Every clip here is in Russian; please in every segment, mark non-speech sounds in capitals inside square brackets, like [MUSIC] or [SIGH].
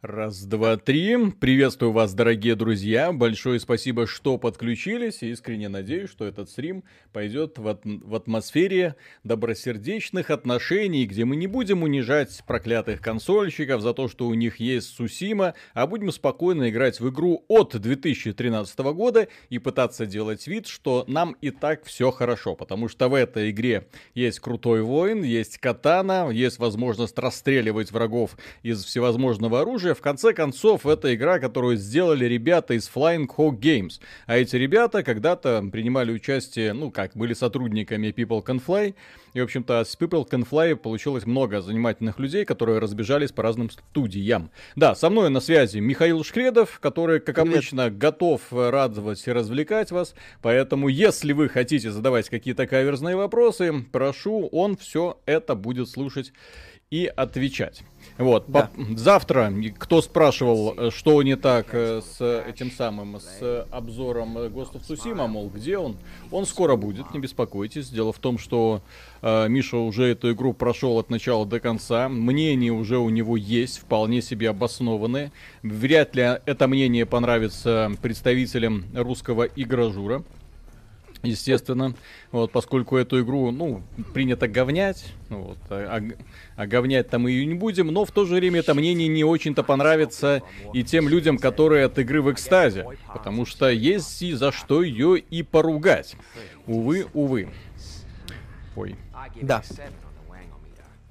Раз, два, три. Приветствую вас, дорогие друзья. Большое спасибо, что подключились. Искренне надеюсь, что этот стрим пойдет в, от... в атмосфере добросердечных отношений, где мы не будем унижать проклятых консольщиков за то, что у них есть Сусима, а будем спокойно играть в игру от 2013 года и пытаться делать вид, что нам и так все хорошо. Потому что в этой игре есть крутой воин, есть катана, есть возможность расстреливать врагов из всевозможного оружия, оружия. В конце концов, это игра, которую сделали ребята из Flying Hawk Games. А эти ребята когда-то принимали участие, ну как, были сотрудниками People Can Fly. И, в общем-то, с People Can Fly получилось много занимательных людей, которые разбежались по разным студиям. Да, со мной на связи Михаил Шкредов, который, как Привет. обычно, готов радовать и развлекать вас. Поэтому, если вы хотите задавать какие-то каверзные вопросы, прошу, он все это будет слушать и отвечать. Вот, да. по- завтра, кто спрашивал, э, что не так э, с этим самым, с обзором Ghost of Tsushima, мол, где он? Он скоро будет, не беспокойтесь. Дело в том, что э, Миша уже эту игру прошел от начала до конца. Мнение уже у него есть, вполне себе обоснованное. Вряд ли это мнение понравится представителям русского игражура естественно, вот, поскольку эту игру, ну, принято говнять, ну вот, а, а, а говнять там мы ее не будем, но в то же время это мнение не очень-то понравится и тем людям, которые от игры в экстазе, потому что есть и за что ее и поругать. Увы, увы. Ой. Да.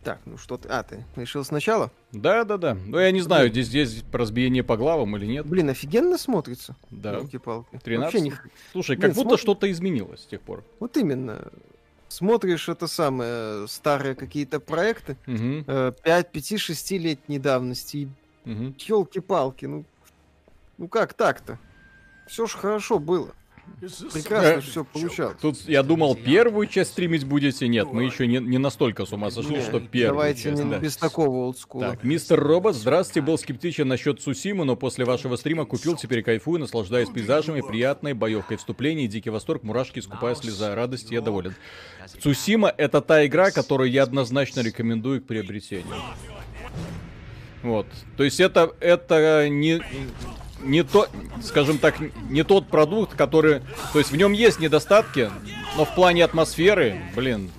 Так, ну что ты... А, ты решил сначала? Да, да, да. Ну, я не знаю, здесь, здесь разбиение по главам или нет. Блин, офигенно смотрится. Да. Елки-палки. 13. Не... Слушай, Блин, как будто смотр... что-то изменилось с тех пор. Вот именно. Смотришь это самое, старые какие-то проекты, угу. 5-6-летней давности, и угу. елки-палки, ну, ну как так-то? Все ж хорошо было. Прекрасно все получалось. Тут я думал, первую часть стримить будете. Нет, мы еще не, не настолько с ума сошли, что первую Давайте часть. не да. без такого олдскула. Так, мистер Робот, здравствуйте, был скептичен насчет Сусимы, но после вашего стрима купил, теперь кайфую, наслаждаюсь пейзажами, приятной боевкой вступления, дикий восторг, мурашки, скупая слеза радости, я доволен. Цусима это та игра, которую я однозначно рекомендую к приобретению. Вот. То есть это, это не, не то, скажем так, не тот продукт, который... То есть в нем есть недостатки, но в плане атмосферы, блин...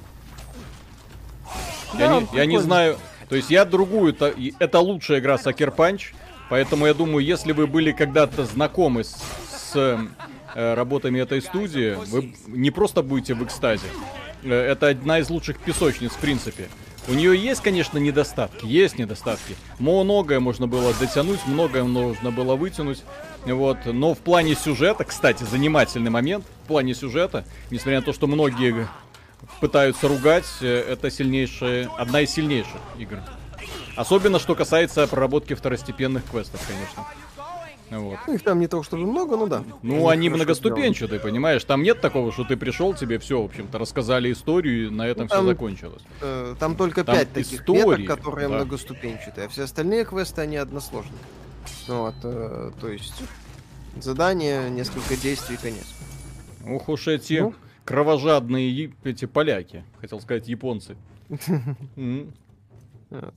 Да, я, не, я не знаю... То есть я другую... Это, это лучшая игра Сакер Панч, поэтому я думаю, если вы были когда-то знакомы с, с э, работами этой студии, вы не просто будете в экстазе. Э, это одна из лучших песочниц, в принципе. У нее есть, конечно, недостатки, есть недостатки. Многое можно было дотянуть, многое нужно было вытянуть. Вот. Но в плане сюжета, кстати, занимательный момент, в плане сюжета, несмотря на то, что многие пытаются ругать, э, это сильнейшая, одна из сильнейших игр. Особенно, что касается проработки второстепенных квестов, конечно. Вот. Их там не то чтобы много, но да. Ну, они многоступенчатые, понимаешь? Там нет такого, что ты пришел, тебе все, в общем-то, рассказали историю, и на этом ну, там, все закончилось. Э, там только там пять таких истории, веток, которые да. многоступенчатые, а все остальные квесты, они односложные. Вот, э, то есть задание, несколько действий, конец. Ух уж эти ну? кровожадные эти поляки, хотел сказать японцы. [LAUGHS]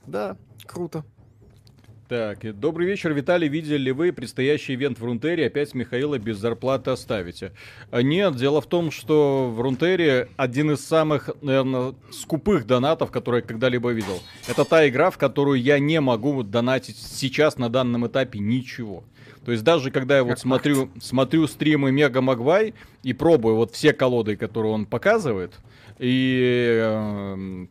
Да, круто. Так, добрый вечер, Виталий. Видели ли вы предстоящий ивент в Рунтере? Опять Михаила без зарплаты оставите? А нет, дело в том, что в Рунтере один из самых, наверное, скупых донатов, которые я когда-либо видел. Это та игра, в которую я не могу донатить сейчас на данном этапе ничего. То есть даже когда я вот смотрю, смотрю стримы Мега Магвай и пробую вот все колоды, которые он показывает, и э,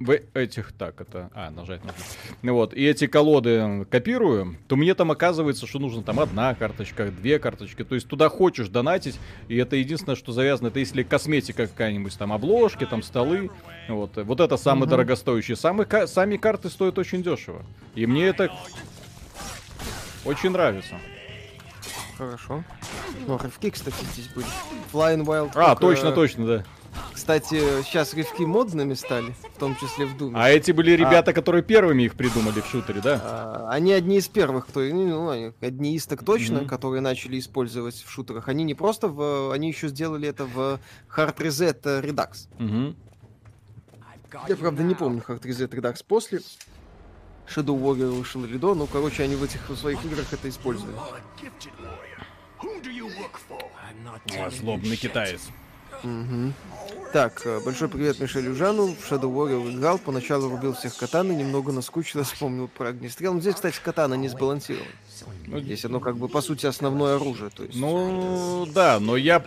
в этих, так, это, а, нажать нужно. Вот, и эти колоды копирую, то мне там оказывается, что нужно там одна карточка, две карточки, то есть туда хочешь донатить, и это единственное, что завязано, это если косметика какая-нибудь, там обложки, там столы, вот, вот это самый угу. дорогостоящий. Самые, сами карты стоят очень дешево, и мне это очень нравится. Хорошо. Ну, рывки, кстати, здесь были. Flying Wild. А, точно, точно, да. Кстати, сейчас рывки модными стали, в том числе в Думе. А эти были ребята, а, которые первыми их придумали в шутере, да? А, они одни из первых, кто, ну, ну одни из так точно, mm-hmm. которые начали использовать в шутерах. Они не просто в, они еще сделали это в Hard Reset Redux. Mm-hmm. Я правда не помню Hard Reset Redux после. Shadow Warrior вышел Ридо, ну, короче, они в этих в своих играх это используют. О, злобный китаец. Угу. Так, э, большой привет Мишелю Жану. В Shadow Warrior играл, поначалу рубил всех катаны, немного наскучило, [LAUGHS] вспомнил про огнестрел. Но здесь, кстати, катана не сбалансирован. Ну, здесь оно как бы, по сути, основное оружие. То есть... Ну, да, но я...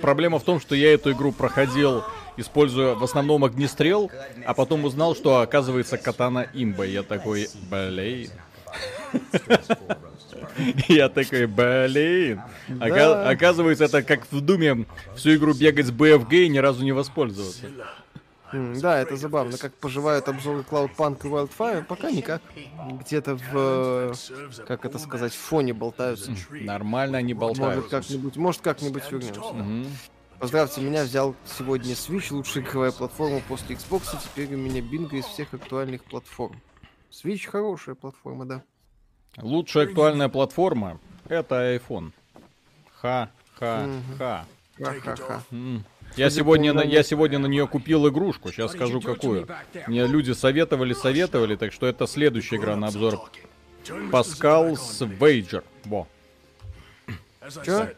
Проблема в том, что я эту игру проходил, используя в основном огнестрел, а потом узнал, что оказывается катана имба. Я такой, блин. [LAUGHS] Я такой, блин. Оказывается, это как в Думе всю игру бегать с BFG и ни разу не воспользоваться. да, это забавно. Как поживают обзоры Cloudpunk и Wildfire, пока никак. Где-то в, как это сказать, в фоне болтаются. Нормально они болтаются. Может как-нибудь, может как-нибудь вернемся. Поздравьте меня, взял сегодня Switch, лучшая игровая платформа после Xbox, и теперь у меня бинго из всех актуальных платформ. Switch хорошая платформа, да. Лучшая актуальная платформа это iPhone. Ха-ха-ха. Ха-ха-ха. Я сегодня, на, я сегодня на нее купил игрушку, сейчас скажу какую. Мне люди советовали, советовали, так что это следующая игра на обзор. Паскал с Вейджер. Во. Чё?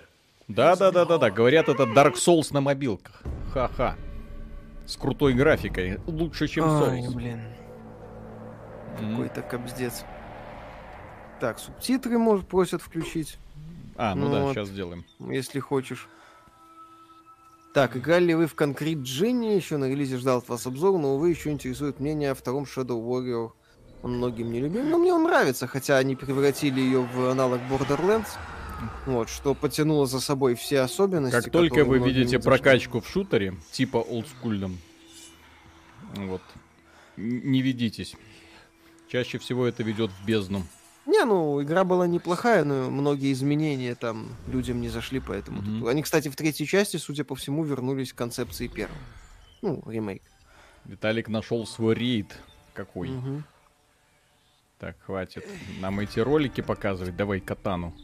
Да-да-да-да-да, говорят, это Dark Souls на мобилках. Ха-ха. С крутой графикой. Лучше, чем Souls. Ой, блин. Какой-то кобздец. Так, субтитры может просят включить. А, ну, ну да, вот, сейчас сделаем. Если хочешь. Так, играли ли вы в Concrete Genie? Еще на релизе ждал от вас обзор, но, увы, еще интересует мнение о втором Shadow Warrior. Он многим не любим, но мне он нравится, хотя они превратили ее в аналог Borderlands. Вот, что потянуло за собой все особенности. Как только вы видите прокачку в шутере, типа олдскульном, вот, не ведитесь. Чаще всего это ведет в бездну. Не, ну, игра была неплохая, но многие изменения там людям не зашли, поэтому... Mm-hmm. Они, кстати, в третьей части, судя по всему, вернулись к концепции первой. Ну, ремейк. Виталик нашел свой рейд. Какой? Mm-hmm. Так, хватит. Нам эти ролики показывать. Давай катану.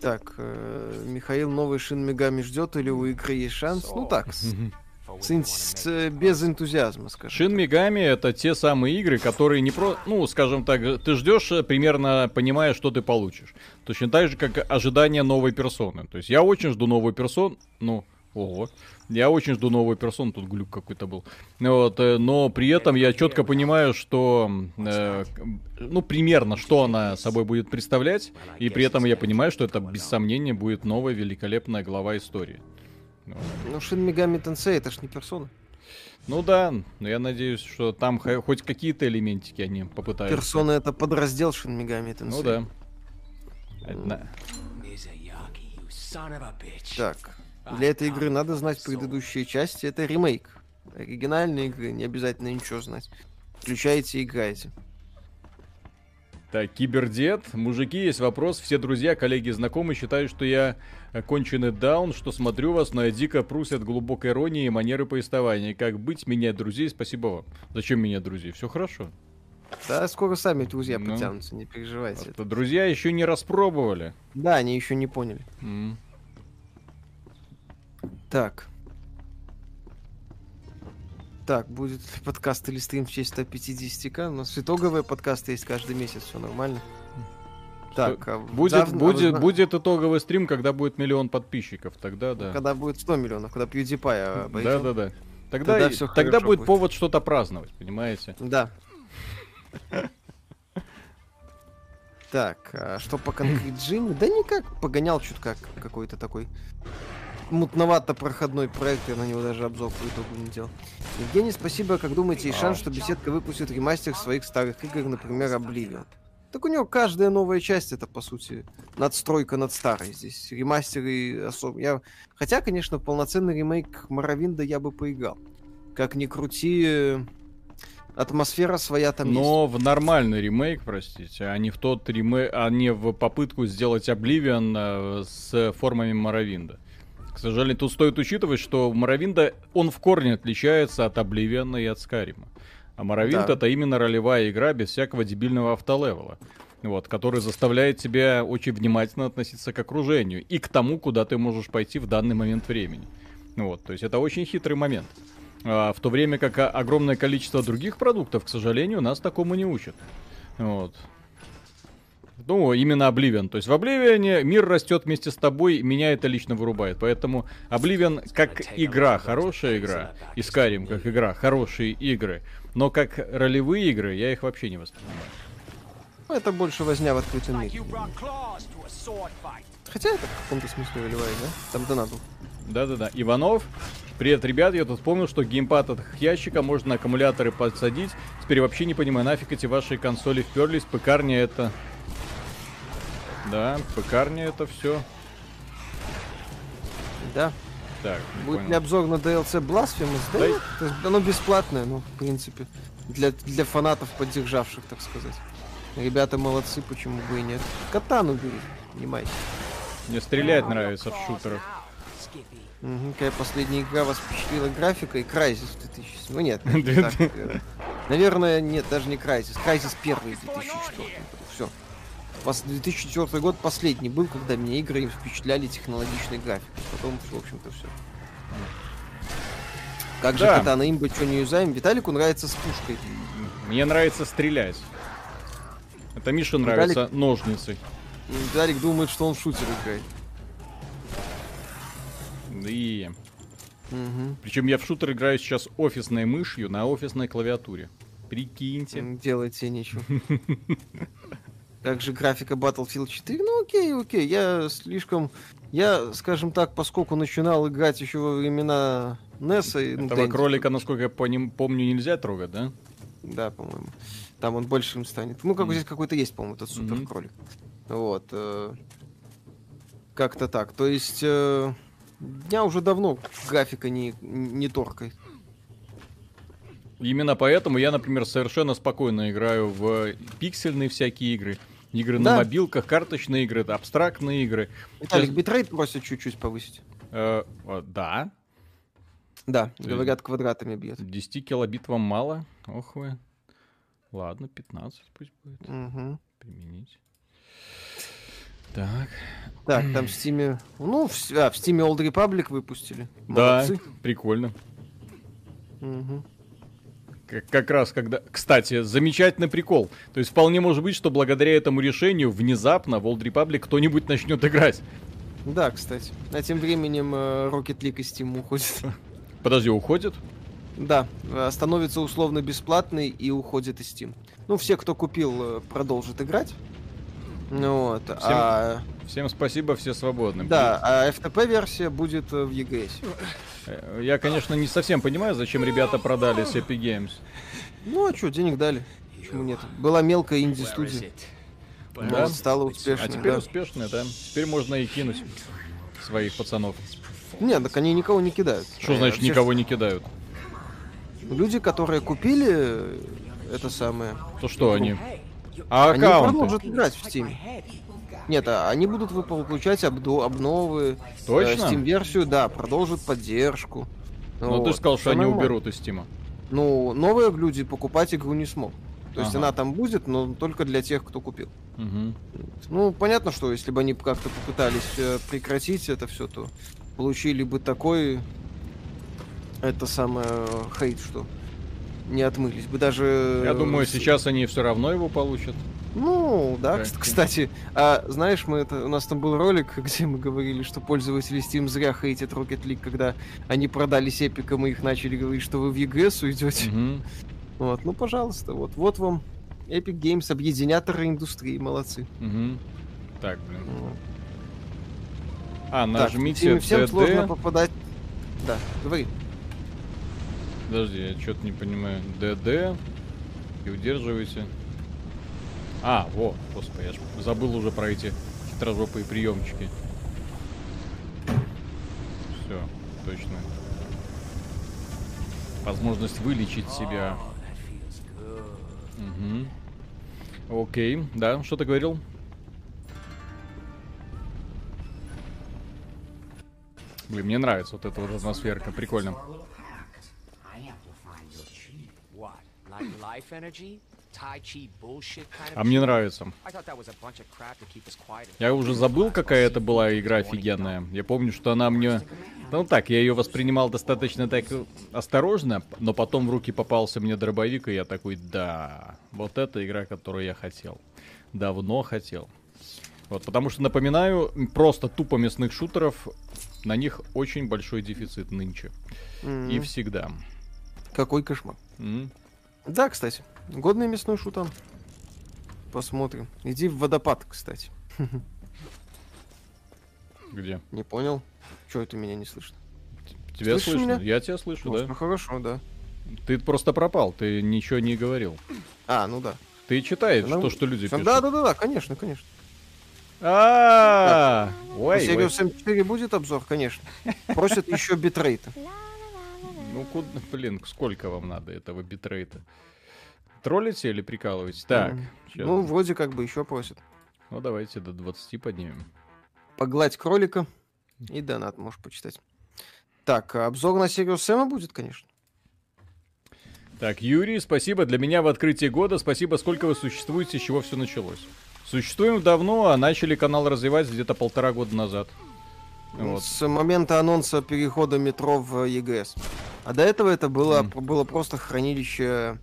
Так, э, Михаил, новый Шин Мегами ждет или у игры есть шанс? Ну так, [LAUGHS] с, с, без энтузиазма, скажем. Шин Мегами это те самые игры, которые не про... Ну, скажем так, ты ждешь, э, примерно понимая, что ты получишь. Точно так же, как ожидание новой персоны. То есть я очень жду новую персону, ну, ого. Я очень жду новую персону, тут глюк какой-то был. Вот, э, но при этом я четко понимаю, что, э, ну, примерно, что она собой будет представлять, и при этом я понимаю, что это, без сомнения, будет новая великолепная глава истории. Ну, Шин Мегами Тенсей, это ж не персона. Ну да, но я надеюсь, что там хоть какие-то элементики они попытаются. Персона это подраздел Шин Мегами Тенсей. Ну да. Mm. Так, для этой игры надо знать предыдущие части. Это ремейк. Оригинальные игры, не обязательно ничего знать. Включаете и играете. Так, кибердед. Мужики, есть вопрос. Все друзья, коллеги, знакомые считают, что я конченый даун, что смотрю вас, но я дико прусь от глубокой иронии и манеры повествования. Как быть, менять друзей? Спасибо вам. Зачем менять друзей? Все хорошо. Да, скоро сами друзья ну, потянутся, не переживайте. Это друзья еще не распробовали. Да, они еще не поняли. Mm. Так. Так, будет [LAUGHS] подкаст или стрим в честь 150к. У нас итоговые подкасты есть каждый месяц, все нормально. Так, а будет, завтра, будет, вы... будет итоговый стрим, когда будет миллион подписчиков, тогда да. Когда будет 100 миллионов, когда PewDiePie обойдем. Да, да, да. Тогда, тогда, все тогда будет, будет повод что-то праздновать, понимаете? Да. Так, а что по конкретно Да никак, погонял чуть как какой-то такой мутновато проходной проект, я на него даже обзор по итогу не делал. Евгений, спасибо. Как думаете, есть шанс, что беседка выпустит ремастер своих старых игр, например, Oblivion? Так у него каждая новая часть это, по сути, надстройка над старой. Здесь ремастеры особо... Я... Хотя, конечно, полноценный ремейк Моровинда я бы поиграл. Как ни крути, атмосфера своя там Но есть. в нормальный ремейк, простите, а не в тот ремейк, а не в попытку сделать Oblivion э, с формами Моровинда. К сожалению, тут стоит учитывать, что Моровинда, он в корне отличается от Обливиана и от Скарима. А Моровинт да. это именно ролевая игра без всякого дебильного автолевела. Вот, который заставляет тебя очень внимательно относиться к окружению и к тому, куда ты можешь пойти в данный момент времени. Вот, то есть это очень хитрый момент. А, в то время как огромное количество других продуктов, к сожалению, нас такому не учат. Вот. Ну, именно Oblivion. То есть в Oblivion мир растет вместе с тобой, меня это лично вырубает. Поэтому Oblivion как игра, хорошая игра, и Skyrim как игра, хорошие игры. Но как ролевые игры, я их вообще не воспринимаю. Ну, это больше возня в открытом мире. Хотя это в каком-то смысле ролевая, да? Там донат был. Да-да-да. Иванов, привет, ребят, я тут вспомнил, что геймпад от ящика можно на аккумуляторы подсадить. Теперь вообще не понимаю, нафиг эти ваши консоли вперлись, пекарня это... Да, пекарня это все. Да. Так, Будет понял. ли обзор на DLC Blasphemous? Да, да. Нет, оно бесплатное, ну, в принципе. Для, для фанатов, поддержавших, так сказать. Ребята молодцы, почему бы и нет. Катану бери, понимаете. Мне стрелять нравится в шутерах. Угу, какая последняя игра вас впечатлила графика и Crysis 2007. Ну нет, э, [LAUGHS] наверное, нет, даже не Crysis. Crysis первый 2004. Все. 2004 год последний был, когда меня игры впечатляли технологичной графикой. Потом, в общем-то, все. Как да. же катана имба, что не юзаем? Виталику нравится с пушкой. Мне нравится стрелять. Это Миша нравится Виталик... ножницы. Виталик думает, что он в шутер играет. И... Угу. Причем я в шутер играю сейчас офисной мышью на офисной клавиатуре. Прикиньте. Делать себе нечего. [LAUGHS] Как же графика Battlefield 4? Ну окей, окей. Я слишком... Я, скажем так, поскольку начинал играть еще во времена NES... И, ну, Этого кролика, насколько я помню, нельзя трогать, да? Да, по-моему. Там он большим станет. Ну, как mm. здесь какой-то есть, по-моему, этот супер кролик. Mm-hmm. Вот. Э, как-то так. То есть... Э, дня уже давно графика не, не торкает. Именно поэтому я, например, совершенно спокойно играю в пиксельные всякие игры. Игры да. на мобилках, карточные игры, абстрактные игры. Виталик, Сейчас... битрейт просят чуть-чуть повысить. Э, да. Да, говорят, квадратами бьет. 10 килобит вам мало? Ох вы. Ладно, 15 пусть будет. Угу. Применить. Так. Так, там в Steam... Ну, в, а, в Steam Old Republic выпустили. Молодцы. Да, прикольно. Угу. Как, как раз когда... Кстати, замечательный прикол. То есть вполне может быть, что благодаря этому решению внезапно в Old Republic кто-нибудь начнет играть. Да, кстати. А тем временем э, Rocket League из Steam уходит. [LAUGHS] Подожди, уходит? Да, становится условно бесплатный и уходит из Steam. Ну, все, кто купил, э, продолжат играть. Ну вот. Всем, а... всем спасибо, все свободны. Да, а FTP-версия будет э, в EGS. Э, я, конечно, не совсем понимаю, зачем ребята продали с Epic Games. Ну, а что, денег дали. Почему нет? Была мелкая инди-студия. Да? стала успешной. А теперь да. успешная, да? Теперь можно и кинуть своих пацанов. Нет, так они никого не кидают. Что значит никого не кидают? Люди, которые купили это самое. То что они? А они аккаунты? продолжат играть в Steam. Нет, а они будут получать обду- обновы. Э, Точно? Э, Steam-версию, да, продолжат поддержку. Ну, вот. ты сказал, что они нормально. уберут из Steam. Ну, новые люди покупать игру не смогут. То есть ага. она там будет, но только для тех, кто купил. Угу. Ну, понятно, что если бы они как-то попытались э, прекратить это все, то получили бы такой это самое хейт, что не отмылись бы даже. Я думаю, сейчас они все равно его получат. Ну, да, как кстати. А знаешь, мы это, у нас там был ролик, [LAUGHS] где мы говорили, что пользователи Steam зря хейтят Rocket League, когда они продались эпиком, и их начали говорить, что вы в EGS уйдете. Угу. Вот, ну, пожалуйста, вот, вот вам Epic Games, объединяторы индустрии, молодцы. Угу. Так, блин. Вот. А, нажмите так, всем сложно попадать. Да, говори. Подожди, я что-то не понимаю. ДД. И удерживайте. А, во, господи, я ж забыл уже про эти хитрожопые приемчики. Все, точно. Возможность вылечить себя. Угу. Окей, да, что ты говорил? Блин, мне нравится вот эта вот атмосферка, прикольно. А мне нравится. Я уже забыл, какая это была игра офигенная. Я помню, что она мне... Ну так, я ее воспринимал достаточно так осторожно, но потом в руки попался мне дробовик, и я такой, да, вот это игра, которую я хотел. Давно хотел. Вот, потому что, напоминаю, просто тупо мясных шутеров, на них очень большой дефицит нынче. Mm-hmm. И всегда. Какой кошмар. Mm-hmm. Да, кстати. Годный мясной шутан. Посмотрим. Иди в водопад, кстати. Где? Не понял. Чего это меня не слышно? Тебя слышно? Меня? Я тебя слышу, ну, да. Ну хорошо, да. Ты просто пропал, ты ничего не говорил. А, ну да. Ты читаешь ну, то, что люди пишут. Да, да, да, да, конечно, конечно. А, ой, Serious M4 будет обзор, конечно. Просят еще битрейта. Ну, блин, сколько вам надо этого битрейта? Троллите или прикалываетесь? Так. Ну, вроде как бы еще просят. Ну, давайте до 20 поднимем. Погладь кролика. И донат можешь почитать. Так, обзор на Serious Сэма будет, конечно. Так, Юрий, спасибо. Для меня в открытии года. Спасибо, сколько вы существуете, с чего все началось. Существуем давно, а начали канал развивать где-то полтора года назад. Вот. С момента анонса перехода метро в ЕГС. А до этого это было, mm. было просто хранилище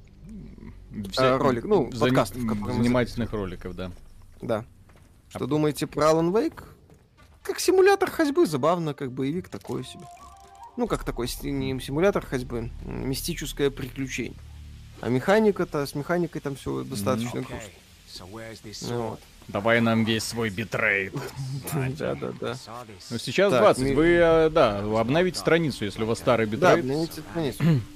Вся... ролик, ну, Зан... подкастов, Занимательных роликов, да. Да. А Что а... думаете про Alan Wake? Как симулятор ходьбы, забавно, как боевик такой себе. Ну, как такой не симулятор ходьбы, мистическое приключение. А механика-то, с механикой там все достаточно mm. грустно. Вот. Давай нам весь свой битрейт. [LAUGHS] Да, да, да. Ну сейчас 20. Вы, э, да, обновите страницу, если у вас старый битрейт. Да, обновите страницу. [CLEARS THROAT]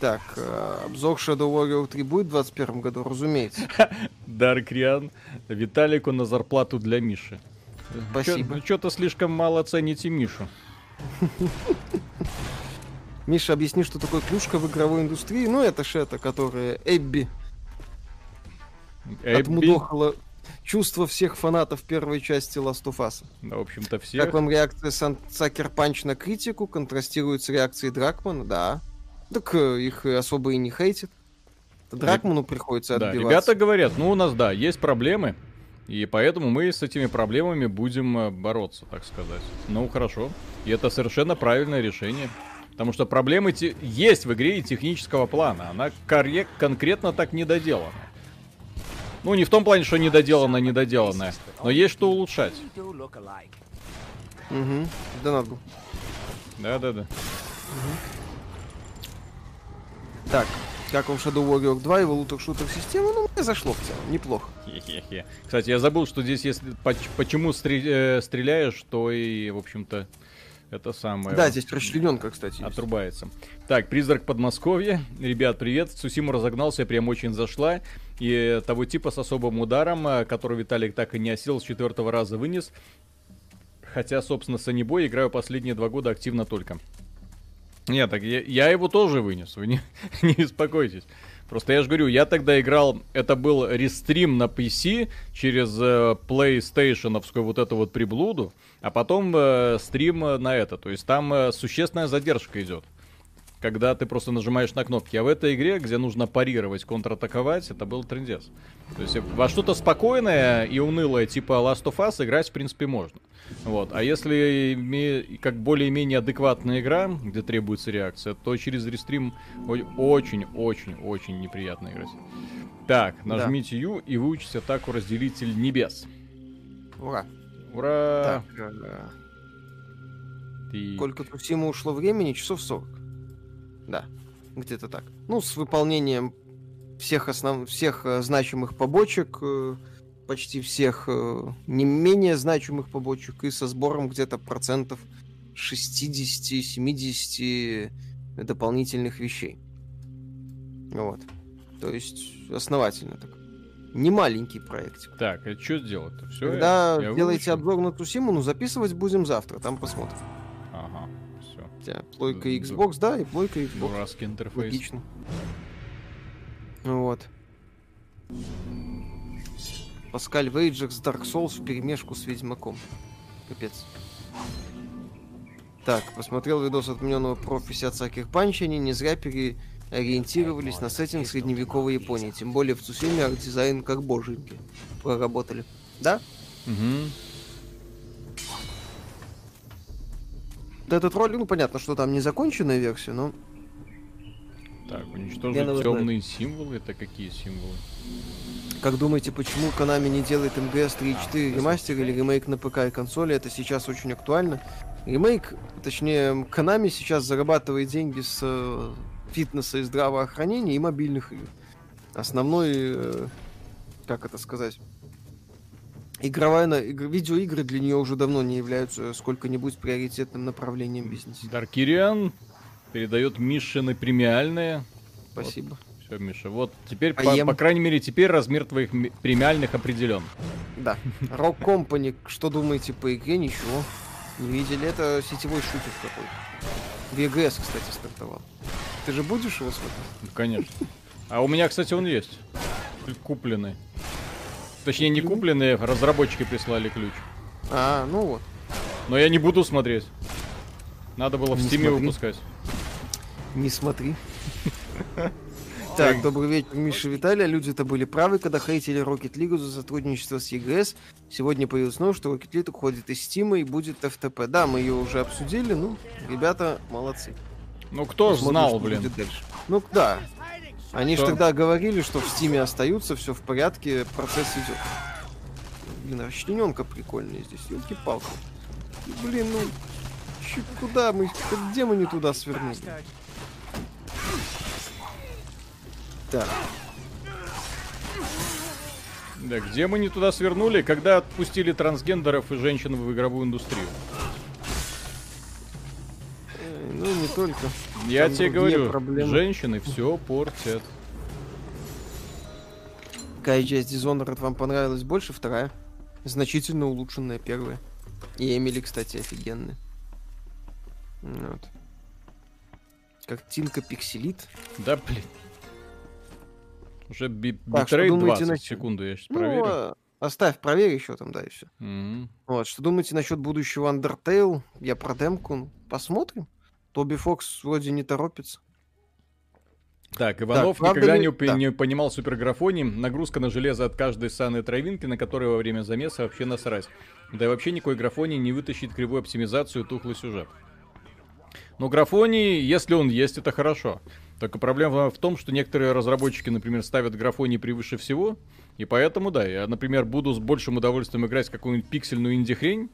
Так, э, обзор Shadow Warrior 3 будет в 2021 году, разумеется. [LAUGHS] Dark Rian, Виталику на зарплату для Миши. Спасибо. Что-то слишком мало цените Мишу. [LAUGHS] Миша, объясни, что такое клюшка в игровой индустрии. Ну, это это, которая Эбби Эбби. отмудохала чувство всех фанатов первой части Last of Us. Да, в общем-то, всех. Как вам реакция Сакер Панч на критику? Контрастирует с реакцией Дракмана? Да. Так э, их особо и не хейтит. Дракману приходится отбиваться. Да, ребята говорят, ну у нас, да, есть проблемы, и поэтому мы с этими проблемами будем э, бороться, так сказать. Ну, хорошо. И это совершенно правильное решение. Потому что проблемы те... есть в игре и технического плана. Она коррек... конкретно так не доделана. Ну, не в том плане, что недоделано, недоделанное. Но есть что улучшать. Угу. Да надо. Да-да-да. Угу. Так, как вам Shadow Warrior 2, его лутер-шутер система, ну, мне зашло в целом, неплохо. Хе-хе-хе. Кстати, я забыл, что здесь, если почему э, стреляешь, то и, в общем-то, это самое. Да, здесь расчлененка, кстати. Отрубается. Есть. Так, призрак Подмосковья. Ребят, привет. Сусима разогнался, прям очень зашла. И того типа с особым ударом, э, который Виталик так и не осел, с четвертого раза вынес. Хотя, собственно, с Анибой играю последние два года активно только. Нет, так я, я его тоже вынес, вы не, [LAUGHS] не беспокойтесь. Просто я же говорю, я тогда играл, это был рестрим на PC через э, PlayStation вот эту вот приблуду, а потом э, стрим на это. То есть там э, существенная задержка идет когда ты просто нажимаешь на кнопки. А в этой игре, где нужно парировать, контратаковать, это был трендец. То есть во что-то спокойное и унылое, типа Last of Us, играть, в принципе, можно. Вот. А если как более-менее адекватная игра, где требуется реакция, то через рестрим очень-очень-очень неприятно играть. Так, нажмите да. U и выучите атаку разделитель небес. Ура. Ура! Так, ага. Ты... Сколько Тусима ушло времени? Часов 40. Да, где-то так. Ну, с выполнением всех основ... всех э, значимых побочек, э, почти всех э, не менее значимых побочек, и со сбором где-то процентов 60-70 дополнительных вещей. Вот. То есть основательно так. Не маленький проект. Так, а что сделать-то? Все, Когда я, я делаете выучу. обзор на Тусиму, ну записывать будем завтра, там посмотрим тебя плойка Xbox, да, и плойка Xbox. Дурацкий интерфейс. Логично. Вот. Pascal's Wager с Dark Souls в перемешку с Ведьмаком. Капец. Так, посмотрел видос отмененного Prophecy от Sucker Punch, они не зря пере... ориентировались на сеттинг средневековой Японии. Тем более в Цусиме арт-дизайн как боженьки проработали. Да? Угу. Этот ролик, ну понятно, что там незаконченная версия, но... Так, уничтожить темные символы. Это какие символы? Как думаете, почему Konami не делает МГС 3.4 ремастер или ремейк на ПК и консоли? Это сейчас очень актуально. Ремейк, точнее, Konami сейчас зарабатывает деньги с э, фитнеса и здравоохранения и мобильных игр. Основной, э, как это сказать, игровая, игр, видеоигры для нее уже давно не являются сколько-нибудь приоритетным направлением бизнеса. Даркириан передает Мишины премиальные. Спасибо. Вот. Все, Миша, вот теперь, по, по крайней мере, теперь размер твоих премиальных определен. Да. Rock Company, что думаете по игре? Ничего. Не видели? Это сетевой шутер какой-то. VGS, кстати, стартовал. Ты же будешь его смотреть? Ну, конечно. А у меня, кстати, он есть. Купленный. Точнее, не купленный, разработчики прислали ключ. А, ну вот. Но я не буду смотреть. Надо было в Стиме выпускать. Не смотри. [LAUGHS] Так, добрый вечер, Миша Виталия. Люди-то были правы, когда хейтили Rocket League за сотрудничество с EGS. Сегодня появилось новость, что Rocket League уходит из Steam и будет FTP. Да, мы ее уже обсудили, ну, ребята молодцы. Ну, кто Посмотрим, знал, блин. Ну, да. Они же тогда говорили, что в Стиме остаются, все в порядке, процесс идет. Блин, расчлененка прикольная здесь, елки-палки. Блин, ну, куда мы, где мы не туда свернули? Так. Да, где мы не туда свернули, когда отпустили трансгендеров и женщин в игровую индустрию? Ну, не только. Я Там тебе говорю, проблемы. женщины все портят. Какая часть Dishonored вам понравилась больше? Вторая. Значительно улучшенная первая. И Эмили, кстати, офигенная. Вот. Картинка пикселит. Да, блин. Уже би битрейт 20 на... секунду, я сейчас ну, проверю. А, оставь, проверь еще там, да, и все. Mm-hmm. Вот, что думаете насчет будущего Undertale? Я про демку, посмотрим. Тоби Фокс вроде не торопится. Так, Иванов так, никогда ли... не, да. не понимал суперграфонии. Нагрузка на железо от каждой санной травинки, на которой во время замеса вообще насрать. Да и вообще никакой графонии не вытащит кривую оптимизацию тухлый сюжет. Но графоний, если он есть, это хорошо. Только проблема в том, что некоторые разработчики, например, ставят графоний превыше всего, и поэтому, да, я, например, буду с большим удовольствием играть в какую-нибудь пиксельную инди-хрень,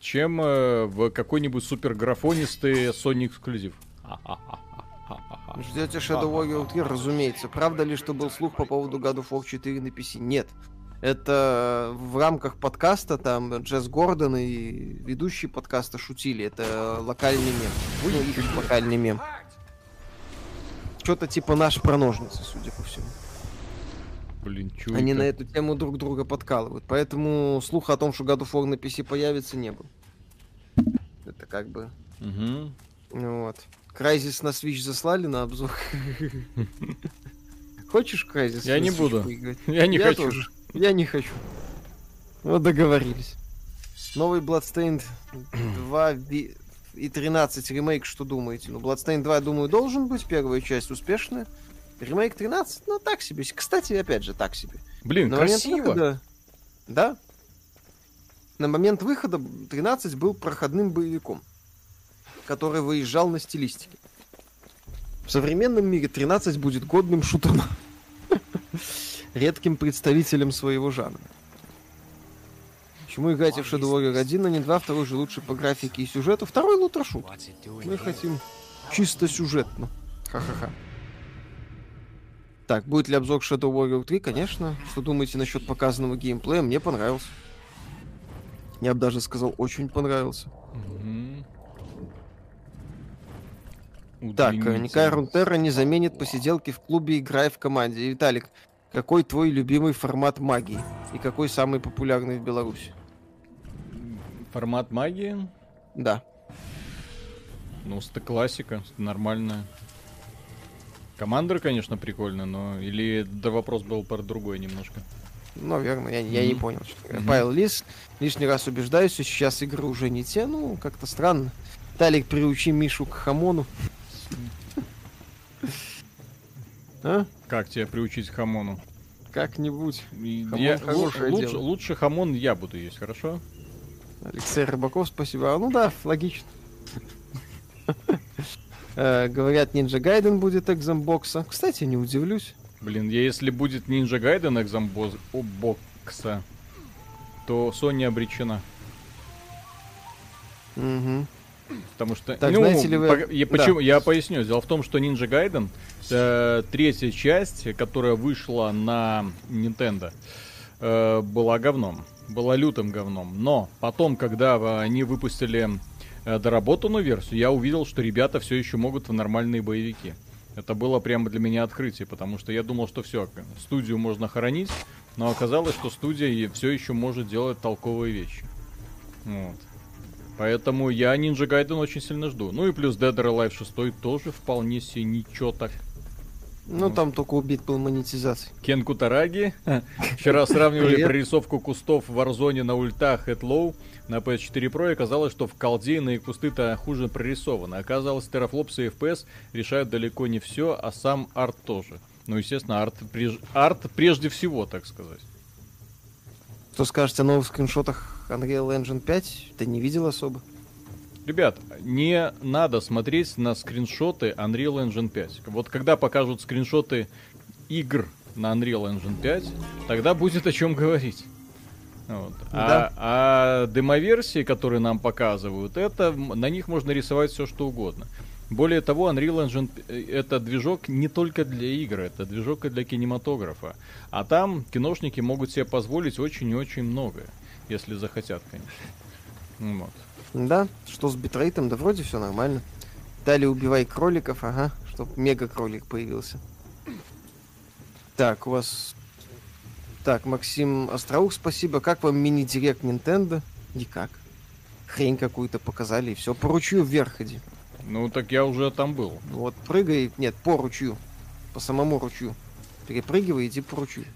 чем э, в какой-нибудь супер графонистый Sony эксклюзив. Ждете Shadow Warrior 3, разумеется. Правда ли, что был слух по поводу God of War 4 на PC? Нет. Это в рамках подкаста там Джесс Гордон и ведущие подкаста шутили. Это локальный мем. Ну, их локальный мем что-то типа наши проножницы, судя по всему. Блин, чё Они это? на эту тему друг друга подкалывают. Поэтому слуха о том, что God of War на PC появится, не было. Это как бы... Угу. Вот. Crysis на Switch заслали на обзор. [LAUGHS] Хочешь Crysis? Я не буду. Я не хочу. Я не хочу. Вот договорились. Новый Bloodstained 2 и 13 ремейк, что думаете? Ну, Bloodstained 2, я думаю, должен быть. Первая часть успешная. Ремейк 13, ну, так себе. Кстати, опять же, так себе. Блин, На красиво. Выхода... Да. На момент выхода 13 был проходным боевиком, который выезжал на стилистике. В современном мире 13 будет годным шутером. [LAUGHS] Редким представителем своего жанра. Почему играете в Shadow Warrior 1, а не 2? Второй же лучше по графике и сюжету. Второй лутрошут. Мы хотим чисто сюжетно. Ха-ха-ха. Так, будет ли обзор Shadow Warrior 3? Конечно. Что думаете насчет показанного геймплея? Мне понравился. Я бы даже сказал, очень понравился. Mm-hmm. Так, Никай Рунтера не заменит посиделки в клубе «Играй в команде». Виталик, какой твой любимый формат магии? И какой самый популярный в Беларуси? Формат магии? Да. Ну, это классика, нормальная. Commander, конечно, прикольно, но... Или да вопрос был про другой немножко. Наверное, я, я mm-hmm. не понял. Mm-hmm. Павел Лис, лишний раз убеждаюсь, сейчас игры уже не те, ну, как-то странно. Талик, приучи Мишу к хамону. А? Как тебя приучить к хамону? Как-нибудь. Я, лучше, дело. лучше хамон я буду есть, хорошо? Алексей Рыбаков, спасибо. А, ну да, логично. Э, говорят, Ninja Gaiden будет экзамбокса. Кстати, не удивлюсь. Блин, я если будет Ninja Gaiden экзамбокса, то Sony обречена. Угу. Потому что, так, ну, знаете ли вы... я, почему, да. я поясню. Дело в том, что Ninja Gaiden, э, третья часть, которая вышла на Nintendo, э, была говном. Была лютым говном. Но потом, когда они выпустили доработанную версию, я увидел, что ребята все еще могут в нормальные боевики. Это было прямо для меня открытие, потому что я думал, что все, студию можно хоронить, но оказалось, что студия все еще может делать толковые вещи. Вот. Поэтому я Ninja Gaiden очень сильно жду. Ну и плюс Dead or Alive 6 тоже вполне себе ничего так. Ну, там только убит был монетизацией. Кен Кутараги. [LAUGHS] Вчера сравнивали прорисовку кустов в Warzone на ультах Head Low на PS4 Pro и оказалось, что в колде иные кусты-то хуже прорисованы. Оказалось, терафлопсы и FPS решают далеко не все, а сам арт тоже. Ну, естественно, арт, преж... арт прежде всего, так сказать. Что скажете о новых скриншотах Unreal Engine 5? Ты не видел особо? Ребят, не надо смотреть на скриншоты Unreal Engine 5. Вот когда покажут скриншоты игр на Unreal Engine 5, тогда будет о чем говорить. Вот. Да. А, а демоверсии, которые нам показывают, это на них можно рисовать все что угодно. Более того, Unreal Engine э, это движок не только для игр, это движок и для кинематографа. А там киношники могут себе позволить очень и очень многое, если захотят, конечно. Вот. Да, что с битрейтом, да вроде все нормально. Далее убивай кроликов, ага, чтоб мега кролик появился. Так, у вас... Так, Максим Остроух, спасибо. Как вам мини-директ Nintendo? Никак. Хрень какую-то показали и все. По ручью вверх иди. Ну, так я уже там был. Вот, прыгай, нет, по ручью. По самому ручью. Перепрыгивай, иди по ручью.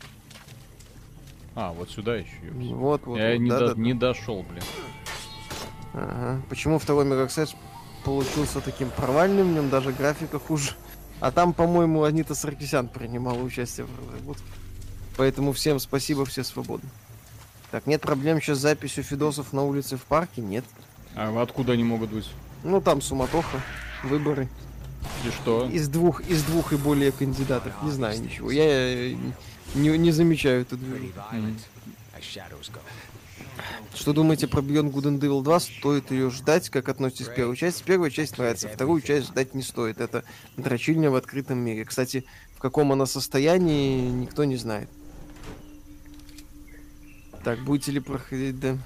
А, вот сюда еще. Вот, вот. Я вот, не, да, до, да, не дошел, блин. Ага. Почему второй Мегаксет получился таким провальным, в нем даже графика хуже. А там, по-моему, Анита Саркисян принимала участие в разработке. Поэтому всем спасибо, все свободны. Так, нет проблем сейчас с записью Фидосов на улице в парке? Нет. А откуда они могут быть? Ну, там суматоха, выборы. И что? Из двух, из двух и более кандидатов. Не знаю ничего. Я э, не, не замечаю эту движуху. Mm. Что думаете про Beyond Good and Evil 2? Стоит ее ждать? Как относитесь к первой части? Первая часть нравится, вторую часть ждать не стоит. Это дрочильня в открытом мире. Кстати, в каком она состоянии, никто не знает. Так, будете ли проходить, да?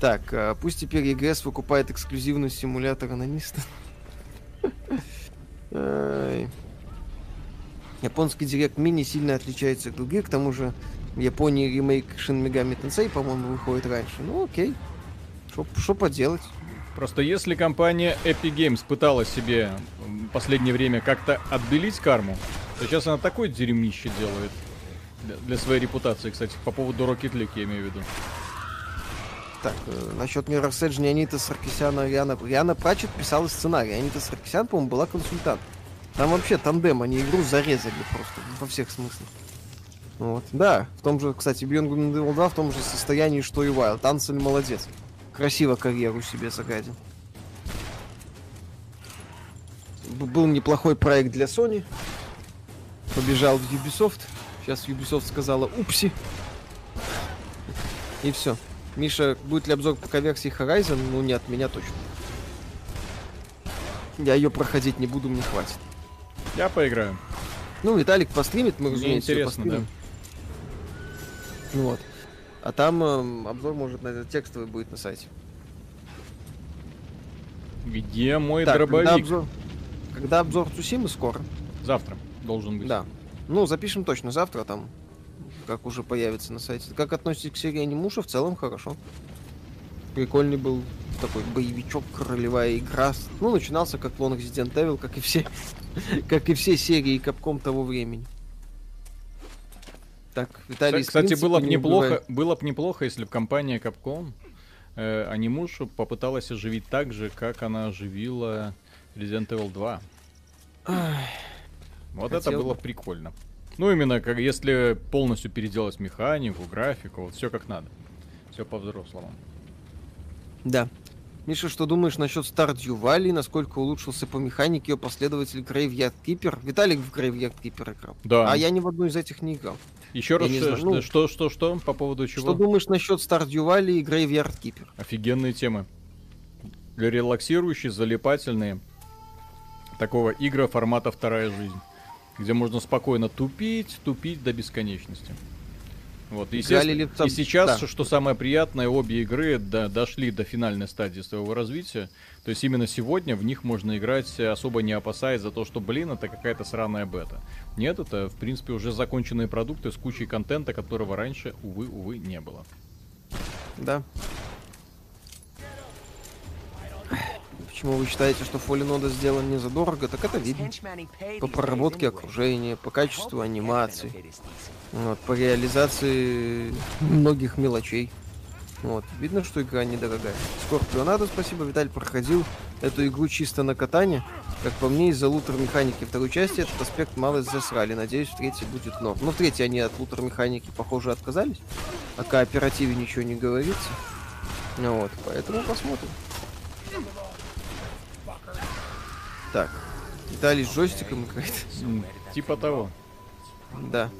Так, а, пусть теперь EGS выкупает эксклюзивный симулятор анониста. [LAUGHS] Японский директ мини сильно отличается от других, к тому же в Японии ремейк Shin Megami Tensei, по-моему, выходит раньше. Ну окей, что поделать. Просто если компания Epic Games пыталась себе в последнее время как-то отбелить карму, то сейчас она такое дерьмище делает для, своей репутации, кстати, по поводу Rocket League я имею в виду. Так, э, насчет Mirror's Edge, Анита Саркисяна, Риана... Риана Прачет писала сценарий. Анита Саркисян, по-моему, была консультант. Там вообще тандем, они игру зарезали просто, во всех смыслах. Вот. Да, в том же, кстати, Beyond Good Evil 2 в том же состоянии, что и Wild. Ансель молодец. Красиво карьеру себе загадил. Был неплохой проект для Sony. Побежал в Ubisoft. Сейчас Ubisoft сказала «Упси». И все. Миша, будет ли обзор по версии Horizon? Ну, не от меня точно. Я ее проходить не буду, мне хватит. Я поиграю. Ну, Виталик постримит, мы, разумеется, интересно, да. Ну вот. А там э, обзор, может, на текстовый будет на сайте. Где мой так, дробовик? Когда обзор, когда обзор Цусимы скоро? Завтра должен быть. Да. Ну, запишем точно завтра там как уже появится на сайте. Как относитесь к серии Анимуша? В целом хорошо. Прикольный был такой боевичок, королевая игра. Ну, начинался как клон Resident Evil, как и все, [LAUGHS] как и все серии Капком того времени. Так, Виталий, Кстати, было бы неплохо, было бы неплохо, если бы компания Capcom э, Анимушу попыталась оживить так же, как она оживила Resident Evil 2. Вот Хотел... это было прикольно. Ну, именно как если полностью переделать механику, графику, вот все как надо. Все по-взрослому. Да. Миша, что думаешь насчет Stardew Valley? Насколько улучшился по механике ее последователь Graveyard Keeper? Виталик в Graveyard Keeper играл. Да. А я ни в одну из этих не играл. Еще раз, что, ну, что, что, что, по поводу чего? Что думаешь насчет Stardew Valley и Graveyard Keeper? Офигенные темы. Релаксирующие, залипательные. Такого игра формата вторая жизнь. Где можно спокойно тупить, тупить до бесконечности. Вот, и, сейчас, да. что самое приятное, обе игры до, дошли до финальной стадии своего развития. То есть именно сегодня в них можно играть, особо не опасаясь за то, что, блин, это какая-то сраная бета. Нет, это, в принципе, уже законченные продукты с кучей контента, которого раньше, увы, увы, не было. Да. Почему вы считаете, что Фолинода сделан не задорого? Так это видно. По проработке окружения, по качеству анимации, вот, по реализации многих мелочей. Вот. Видно, что игра недорогая. Скорпионадо, спасибо, Виталь проходил эту игру чисто на катание. Как по мне, из-за лутер механики второй части этот аспект мало засрали. Надеюсь, в третьей будет норм. Но в третьей они от лутер механики, похоже, отказались. О кооперативе ничего не говорится. Ну вот, поэтому посмотрим. Так. Виталий с джойстиком играет. Типа того. Да.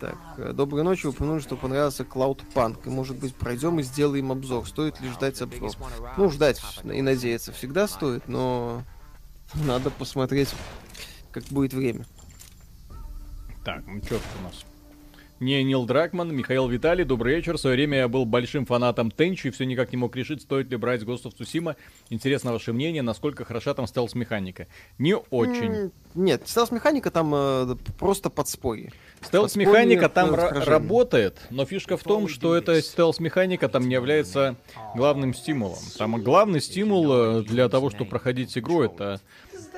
Так, э, доброй ночи. Упомянули, что понравился Cloud Punk. И, может быть, пройдем и сделаем обзор. Стоит ли ждать обзор? Ну, ждать и надеяться всегда стоит, но надо посмотреть, как будет время. Так, ну что у нас? Не Нил Дракман, Михаил Виталий, добрый вечер. В свое время я был большим фанатом Тенчи и все никак не мог решить, стоит ли брать Ghost of Tsushima. Интересно ваше мнение, насколько хороша там стелс-механика? Не очень. Нет, стелс-механика там э, просто подспорье. Стелс-механика там работает, но фишка в том, что эта стелс-механика там не является главным стимулом. Там главный стимул э, для того, чтобы проходить игру, это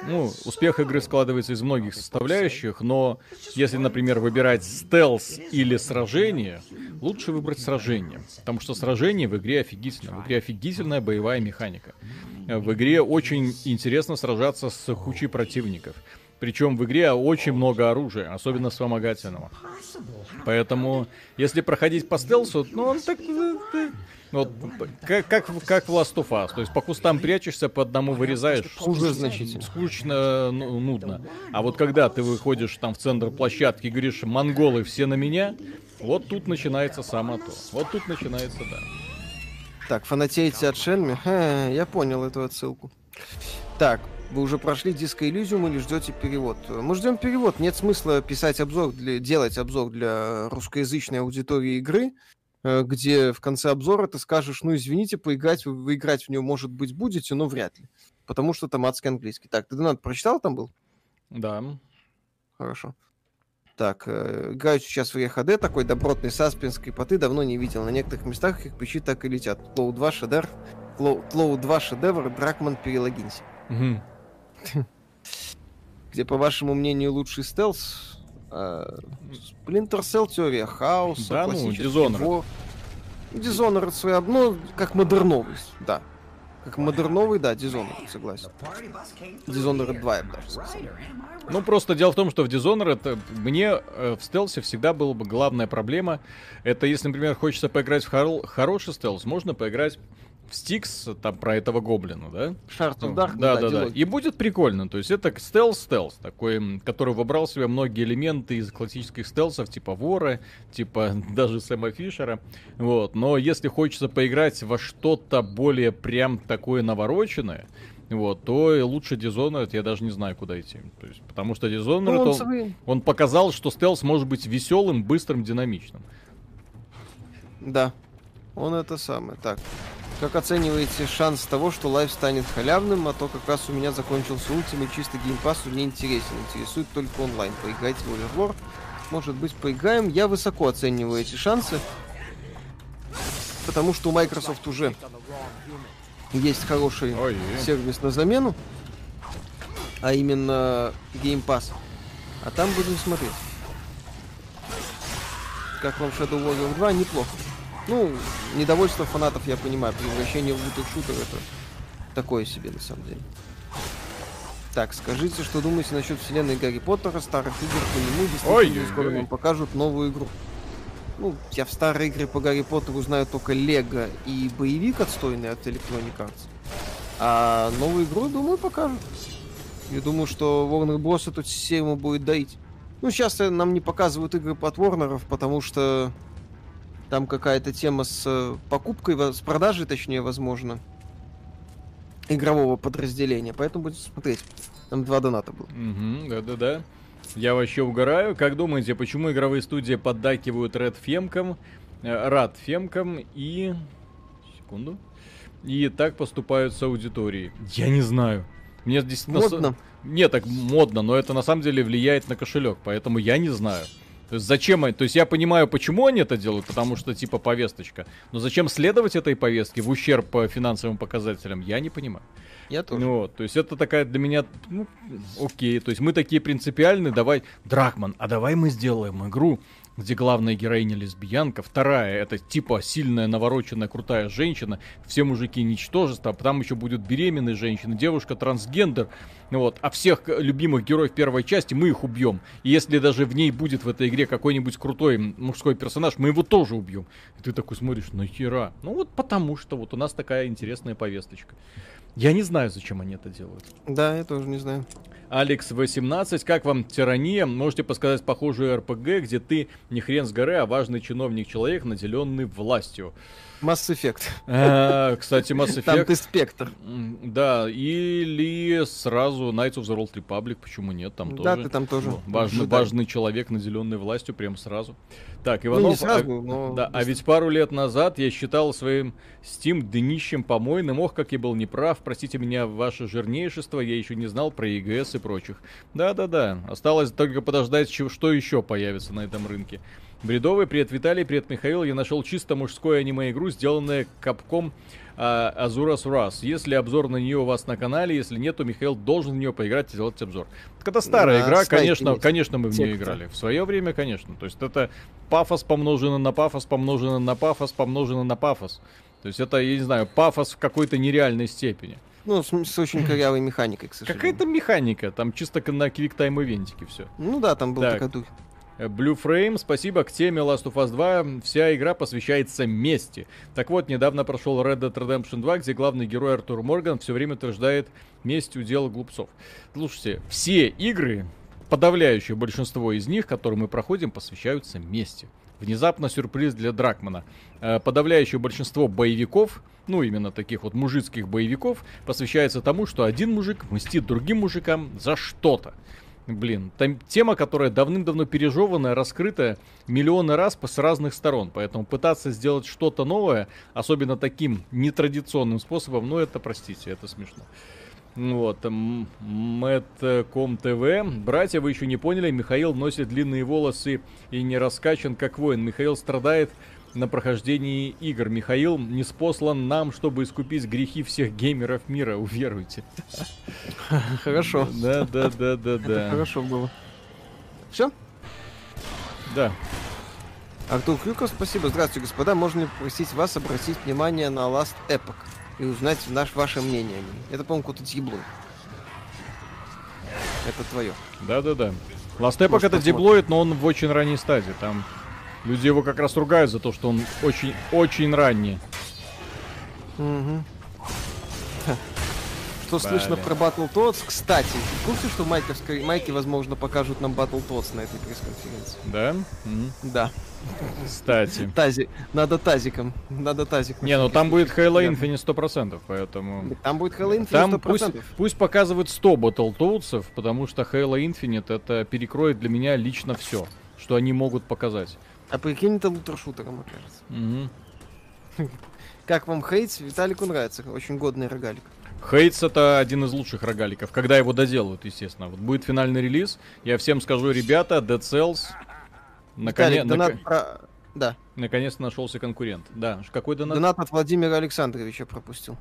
ну, успех игры складывается из многих составляющих, но если, например, выбирать стелс или сражение, лучше выбрать сражение. Потому что сражение в игре офигительно. В игре офигительная боевая механика. В игре очень интересно сражаться с кучей противников. Причем в игре очень много оружия, особенно вспомогательного. Поэтому, если проходить по стелсу, ну он так э, вот, как, как, как в Last of Us. То есть по кустам прячешься, по одному вырезаешь. Уже значительно. Скучно, ну, нудно. А вот когда ты выходишь там в центр площадки и говоришь, монголы все на меня, вот тут начинается само то. Вот тут начинается, да. Так, фанатеете от Шенми? Ха, я понял эту отсылку. Так, вы уже прошли диско-иллюзиум или ждете перевод? Мы ждем перевод. Нет смысла писать обзор, для, делать обзор для русскоязычной аудитории игры, Э, где в конце обзора ты скажешь, ну, извините, поиграть, вы играть в нее, может быть, будете, но вряд ли. Потому что там адский английский. Так, ты донат прочитал там был? Да. Хорошо. Так, э, играю сейчас в ЕХД, такой добротный саспенс, крипоты давно не видел. На некоторых местах их печи так и летят. Тлоу 2 шедевр, Тлоу 2 шедевр, Дракман перелогинься. Угу. [LAUGHS] Где, по вашему мнению, лучший стелс? Splinter Cell теория хаоса, да, ну, Dishonored. Dishonored своя, ну, как модерновый, да. Как модерновый, да, Dishonored, согласен. Dishonored 2, я бы даже сказал. Ну, просто дело в том, что в Dishonored мне э, в стелсе всегда была бы главная проблема. Это если, например, хочется поиграть в хор- хороший стелс, можно поиграть в Стикс, там про этого гоблина, да? Шарт ну, да, да, да, да. И будет прикольно. То есть это стелс-стелс, такой, который вобрал в себя многие элементы из классических стелсов, типа Вора, типа [LAUGHS] даже Сэма Фишера. Вот. Но если хочется поиграть во что-то более прям такое навороченное, вот, то лучше Dishonored, я даже не знаю, куда идти. То есть, потому что Dishonored, ну, он, он, он показал, что стелс может быть веселым, быстрым, динамичным. Да, он это самое. Так, как оцениваете шанс того, что Live станет халявным, а то как раз у меня закончился Ultimate чисто Game Pass мне интересен. Интересует только онлайн. Поиграть в Overlord. Может быть, поиграем. Я высоко оцениваю эти шансы. Потому что у Microsoft уже есть хороший Ой, сервис на замену. А именно Game Pass. А там будем смотреть. Как вам Shadow Warrior 2? Неплохо. Ну, недовольство фанатов я понимаю. Превращение в лутер-шутер это такое себе на самом деле. Так, скажите, что думаете насчет вселенной Гарри Поттера, старых игр по нему, действительно Ой, скоро нам покажут новую игру. Ну, я в старые игры по Гарри Поттеру знаю только Лего и боевик отстойный от Electronic Arts. А новую игру, думаю, покажут. Я думаю, что Warner Bros. эту систему будет доить. Ну, сейчас нам не показывают игры от Warner, потому что там какая-то тема с э, покупкой, с продажей, точнее, возможно, игрового подразделения. Поэтому будем смотреть. Там два доната было. Угу, да-да-да. Я вообще угораю. Как думаете, почему игровые студии поддакивают Red Фемкам, э, Рад Фемкам и... Секунду. И так поступают с аудиторией? Я не знаю. Мне здесь... Модно. Не, так модно, но это на самом деле влияет на кошелек, поэтому я не знаю. То есть зачем, то есть я понимаю, почему они это делают, потому что типа повесточка. Но зачем следовать этой повестке в ущерб по финансовым показателям, я не понимаю. Я тоже. Ну, вот, то есть это такая для меня, ну, окей, то есть мы такие принципиальные, давай, Дракман, а давай мы сделаем игру, где главная героиня лесбиянка, вторая это типа сильная, навороченная, крутая женщина, все мужики ничтожество, а потом еще будет беременная женщина, девушка трансгендер, вот, а всех любимых героев первой части мы их убьем. И если даже в ней будет в этой игре какой-нибудь крутой мужской персонаж, мы его тоже убьем. И ты такой смотришь, нахера? Ну вот потому что вот у нас такая интересная повесточка. Я не знаю, зачем они это делают. Да, я тоже не знаю. Алекс 18, как вам тирания? Можете подсказать похожую РПГ, где ты не хрен с горы, а важный чиновник-человек, наделенный властью. Mass Effect. А, кстати, Mass Effect. [LAUGHS] Там ты спектр. Да, или сразу Knights of the Old Republic, почему нет, там тоже. Да, ты там тоже. Важный, важный человек, наделенный властью, прям сразу. Так, Иванов, ну, не сразу, а, но... да, а ведь пару лет назад я считал своим Steam днищем помойным. Ох, как я был неправ. Простите меня, ваше жирнейшество, я еще не знал про EGS и прочих. Да-да-да, осталось только подождать, что еще появится на этом рынке. Бредовый, привет Виталий, привет Михаил. Я нашел чисто мужскую аниме-игру, сделанную капком Азурас Рас. Если обзор на нее у вас на канале, если нет, то Михаил должен в нее поиграть и сделать обзор. Так это старая на игра, конечно, есть. конечно, мы в нее играли. В свое время, конечно. То есть это пафос помножено на пафос, помножено на пафос, помножено на пафос. То есть это, я не знаю, пафос в какой-то нереальной степени. Ну, с, с очень корявой механикой, к сожалению. Какая-то механика, там чисто на квиктайм ивентике все. Ну да, там был так. такой дух. Blue Frame, спасибо к теме Last of Us 2. Вся игра посвящается мести. Так вот, недавно прошел Red Dead Redemption 2, где главный герой Артур Морган все время утверждает месть удел глупцов. Слушайте, все игры, подавляющее большинство из них, которые мы проходим, посвящаются мести. Внезапно сюрприз для Дракмана. Э, подавляющее большинство боевиков, ну именно таких вот мужицких боевиков, посвящается тому, что один мужик мстит другим мужикам за что-то. Блин, там тема, которая давным-давно пережеванная, раскрытая миллионы раз с разных сторон. Поэтому пытаться сделать что-то новое, особенно таким нетрадиционным способом, ну это, простите, это смешно. Вот, Мэтком ТВ. Братья, вы еще не поняли, Михаил носит длинные волосы и не раскачан как воин. Михаил страдает на прохождении игр. Михаил не спослан нам, чтобы искупить грехи всех геймеров мира, уверуйте. [LAUGHS] Хорошо. Да, да, да, да, да. Хорошо было. Все? Да. Артур Крюков, спасибо. Здравствуйте, господа. Можно ли попросить вас обратить внимание на Last Epoch и узнать наш, ваше мнение о ней? Это, по-моему, какое-то диблой. Это твое. Да-да-да. Epoch это диблоид, но он в очень ранней стадии. Там Люди его как раз ругают за то, что он очень-очень ранний. Угу. Что слышно про Battletoads? Кстати, в курсе, что майковской майки, возможно, покажут нам Battletoads на этой пресс-конференции? Да? Mm. Да. Кстати. Тази. Надо тазиком. Надо тазик. Не, ну там будет Halo Infinite 100%, поэтому... Там будет Halo Infinite 100%. Там пусть, пусть показывают 100 Battletoads, потому что Halo Infinite это перекроет для меня лично все, что они могут показать. А прикинь, это лутер-шутером окажется. Угу. [LAUGHS] Как вам Hades? Виталику нравится. Очень годный рогалик. Hades это один из лучших рогаликов, когда его доделают, естественно. Вот будет финальный релиз, я всем скажу, ребята, Dead Cells... Наконец, донат нак... про... Да. Наконец нашелся конкурент. Да, какой донат? Донат от Владимира Александровича пропустил.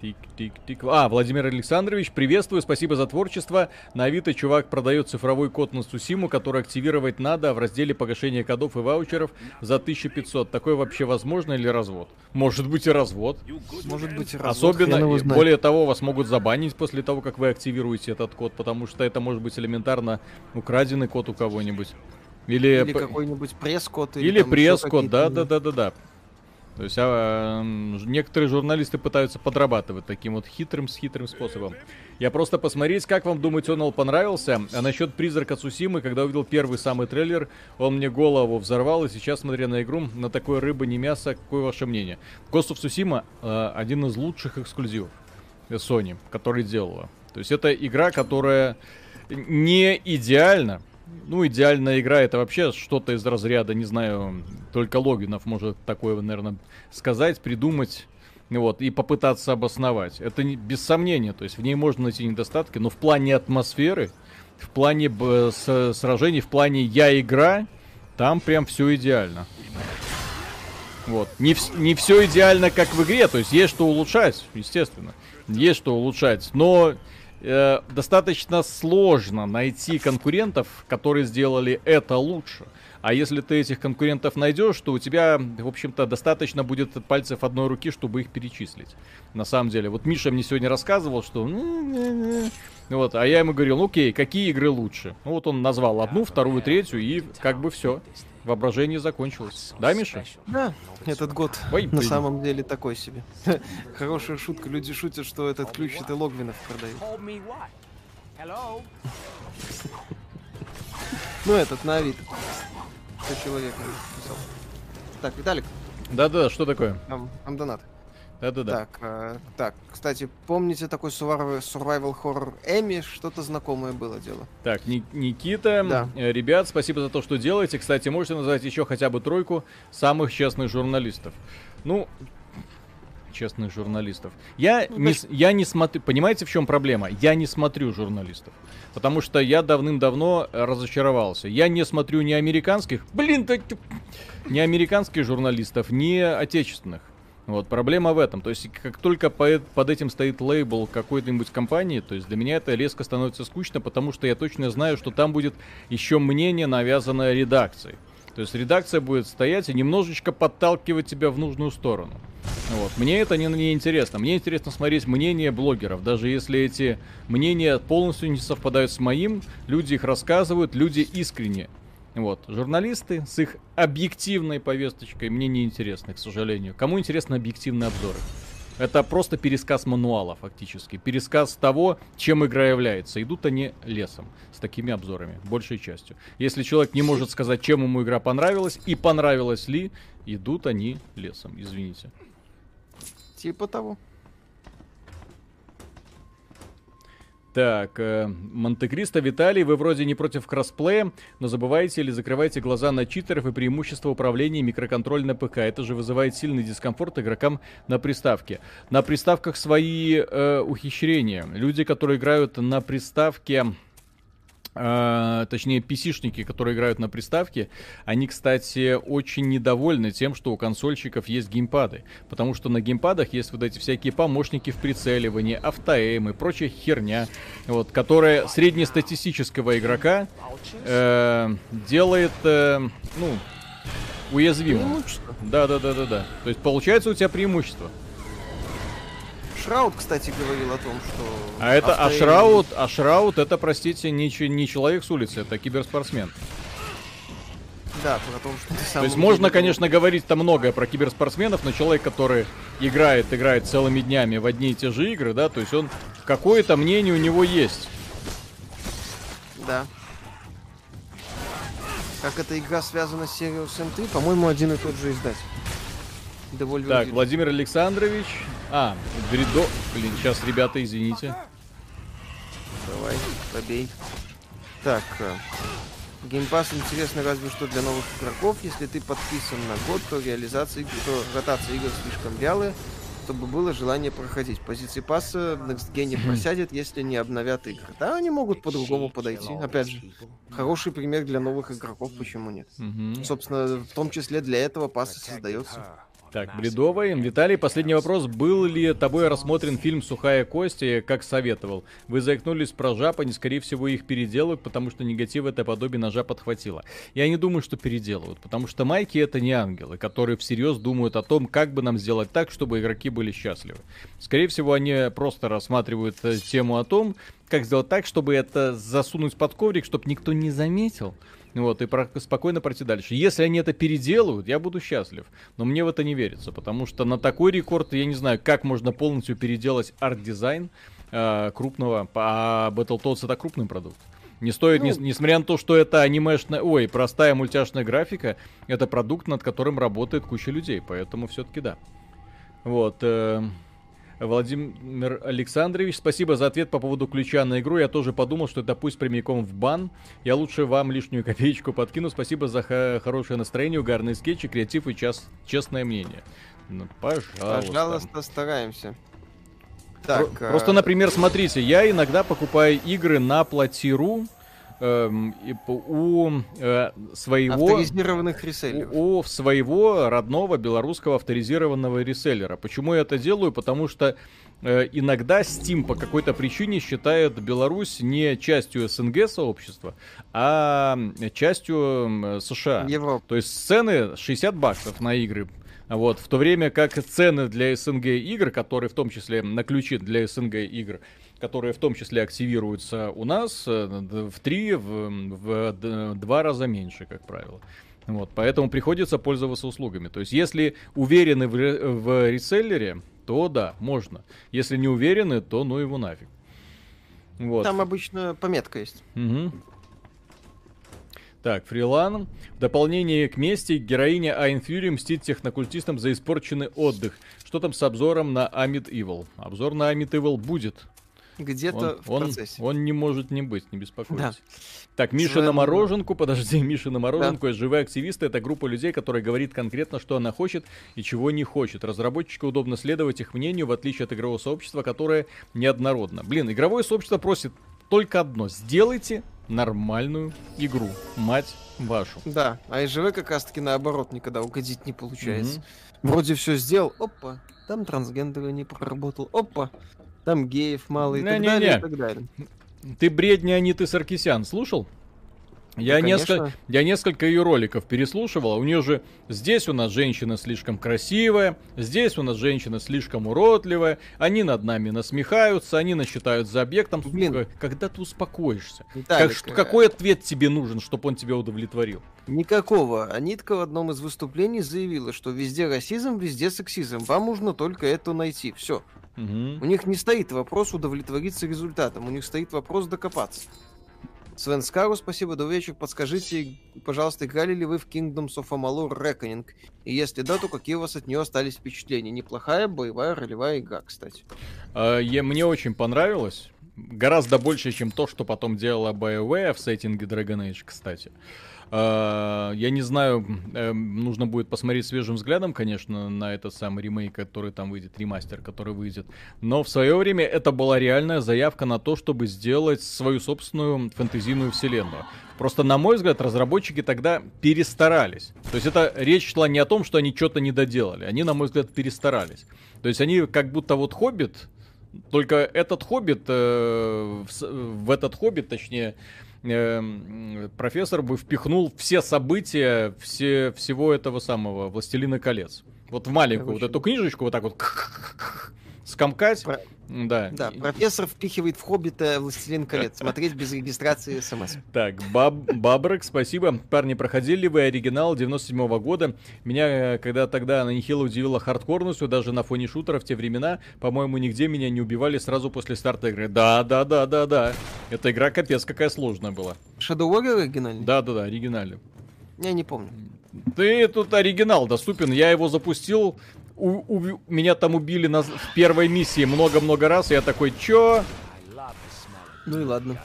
Тик-тик-тик. А, Владимир Александрович, приветствую, спасибо за творчество. На Авито чувак продает цифровой код на Цусиму, который активировать надо в разделе погашения кодов и ваучеров за 1500. Такое вообще возможно или развод? Может быть и развод. Может быть и развод. Особенно, более того, вас могут забанить после того, как вы активируете этот код, потому что это может быть элементарно украденный код у кого-нибудь. Или, или какой-нибудь пресс-код. Или, или пресс-код, да-да-да-да-да. То есть а, некоторые журналисты пытаются подрабатывать таким вот хитрым с хитрым способом. Я просто посмотреть, как вам думаете, он понравился. А насчет призрака Сусимы, когда увидел первый самый трейлер, он мне голову взорвал. И сейчас, смотря на игру, на такой рыбы не мясо, какое ваше мнение? Of Tsushima э, один из лучших эксклюзивов Sony, который делала. То есть это игра, которая не идеальна, ну, идеальная игра это вообще что-то из разряда, не знаю, только Логинов может такое, наверное, сказать, придумать. Вот, и попытаться обосновать. Это не, без сомнения, то есть в ней можно найти недостатки, но в плане атмосферы, в плане б, с, сражений, в плане я игра, там прям все идеально. Вот. Не, в, не все идеально, как в игре, то есть есть что улучшать, естественно. Есть что улучшать, но э, достаточно сложно найти конкурентов, которые сделали это лучше. А если ты этих конкурентов найдешь, то у тебя, в общем-то, достаточно будет пальцев одной руки, чтобы их перечислить. На самом деле. Вот Миша мне сегодня рассказывал, что... Вот, а я ему говорил, окей, какие игры лучше? Ну вот он назвал одну, вторую, третью, и как бы все. Воображение закончилось. Да, Миша? Да, этот год Ой, на самом деле такой себе. [LAUGHS] Хорошая шутка. Люди шутят, что этот ключ это Логвинов продают. [LAUGHS] Ну этот, на Авито. 100 человек написал. Так, Виталик. Да-да, что такое? Там, там донат. Да-да-да. Так, э, так, кстати, помните такой survival horror Эми? Что-то знакомое было дело. Так, Ни- Никита, да. э, ребят, спасибо за то, что делаете. Кстати, можете назвать еще хотя бы тройку самых честных журналистов. Ну, честных журналистов. Я, ну, не, я не смотрю... Понимаете, в чем проблема? Я не смотрю журналистов. Потому что я давным-давно разочаровался. Я не смотрю ни американских... Блин, да... Ни американских журналистов, ни отечественных. Вот, проблема в этом. То есть, как только под, этим стоит лейбл какой-нибудь компании, то есть для меня это резко становится скучно, потому что я точно знаю, что там будет еще мнение, навязанное редакцией. То есть редакция будет стоять и немножечко подталкивать тебя в нужную сторону. Вот. Мне это не, не интересно. Мне интересно смотреть мнения блогеров. Даже если эти мнения полностью не совпадают с моим, люди их рассказывают, люди искренне. Вот. Журналисты с их объективной повесточкой мне не интересны, к сожалению. Кому интересны объективные обзоры? Это просто пересказ мануала, фактически. Пересказ того, чем игра является. Идут они лесом с такими обзорами, большей частью. Если человек не может сказать, чем ему игра понравилась и понравилась ли, идут они лесом, извините. Типа того. Так, э, Монте-Кристо, Виталий, вы вроде не против кроссплея, но забываете или закрываете глаза на читеров и преимущество управления микроконтроль на ПК. Это же вызывает сильный дискомфорт игрокам на приставке. На приставках свои э, ухищрения. Люди, которые играют на приставке Uh, точнее, PC-шники, которые играют на приставке, они, кстати, очень недовольны тем, что у консольщиков есть геймпады. Потому что на геймпадах есть вот эти всякие помощники в прицеливании, автоэм и прочая херня, вот, которая среднестатистического игрока э, делает, э, ну, уязвимым. Да-да-да-да-да. То есть получается у тебя преимущество. Шраут, кстати, говорил о том, что... А это, а Шраут, а Шраут, это, простите, не, не человек с улицы, это киберспортсмен. Да, про то, что ты сам... То есть можно, был... конечно, говорить там многое про киберспортсменов, но человек, который играет, играет целыми днями в одни и те же игры, да, то есть он... Какое-то мнение у него есть. Да. Как эта игра связана с Sirius M3, по-моему, один и тот же издатель. Devolver так, Владимир Александрович. А, Гридо... Блин, сейчас, ребята, извините. Давай, побей. Так, э, геймпас интересно разве что для новых игроков. Если ты подписан на год, то реализация то ротация игр слишком вялая, чтобы было желание проходить. Позиции пасса в Next Gen просядет, если не обновят игры. Да, они могут по-другому подойти. Опять же, хороший пример для новых игроков, почему нет. Собственно, в том числе для этого пасса создается. Так, Бредовый. Виталий, последний вопрос. Был ли тобой рассмотрен фильм «Сухая кость» и как советовал? Вы заикнулись про жаб, они, скорее всего, их переделают, потому что негатив это подобие ножа подхватило. Я не думаю, что переделывают, потому что майки это не ангелы, которые всерьез думают о том, как бы нам сделать так, чтобы игроки были счастливы. Скорее всего, они просто рассматривают э, тему о том, как сделать так, чтобы это засунуть под коврик, чтобы никто не заметил, вот, и про- спокойно пройти дальше. Если они это переделают, я буду счастлив. Но мне в это не верится, потому что на такой рекорд, я не знаю, как можно полностью переделать арт-дизайн э, крупного, а Battletoads это крупный продукт. Не стоит, ну, не, несмотря на то, что это анимешная, ой, простая мультяшная графика, это продукт, над которым работает куча людей, поэтому все-таки да. Вот. Э, Владимир Александрович, спасибо за ответ по поводу ключа на игру. Я тоже подумал, что это пусть прямиком в бан. Я лучше вам лишнюю [LAUGHS] копеечку подкину. Спасибо за хорошее настроение, угарные скетчи, креатив и час, честное мнение. Ну, пожалуйста. Пожалуйста, стараемся. Так, Про- а... Просто, например, смотрите, я иногда покупаю игры на платиру, у э, своего... Авторизированных реселлеров. У, у своего родного белорусского авторизированного реселлера. Почему я это делаю? Потому что э, иногда Steam по какой-то причине считает Беларусь не частью СНГ сообщества, а частью США. Европа. То есть цены 60 баксов на игры вот, в то время как цены для СНГ игр, которые в том числе на ключи для СНГ игр, которые в том числе активируются у нас э, в три, в, в два раза меньше, как правило. Вот, поэтому приходится пользоваться услугами. То есть, если уверены в, в реселлере, то да, можно. Если не уверены, то ну его нафиг. Вот. Там обычно пометка есть. Угу. Так, Фрилан. В дополнение к мести героиня Айн Фьюри мстит технокультистам за испорченный отдых. Что там с обзором на Амид Evil? Обзор на Амид Evil будет где-то в он, процессе. Он не может не быть, не беспокойтесь. Да. Так, Миша Своему... на мороженку, подожди, [LAUGHS] Миша на мороженку, да. живые активисты, это группа людей, которая говорит конкретно, что она хочет и чего не хочет. Разработчику удобно следовать их мнению, в отличие от игрового сообщества, которое неоднородно. Блин, игровое сообщество просит только одно. Сделайте нормальную игру, мать вашу. Да, а ИЖВ как раз таки наоборот никогда угодить не получается. Угу. Вроде все сделал, опа, там трансгендеры не проработал, опа, там геев мало и, не, так, не, далее, не. и так далее. Ты бредни Аниты Саркисян слушал? Я, ну, несколько, я несколько ее роликов переслушивал. У нее же здесь у нас женщина слишком красивая, здесь у нас женщина слишком уродливая. Они над нами насмехаются, они нас считают за объектом. Блин. Когда ты успокоишься? как, что, какой ответ тебе нужен, чтобы он тебя удовлетворил? Никакого. Анитка в одном из выступлений заявила, что везде расизм, везде сексизм. Вам нужно только это найти. Все. Угу. У них не стоит вопрос удовлетвориться результатом, у них стоит вопрос докопаться. Свен Скару, спасибо, до вечера. Подскажите, пожалуйста, играли ли вы в Kingdoms of Amalur Reckoning? И если да, то какие у вас от нее остались впечатления? Неплохая боевая ролевая игра, кстати. А, я, мне очень понравилось. Гораздо больше, чем то, что потом делала BioWare в сеттинге Dragon Age, кстати. А, я не знаю, эм, нужно будет посмотреть свежим взглядом, конечно, на этот самый ремейк, который там выйдет, ремастер, который выйдет. Но в свое время это была реальная заявка на то, чтобы сделать свою собственную фэнтезийную вселенную. Просто, на мой взгляд, разработчики тогда перестарались. То есть это речь шла не о том, что они что-то не доделали. Они, на мой взгляд, перестарались. То есть они как будто вот Хоббит, только этот Хоббит, э, в, в этот Хоббит, точнее, э, профессор бы впихнул все события все, всего этого самого «Властелина колец». Вот в маленькую Короче. вот эту книжечку вот так вот [LAUGHS] скомкать. Про... Да. Да, профессор впихивает в Хоббита Властелин колец. [LAUGHS] Смотреть без регистрации смс. Так, Баб, Бабрак, спасибо. Парни, проходили вы оригинал 97 -го года. Меня, э, когда тогда на Нихила удивила хардкорностью, даже на фоне шутера в те времена, по-моему, нигде меня не убивали сразу после старта игры. Да, да, да, да, да. Эта игра капец какая сложная была. Shadow Warrior оригинальный? Да, да, да, оригинальный. Я не помню. Ты тут оригинал доступен. Я его запустил у, у, меня там убили на, в первой миссии много-много раз, и я такой, чё? Ну и ладно.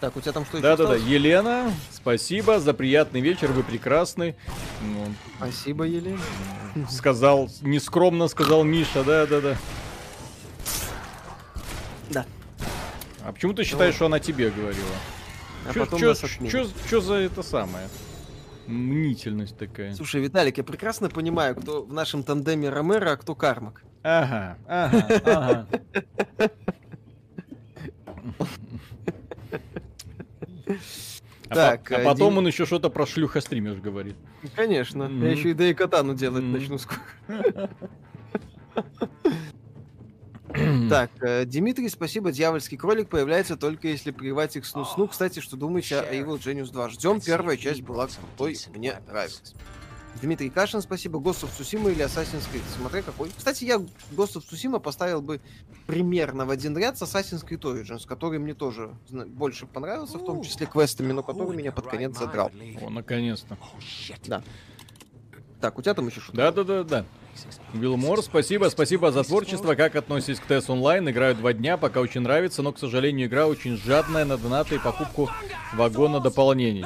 Так, у тебя там что Да-да-да, Елена, спасибо за приятный вечер, вы прекрасны. Ну, спасибо, Елена. Сказал, нескромно сказал Миша, да-да-да. Да. А почему ты считаешь, ну, что она тебе говорила? А чё, потом чё, чё, чё за это самое? Мнительность такая. Слушай, Виталик, я прекрасно понимаю, кто в нашем тандеме Ромеро, а кто Кармак. Ага, ага, ага. А, так, по- а потом Дим... он еще что-то про шлюха стримерш говорит. Конечно. Mm-hmm. Я еще и Дэй Катану делать mm-hmm. начну скоро. [LAUGHS] [CLEARS THROAT] Так, э, Дмитрий, спасибо. Дьявольский кролик появляется только если прививать их сну-сну. Кстати, что думаете о Evil Genius 2? Ждем. Первая часть была крутой. Мне нравилась. Дмитрий Кашин, спасибо. Ghost of Tsushima или Assassin's Creed? Смотря какой. Кстати, я Ghost of Tsushima поставил бы примерно в один ряд с Assassin's Creed Origins, который мне тоже больше понравился, в том числе квестами, но который меня под конец задрал. О, наконец-то. Да. Так, у тебя там еще что-то? Да-да-да-да. Вилмор, спасибо, спасибо за творчество. Как относитесь к TES онлайн? Играю два дня, пока очень нравится, но, к сожалению, игра очень жадная на донаты и покупку вагона дополнений.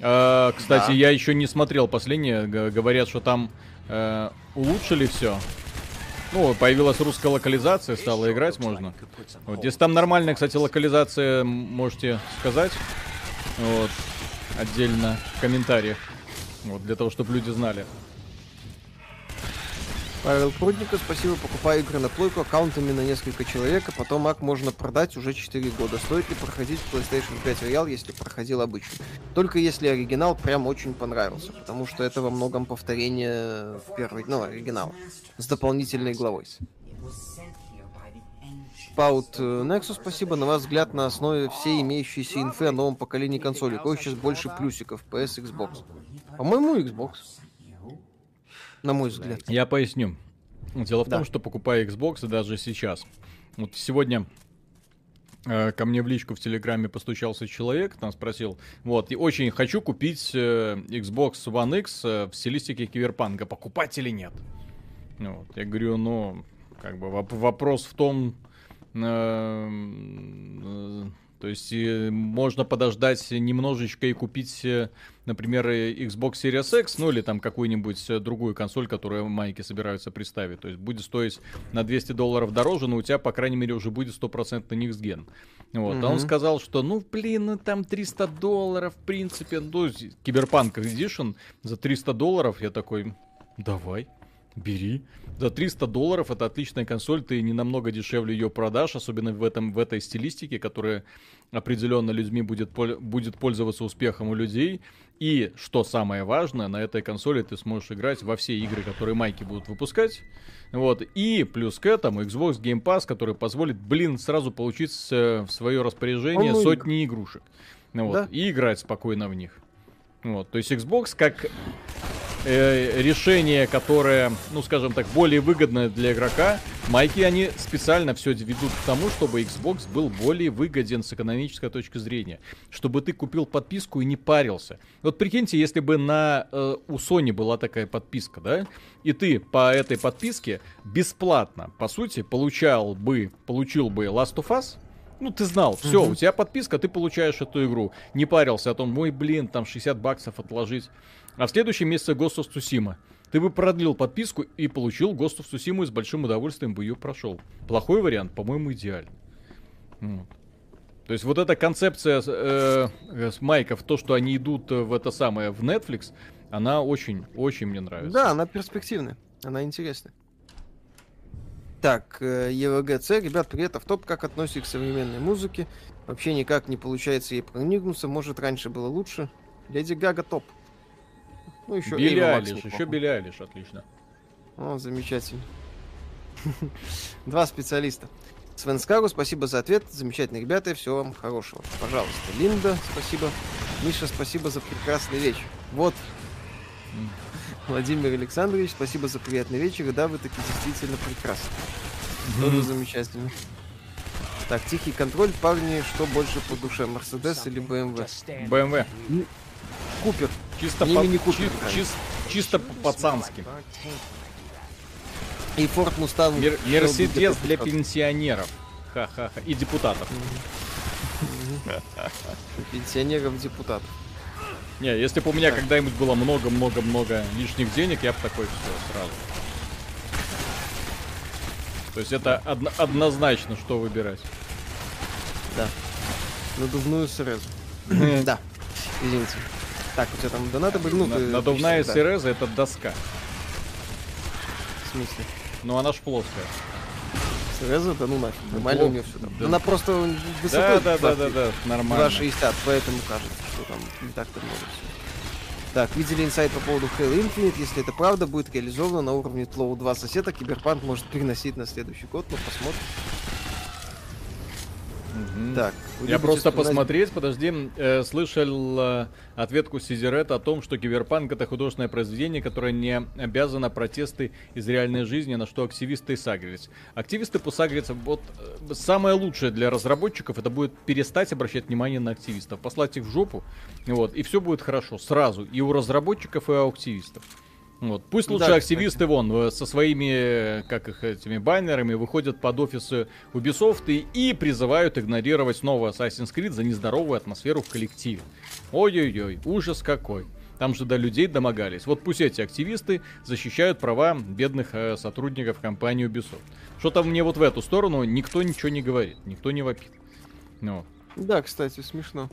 А, кстати, да. я еще не смотрел последнее. Говорят, что там э, улучшили все. Ну, появилась русская локализация, стало играть можно. Вот, если там нормальная, кстати, локализация, можете сказать. Вот, отдельно в комментариях. Вот, для того, чтобы люди знали. Павел Прудников, спасибо, покупаю игры на плойку аккаунтами на несколько человек, а потом ак можно продать уже 4 года. Стоит ли проходить PlayStation 5 Real, если проходил обычно? Только если оригинал прям очень понравился, потому что это во многом повторение первой, ну, оригинала, с дополнительной главой. Паут э, Nexus, спасибо. На ваш взгляд, на основе всей имеющейся инфы о новом поколении консолей, какой сейчас больше плюсиков, PS, Xbox? По-моему, Xbox на мой взгляд. Я поясню. Дело в да. том, что покупая Xbox даже сейчас. Вот сегодня э, ко мне в личку в Телеграме постучался человек, там спросил, вот, и очень хочу купить э, Xbox One X э, в стилистике киберпанка, покупать или нет? Вот, я говорю, ну, как бы вопрос в том, э, то есть э, можно подождать немножечко и купить, э, например, Xbox Series X, ну или там какую-нибудь э, другую консоль, которую майки собираются представить. То есть будет стоить на 200 долларов дороже, но у тебя, по крайней мере, уже будет стопроцентный Next Gen. Вот. Mm-hmm. А он сказал, что, ну, блин, ну там 300 долларов, в принципе, ну, Киберпанк Edition за 300 долларов. Я такой, давай. Бери. За 300 долларов это отличная консоль, ты не намного дешевле ее продашь, особенно в, этом, в этой стилистике, которая определенно людьми будет, будет пользоваться успехом у людей. И, что самое важное, на этой консоли ты сможешь играть во все игры, которые майки будут выпускать. Вот. И плюс к этому Xbox Game Pass, который позволит, блин, сразу получить в свое распоряжение Он сотни игр. игрушек. Вот. Да? И играть спокойно в них. Вот. То есть Xbox как э, решение, которое, ну, скажем так, более выгодное для игрока, майки, они специально все ведут к тому, чтобы Xbox был более выгоден с экономической точки зрения. Чтобы ты купил подписку и не парился. Вот прикиньте, если бы на, э, у Sony была такая подписка, да, и ты по этой подписке бесплатно, по сути, получал бы, получил бы Last of Us, ну, ты знал, все, у тебя подписка, ты получаешь эту игру. Не парился о том, мой блин, там 60 баксов отложить. А в следующем месяце Ghost of Tsushima. Ты бы продлил подписку и получил Ghost of Tsushima и с большим удовольствием бы ее прошел. Плохой вариант, по-моему, идеальный. То есть вот эта концепция э, с майков, то, что они идут в это самое, в Netflix, она очень, очень мне нравится. Да, она перспективная, она интересная. Так, э, ЕВГЦ, ребят, привет, а в топ как относитесь к современной музыке? Вообще никак не получается ей проникнуться, может раньше было лучше. Леди Гага топ. Ну, еще Билли Алиш, еще Билли Алиш, отлично. О, замечательно. [LAUGHS] Два специалиста. Свен Скару, спасибо за ответ. Замечательные ребята, всего вам хорошего. Пожалуйста. Линда, спасибо. Миша, спасибо за прекрасный вечер. Вот. Владимир Александрович, спасибо за приятный вечер. Да, вы таки действительно прекрасны. Тоже замечательно. Так, тихий контроль, парни, что больше по душе, Мерседес или БМВ? БМВ. Купер. Чисто по... Мини Купер. Чи... чисто по-пацански. И Форд Мустанг. Мер... Мерседес для пенсионеров. Ха-ха-ха. И депутатов. Пенсионеров депутатов. Не, если бы у меня когда-нибудь было много-много-много лишних денег, я бы такой все сразу. То есть это одно- однозначно, что выбирать. Да. Надувную сразу. Да. Извините. Так, у тебя там донаты были, ну, На, Надувная Сереза это доска. В смысле? Ну она ж плоская. Цереза, да ну нафиг, нормально у нее все там. Да. Она просто высотой да, да, да, да, да, нормально. 2,60, поэтому кажется, что там не так-то много всего. Так, видели инсайд по поводу Halo Infinite. Если это правда, будет реализовано на уровне TLOU 2 соседа, Киберпанк может переносить на следующий год. Ну, посмотрим. Угу. Так, я просто посмотреть, подожди, э, слышал э, ответку CD Red о том, что Киберпанк это художественное произведение, которое не обязано протесты из реальной жизни, на что активисты сагрились. Активисты посагрятся, вот э, самое лучшее для разработчиков это будет перестать обращать внимание на активистов, послать их в жопу, вот, и все будет хорошо сразу, и у разработчиков, и у активистов. Вот. Пусть лучше да, активисты кстати. вон э, со своими, как их, этими баннерами выходят под офисы Ubisoft и, и призывают игнорировать новый Assassin's Creed за нездоровую атмосферу в коллективе. Ой-ой-ой, ужас какой. Там же до людей домогались. Вот пусть эти активисты защищают права бедных э, сотрудников компании Ubisoft. Что-то мне вот в эту сторону никто ничего не говорит, никто не вопит. Ну. Да, кстати, смешно.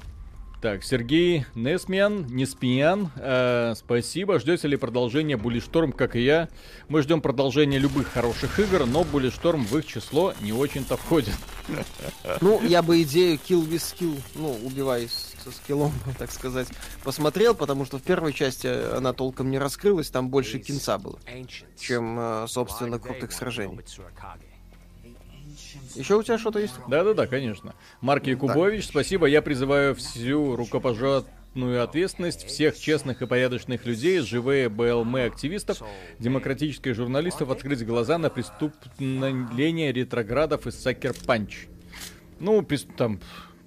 Так, Сергей Несмиан, Неспиян, э, спасибо. Ждете ли продолжения Буллишторм, как и я? Мы ждем продолжения любых хороших игр, но Буллишторм в их число не очень-то входит. [LAUGHS] Ну, я бы идею Kill with Skill, ну, убивай со скиллом, [LAUGHS] так сказать, посмотрел, потому что в первой части она толком не раскрылась, там больше кинца было, чем, э, собственно, крутых сражений. Еще у тебя что-то есть? Да-да-да, конечно. Марк Якубович, так. спасибо. Я призываю всю рукопожатную ответственность всех честных и порядочных людей, живые БЛМ-активистов, демократических журналистов открыть глаза на преступление ретроградов из Сакер Панч. Ну, там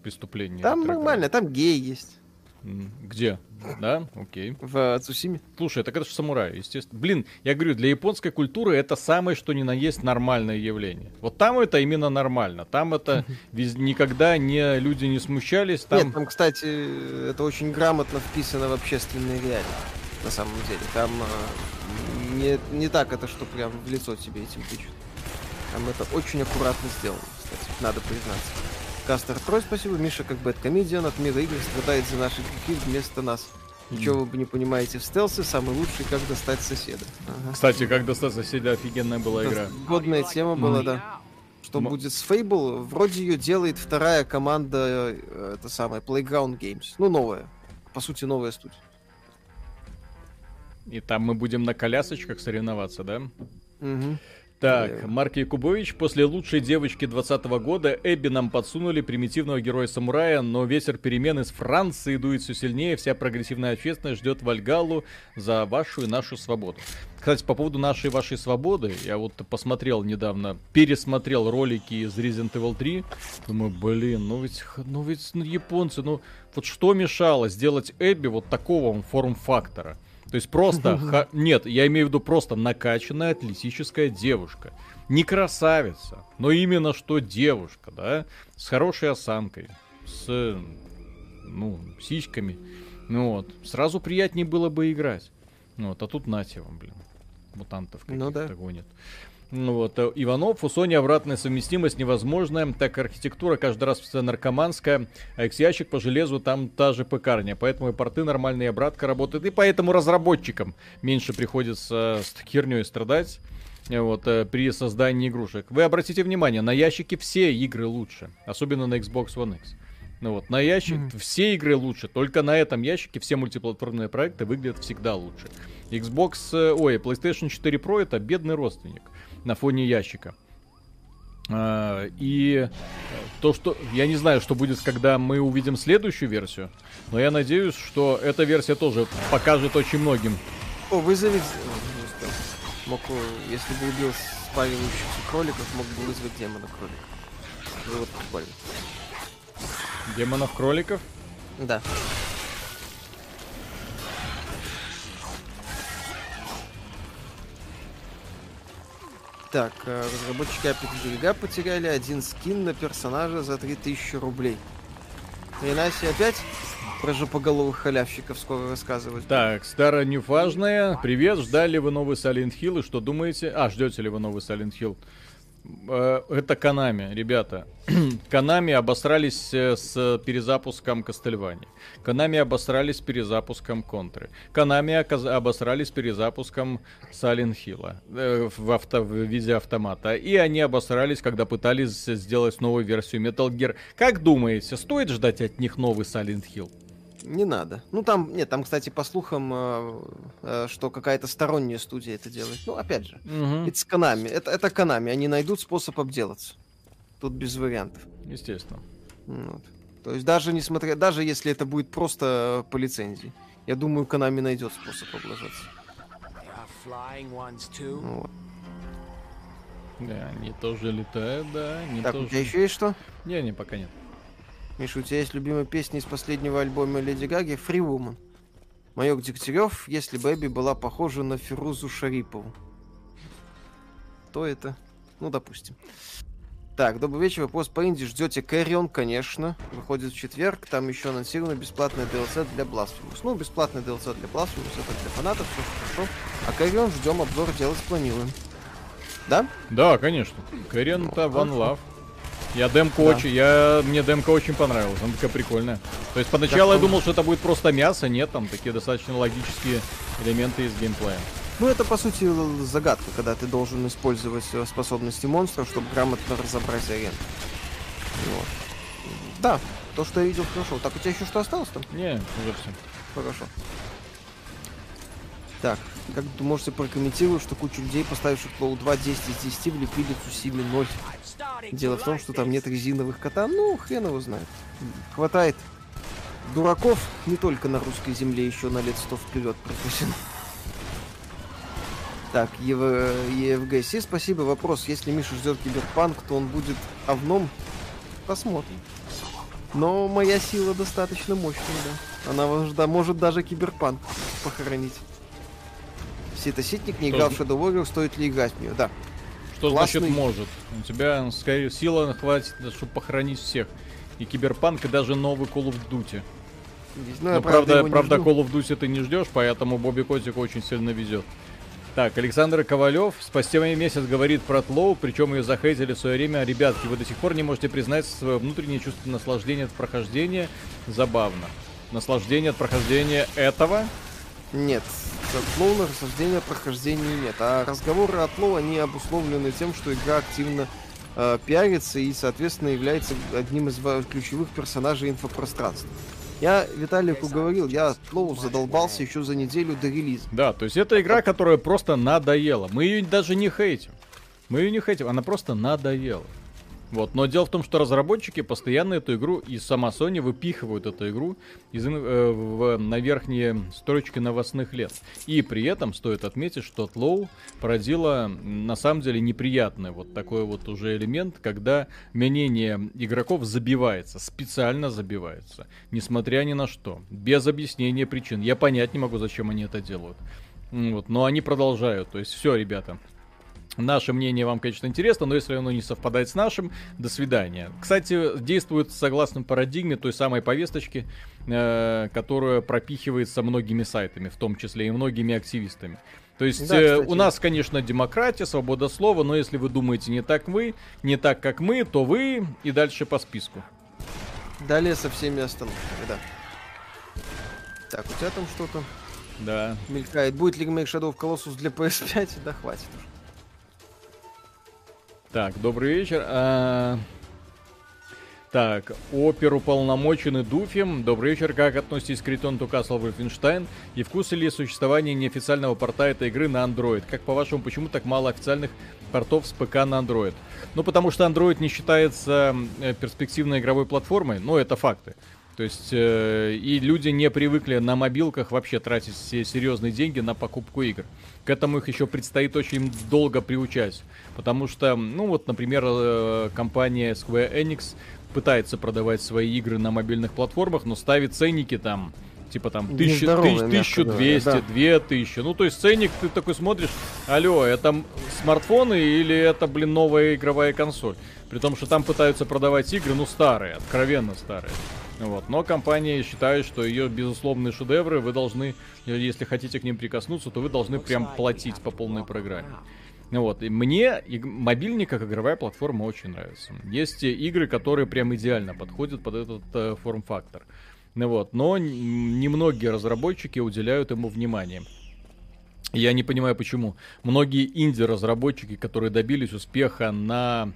преступление. Там нормально, там гей есть. Где? Да, окей. В Цусиме. Слушай, так это же самурай, естественно. Блин, я говорю, для японской культуры это самое, что ни на есть нормальное явление. Вот там это именно нормально. Там это [LAUGHS] никогда не люди не смущались. Там... Нет, там, кстати, это очень грамотно вписано в общественные реалии. На самом деле. Там э, не, не так это, что прям в лицо тебе этим тычут. Там это очень аккуратно сделано, кстати, надо признаться. Кастер Трой, спасибо. Миша, как Бэткомедиан от мира игр, страдает за наши грехи вместо нас. Ничего вы не понимаете в стелсе, самый лучший, как достать соседа. Ага. Кстати, как достать соседа, офигенная была игра. Годная тема была, да. Что М- будет с Fable? Вроде ее делает вторая команда, э, это самая, Playground Games. Ну, новая. По сути, новая студия. И там мы будем на колясочках соревноваться, да? Угу. Так, Марк Якубович, после лучшей девочки 20 года Эбби нам подсунули примитивного героя-самурая, но ветер перемен из Франции дует все сильнее, вся прогрессивная общественность ждет Вальгалу за вашу и нашу свободу. Кстати, по поводу нашей вашей свободы, я вот посмотрел недавно, пересмотрел ролики из Resident Evil 3, думаю, блин, ну ведь, ну ведь ну, японцы, ну вот что мешало сделать Эбби вот такого форм-фактора? То есть просто... [LAUGHS] Нет, я имею в виду просто накачанная атлетическая девушка. Не красавица, но именно что девушка, да? С хорошей осанкой, с, ну, сиськами. Ну вот. Сразу приятнее было бы играть. Ну вот, а тут нате вам, блин. Мутантов каких-то ну, да. гонит. Ну вот, э, Иванов, у Sony обратная совместимость невозможная, так архитектура каждый раз наркоманская, а X-ящик по железу там та же пекарня, поэтому и порты нормальные, и обратка работает, и поэтому разработчикам меньше приходится с херней страдать э, вот, э, при создании игрушек. Вы обратите внимание, на ящике все игры лучше, особенно на Xbox One X. Ну вот, на ящик mm-hmm. все игры лучше, только на этом ящике все мультиплатформные проекты выглядят всегда лучше. Xbox, ой, PlayStation 4 Pro это бедный родственник на фоне ящика. А, и то, что... Я не знаю, что будет, когда мы увидим следующую версию, но я надеюсь, что эта версия тоже покажет очень многим. О, вызови... Мог, если бы убил спаливающихся кроликов, мог бы вызвать демона кролика. Ну вот буквально. Демонов кроликов? Да. Так, э, разработчики Epic берега потеряли один скин на персонажа за 3000 рублей. Хрена себе опять про жопоголовых халявщиков скоро рассказывать. Так, старая неважная. Привет, ждали вы новый Silent Hill и что думаете? А, ждете ли вы новый Silent Hill? Э, это Канами, ребята. [CLEARS THROAT] Канами обосрались э, с перезапуском Кастельвани. Канами обосрались с перезапуском Контры. Канами обосрались с перезапуском Silent Hill э, в, авто, в виде автомата. И они обосрались, когда пытались сделать новую версию Metal Gear. Как думаете, стоит ждать от них новый Silent Hill? Не надо. Ну там, нет, там, кстати, по слухам, э, э, что какая-то сторонняя студия это делает. Ну, опять же, угу. это Konami. Это, это Konami. Они найдут способ обделаться. Тут без вариантов. Естественно. Вот. То есть даже несмотря, даже если это будет просто по лицензии, я думаю, Konami найдет способ облажаться. Вот. Да, они тоже летают, да. Они так, тоже... у тебя еще есть что? Не, не, пока нет. Миша, у тебя есть любимая песня из последнего альбома Леди Гаги «Free Woman». Майор Дегтярев, если бы Эбби была похожа на Фирузу Шарипову. Кто это? Ну, допустим. Так, добрый вечер. Вопрос по инди. Ждете Кэрион? Конечно. Выходит в четверг. Там еще анонсировано бесплатное DLC для Blasphemous. Ну, бесплатное DLC для Blasphemous. Это для фанатов. Все хорошо. А Кэрион ждем обзор делать планируем. Да? Да, конечно. Кэрион это One Love. Я демку да. очень, я, мне демка очень понравилась, она такая прикольная. То есть поначалу так, я думал, что это будет просто мясо, нет, там такие достаточно логические элементы из геймплея. Ну, это, по сути, загадка, когда ты должен использовать э, способности монстра, чтобы грамотно разобрать арену. Вот. Да, то, что я видел, хорошо. Так, у тебя еще что осталось там? Не, уже все. Хорошо. Так, как вы можете прокомментировать, что кучу людей, поставивших Flow 2 10 из 10, влепили Цусиме 0? Дело в том, что там нет резиновых кота. Ну, хрен его знает. Хватает дураков не только на русской земле, еще на лет сто вперед пропущено. Так, ЕВ... EFGC, спасибо. Вопрос, если Миша ждет киберпанк, то он будет овном? Посмотрим. Но моя сила достаточно мощная, да. Она да, может даже киберпанк похоронить. Ситоситник, не играл в Shadow Warrior, стоит ли играть в нее? Да. Что Классный... значит может? У тебя, скорее, сила хватит, чтобы похоронить всех. И Киберпанк, и даже новый Call of Duty. Ну, Но, правда, правда, Call of Duty ты не ждешь, поэтому Бобби Котик очень сильно везет. Так, Александр Ковалев спустя месяц говорит про Тлоу, причем ее захейтили в свое время. Ребятки, вы до сих пор не можете признать свое внутреннее чувство наслаждения от прохождения. Забавно. Наслаждение от прохождения этого? Нет, от Лоу рассуждения прохождения нет. А разговоры от Лоу, они обусловлены тем, что игра активно э, пиарится и, соответственно, является одним из ключевых персонажей инфопространства. Я Виталику говорил, я от задолбался еще за неделю до релиза. Да, то есть это игра, которая просто надоела. Мы ее даже не хейтим. Мы ее не хейтим, она просто надоела. Вот. Но дело в том, что разработчики постоянно эту игру и сама Sony выпихивают эту игру из, э, в, на верхние строчки новостных лет. И при этом стоит отметить, что Тлоу породила на самом деле неприятный вот такой вот уже элемент, когда мнение игроков забивается, специально забивается, несмотря ни на что, без объяснения причин. Я понять не могу, зачем они это делают. Вот, но они продолжают. То есть все, ребята, Наше мнение вам, конечно, интересно, но если оно не совпадает с нашим, до свидания. Кстати, действует согласно парадигме той самой повесточки, э, которая пропихивается многими сайтами, в том числе и многими активистами. То есть да, э, у нас, конечно, демократия, свобода слова, но если вы думаете не так вы, не так как мы, то вы и дальше по списку. Далее со всеми остановками, да. Так, у тебя там что-то? Да. Мелькает. Будет ли ремейк Shadow of Colossus для PS5? Да хватит уже. Так, добрый вечер. А... Так, оперуполномоченный Дуфи. Добрый вечер. Как относитесь к Return to Castle? И вкусы ли существование неофициального порта этой игры на Android? Как по-вашему, почему так мало официальных портов с ПК на Android? Ну, потому что Android не считается э, перспективной игровой платформой. Ну, это факты. То есть э, и люди не привыкли на мобилках вообще тратить все серьезные деньги на покупку игр. К этому их еще предстоит очень долго приучать. Потому что, ну вот, например, э, компания Square Enix пытается продавать свои игры на мобильных платформах, но ставит ценники там типа там 1200, да. 2000. Ну, то есть ценник ты такой смотришь, алло, это смартфоны или это, блин, новая игровая консоль? При том, что там пытаются продавать игры, ну, старые, откровенно старые. Вот. Но компания считает, что ее безусловные шедевры вы должны, если хотите к ним прикоснуться, то вы должны прям платить по полной программе. Вот. И мне мобильник как игровая платформа очень нравится. Есть игры, которые прям идеально подходят под этот э, форм-фактор. Ну вот. Но немногие разработчики уделяют ему внимание. Я не понимаю, почему. Многие инди-разработчики, которые добились успеха на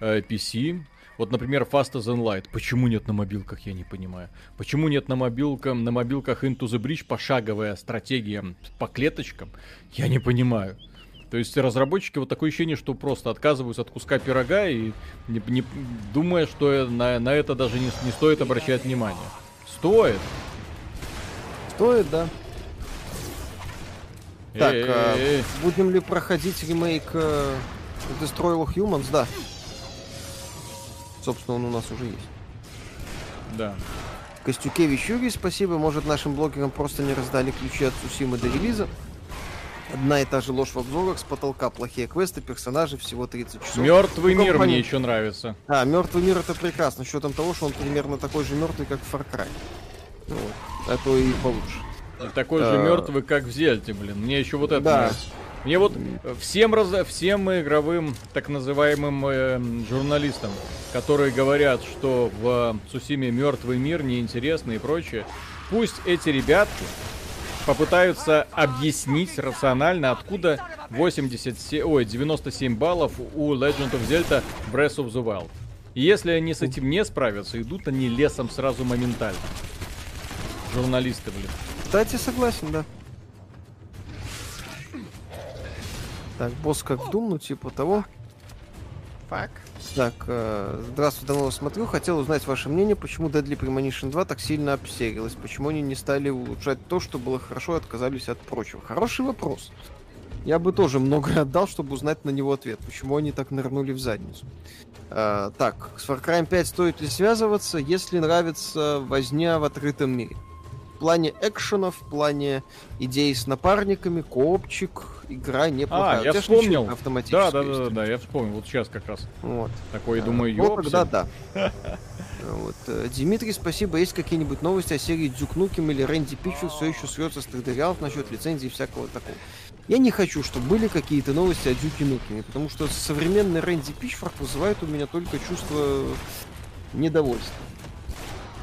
э, PC, вот, например, Faster Than Light. Почему нет на мобилках, я не понимаю. Почему нет на, мобилках, на мобилках Into the Bridge пошаговая стратегия по клеточкам? Я не понимаю. То есть разработчики вот такое ощущение, что просто отказываются от куска пирога и не, не, думая, что на, на это даже не, не стоит обращать внимание. Стоит. Стоит, да. Так, а, будем ли проходить ремейк э, Destroy All Humans? Да. Собственно, он у нас уже есть. Да. Костюкевич Юрий, спасибо. Может, нашим блогерам просто не раздали ключи от Сусимы до релиза? Одна и та же ложь в обзорах, с потолка плохие квесты, персонажи, всего 30 часов. Мертвый ну, мир мне еще нравится. А, мертвый мир это прекрасно, с учетом того, что он примерно такой же мертвый, как в Far Cry. Ну. Это и получше. Такой же мертвый, как в Зельте, блин. Мне еще вот это да. нравится. Мне вот всем, раз, всем игровым так называемым э, журналистам, которые говорят, что в Сусиме мертвый мир неинтересный и прочее, пусть эти ребятки попытаются объяснить рационально, откуда 87, ой, 97 баллов у Legend of Zelda Breath of the Wild. И если они с этим не справятся, идут они лесом сразу моментально. Журналисты, блин. Кстати, согласен, да. Так, босс как в Doom, ну типа того. Фак. Так, э, здравствуйте, давно вас смотрю. Хотел узнать ваше мнение, почему Deadly Premonition 2 так сильно обсерилась? Почему они не стали улучшать то, что было хорошо, и отказались от прочего? Хороший вопрос. Я бы тоже многое [LAUGHS] отдал, чтобы узнать на него ответ. Почему они так нырнули в задницу? Э, так, с Far Cry 5 стоит ли связываться, если нравится возня в открытом мире? В плане экшенов, в плане идей с напарниками, коопчик, игра неплохая. А, я вспомнил. Да, да, да, да, я вспомнил. Вот сейчас как раз. Вот. Такой, думаю, ёпсель. Вот тогда да. [LAUGHS] Вот. Э, Дмитрий, спасибо. Есть какие-нибудь новости о серии Дюк Нукем или Рэнди Пичу все еще срется с 3D насчет лицензии и всякого такого? Я не хочу, чтобы были какие-то новости о Дюке Нукеме, потому что современный Рэнди Пичфорд вызывает у меня только чувство недовольства.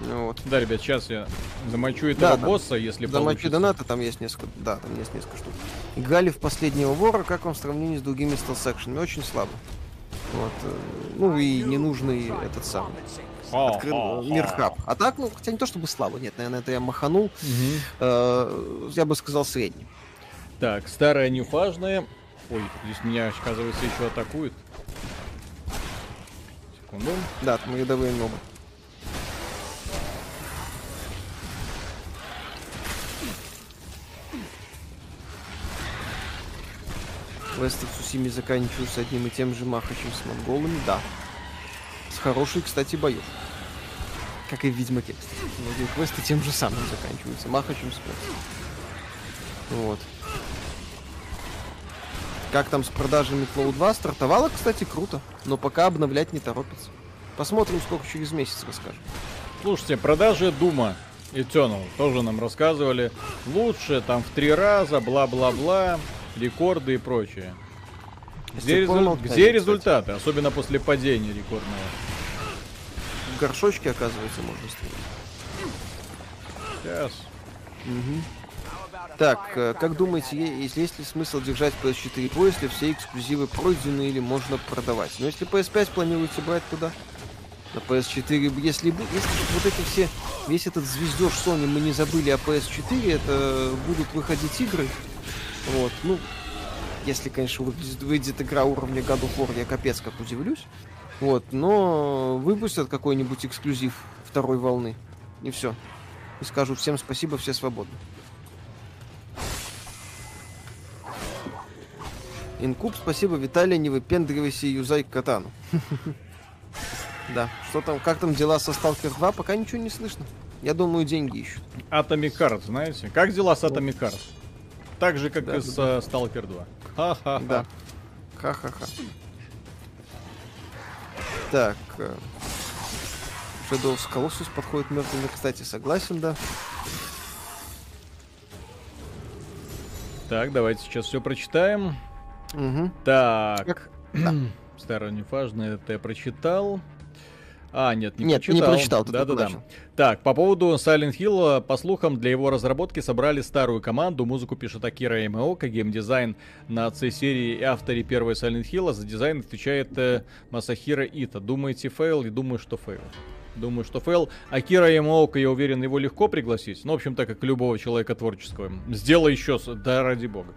Вот. Да, ребят, сейчас я замочу этого да, босса, если Замочу получится. доната, там есть несколько, да, там есть несколько штук. Играли в последнего вора, как вам в сравнении с другими стелс-экшенами? Очень слабо. Вот. Э, ну и ненужный этот самый. Открыл, мир хаб. А так, ну, хотя не то чтобы слабо, нет, наверное, это я маханул. Угу. Я бы сказал средний. Так, старая нюфажная. Ой, здесь меня, оказывается, еще атакует. Секунду. Да, там рядовые много. Квесты в Сусиме заканчиваются одним и тем же махачем с монголами, да. С хорошей, кстати, боев. Как и в Ведьмаке, кстати. Многие квесты тем же самым заканчиваются. Махачем с Вот. Как там с продажами Cloud 2? Стартовало, кстати, круто. Но пока обновлять не торопится. Посмотрим, сколько через месяц расскажем. Слушайте, продажи Дума Eternal тоже нам рассказывали. Лучше там в три раза, бла-бла-бла рекорды и прочее. Где, резу... Где результаты, особенно после падения рекордного? В горшочке, оказывается, можно стрелять. Сейчас. Угу. Так, э, как думаете, есть, есть ли смысл держать PS4 Pro, если все эксклюзивы пройдены или можно продавать? Но если PS5 планируете брать туда, на PS4, если, если вот эти все, весь этот звездеж Sony мы не забыли о PS4, это будут выходить игры, вот, ну, если, конечно, выйдет игра уровня God of War, я капец как удивлюсь. Вот, но выпустят какой-нибудь эксклюзив второй волны. И все. И скажу всем спасибо, все свободны. Инкуб, спасибо, Виталий, не выпендривайся и юзай катану. [LAUGHS] Да, что там, как там дела со Stalker 2, пока ничего не слышно. Я думаю, деньги ищут. Atomic Heart, знаете? Как дела с Atomic Heart? Так же, как да, и с да. Stalker 2. Ха-ха-ха. Да. Ха-ха-ха. Так. Э, Shadow of Colossus подходит мертвыми, кстати, согласен, да. Так, давайте сейчас все прочитаем. Угу. Так. Да. [CLEARS THROAT] Старое неважно, это я прочитал. А, нет, не нет, прочитал. не прочитал. Да-да-да. Так, по поводу Silent Hill, по слухам, для его разработки собрали старую команду. Музыку пишет Акира Ямаока, геймдизайн на C-серии и авторе первой Silent Hill, а за дизайн отвечает э, Масахиро Ито. Думаете fail? И думаю, что fail. Думаю, что fail. Акира Ямаока, я уверен, его легко пригласить. Ну, в общем, так как любого человека творческого. Сделай еще, да ради бога.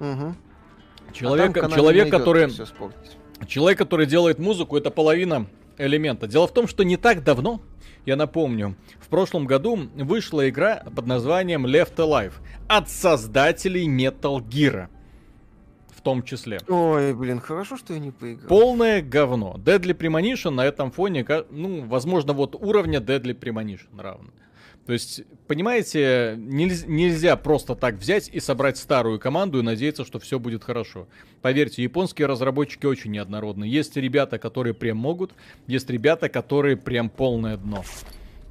Угу. Человек, а человек который... Человек, который делает музыку, это половина элемента. Дело в том, что не так давно, я напомню, в прошлом году вышла игра под названием Left Alive от создателей Metal Gear. В том числе. Ой, блин, хорошо, что я не поиграл. Полное говно. Deadly Premonition на этом фоне, ну, возможно, вот уровня Deadly Premonition равно. То есть, понимаете, нельзя, нельзя просто так взять и собрать старую команду и надеяться, что все будет хорошо. Поверьте, японские разработчики очень неоднородны. Есть ребята, которые прям могут, есть ребята, которые прям полное дно.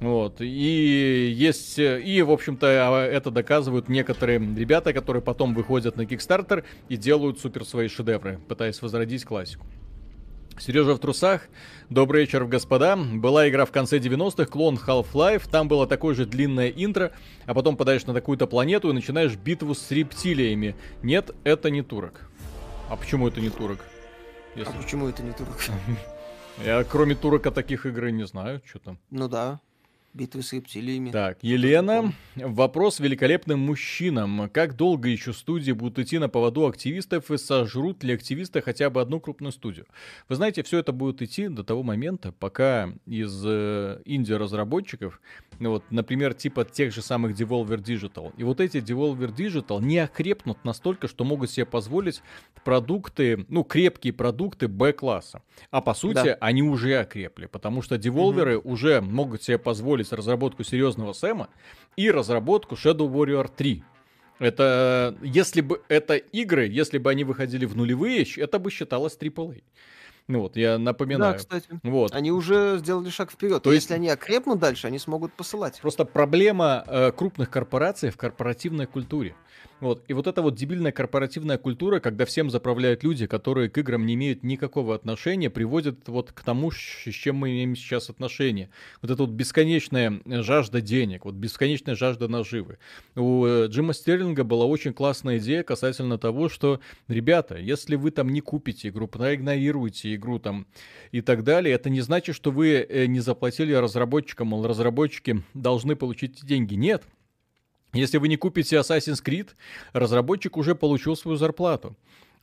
Вот. И есть, и, в общем-то, а, это доказывают некоторые ребята, которые потом выходят на Kickstarter и делают супер свои шедевры, пытаясь возродить классику. Сережа в трусах. Добрый вечер, господа. Была игра в конце 90-х, клон Half-Life. Там было такое же длинное интро, а потом подаешь на такую-то планету и начинаешь битву с рептилиями. Нет, это не турок. А почему это не турок? Если... А почему это не турок? [LAUGHS] Я кроме турок о таких игр не знаю, что там. Ну да битвы с рептилиями. Так, Елена, вопрос великолепным мужчинам. Как долго еще студии будут идти на поводу активистов и сожрут ли активисты хотя бы одну крупную студию? Вы знаете, все это будет идти до того момента, пока из э, инди-разработчиков, ну вот, например, типа тех же самых Devolver Digital, и вот эти Devolver Digital не окрепнут настолько, что могут себе позволить продукты, ну, крепкие продукты Б-класса. А по сути, да. они уже окрепли, потому что деволверы угу. уже могут себе позволить ускорить разработку серьезного Сэма и разработку Shadow Warrior 3. Это, если бы это игры, если бы они выходили в нулевые, это бы считалось AAA. Ну вот, я напоминаю. Да, кстати. Вот. Они уже сделали шаг вперед. То есть... Если они окрепнут дальше, они смогут посылать. Просто проблема э, крупных корпораций в корпоративной культуре. Вот. И вот эта вот дебильная корпоративная культура, когда всем заправляют люди, которые к играм не имеют никакого отношения, приводит вот к тому, с чем мы имеем сейчас отношение. Вот эта вот бесконечная жажда денег, вот бесконечная жажда наживы. У э, Джима Стерлинга была очень классная идея касательно того, что, ребята, если вы там не купите игру, проигнорируете игру там и так далее, это не значит, что вы э, не заплатили разработчикам, разработчики должны получить деньги. Нет, если вы не купите Assassin's Creed, разработчик уже получил свою зарплату.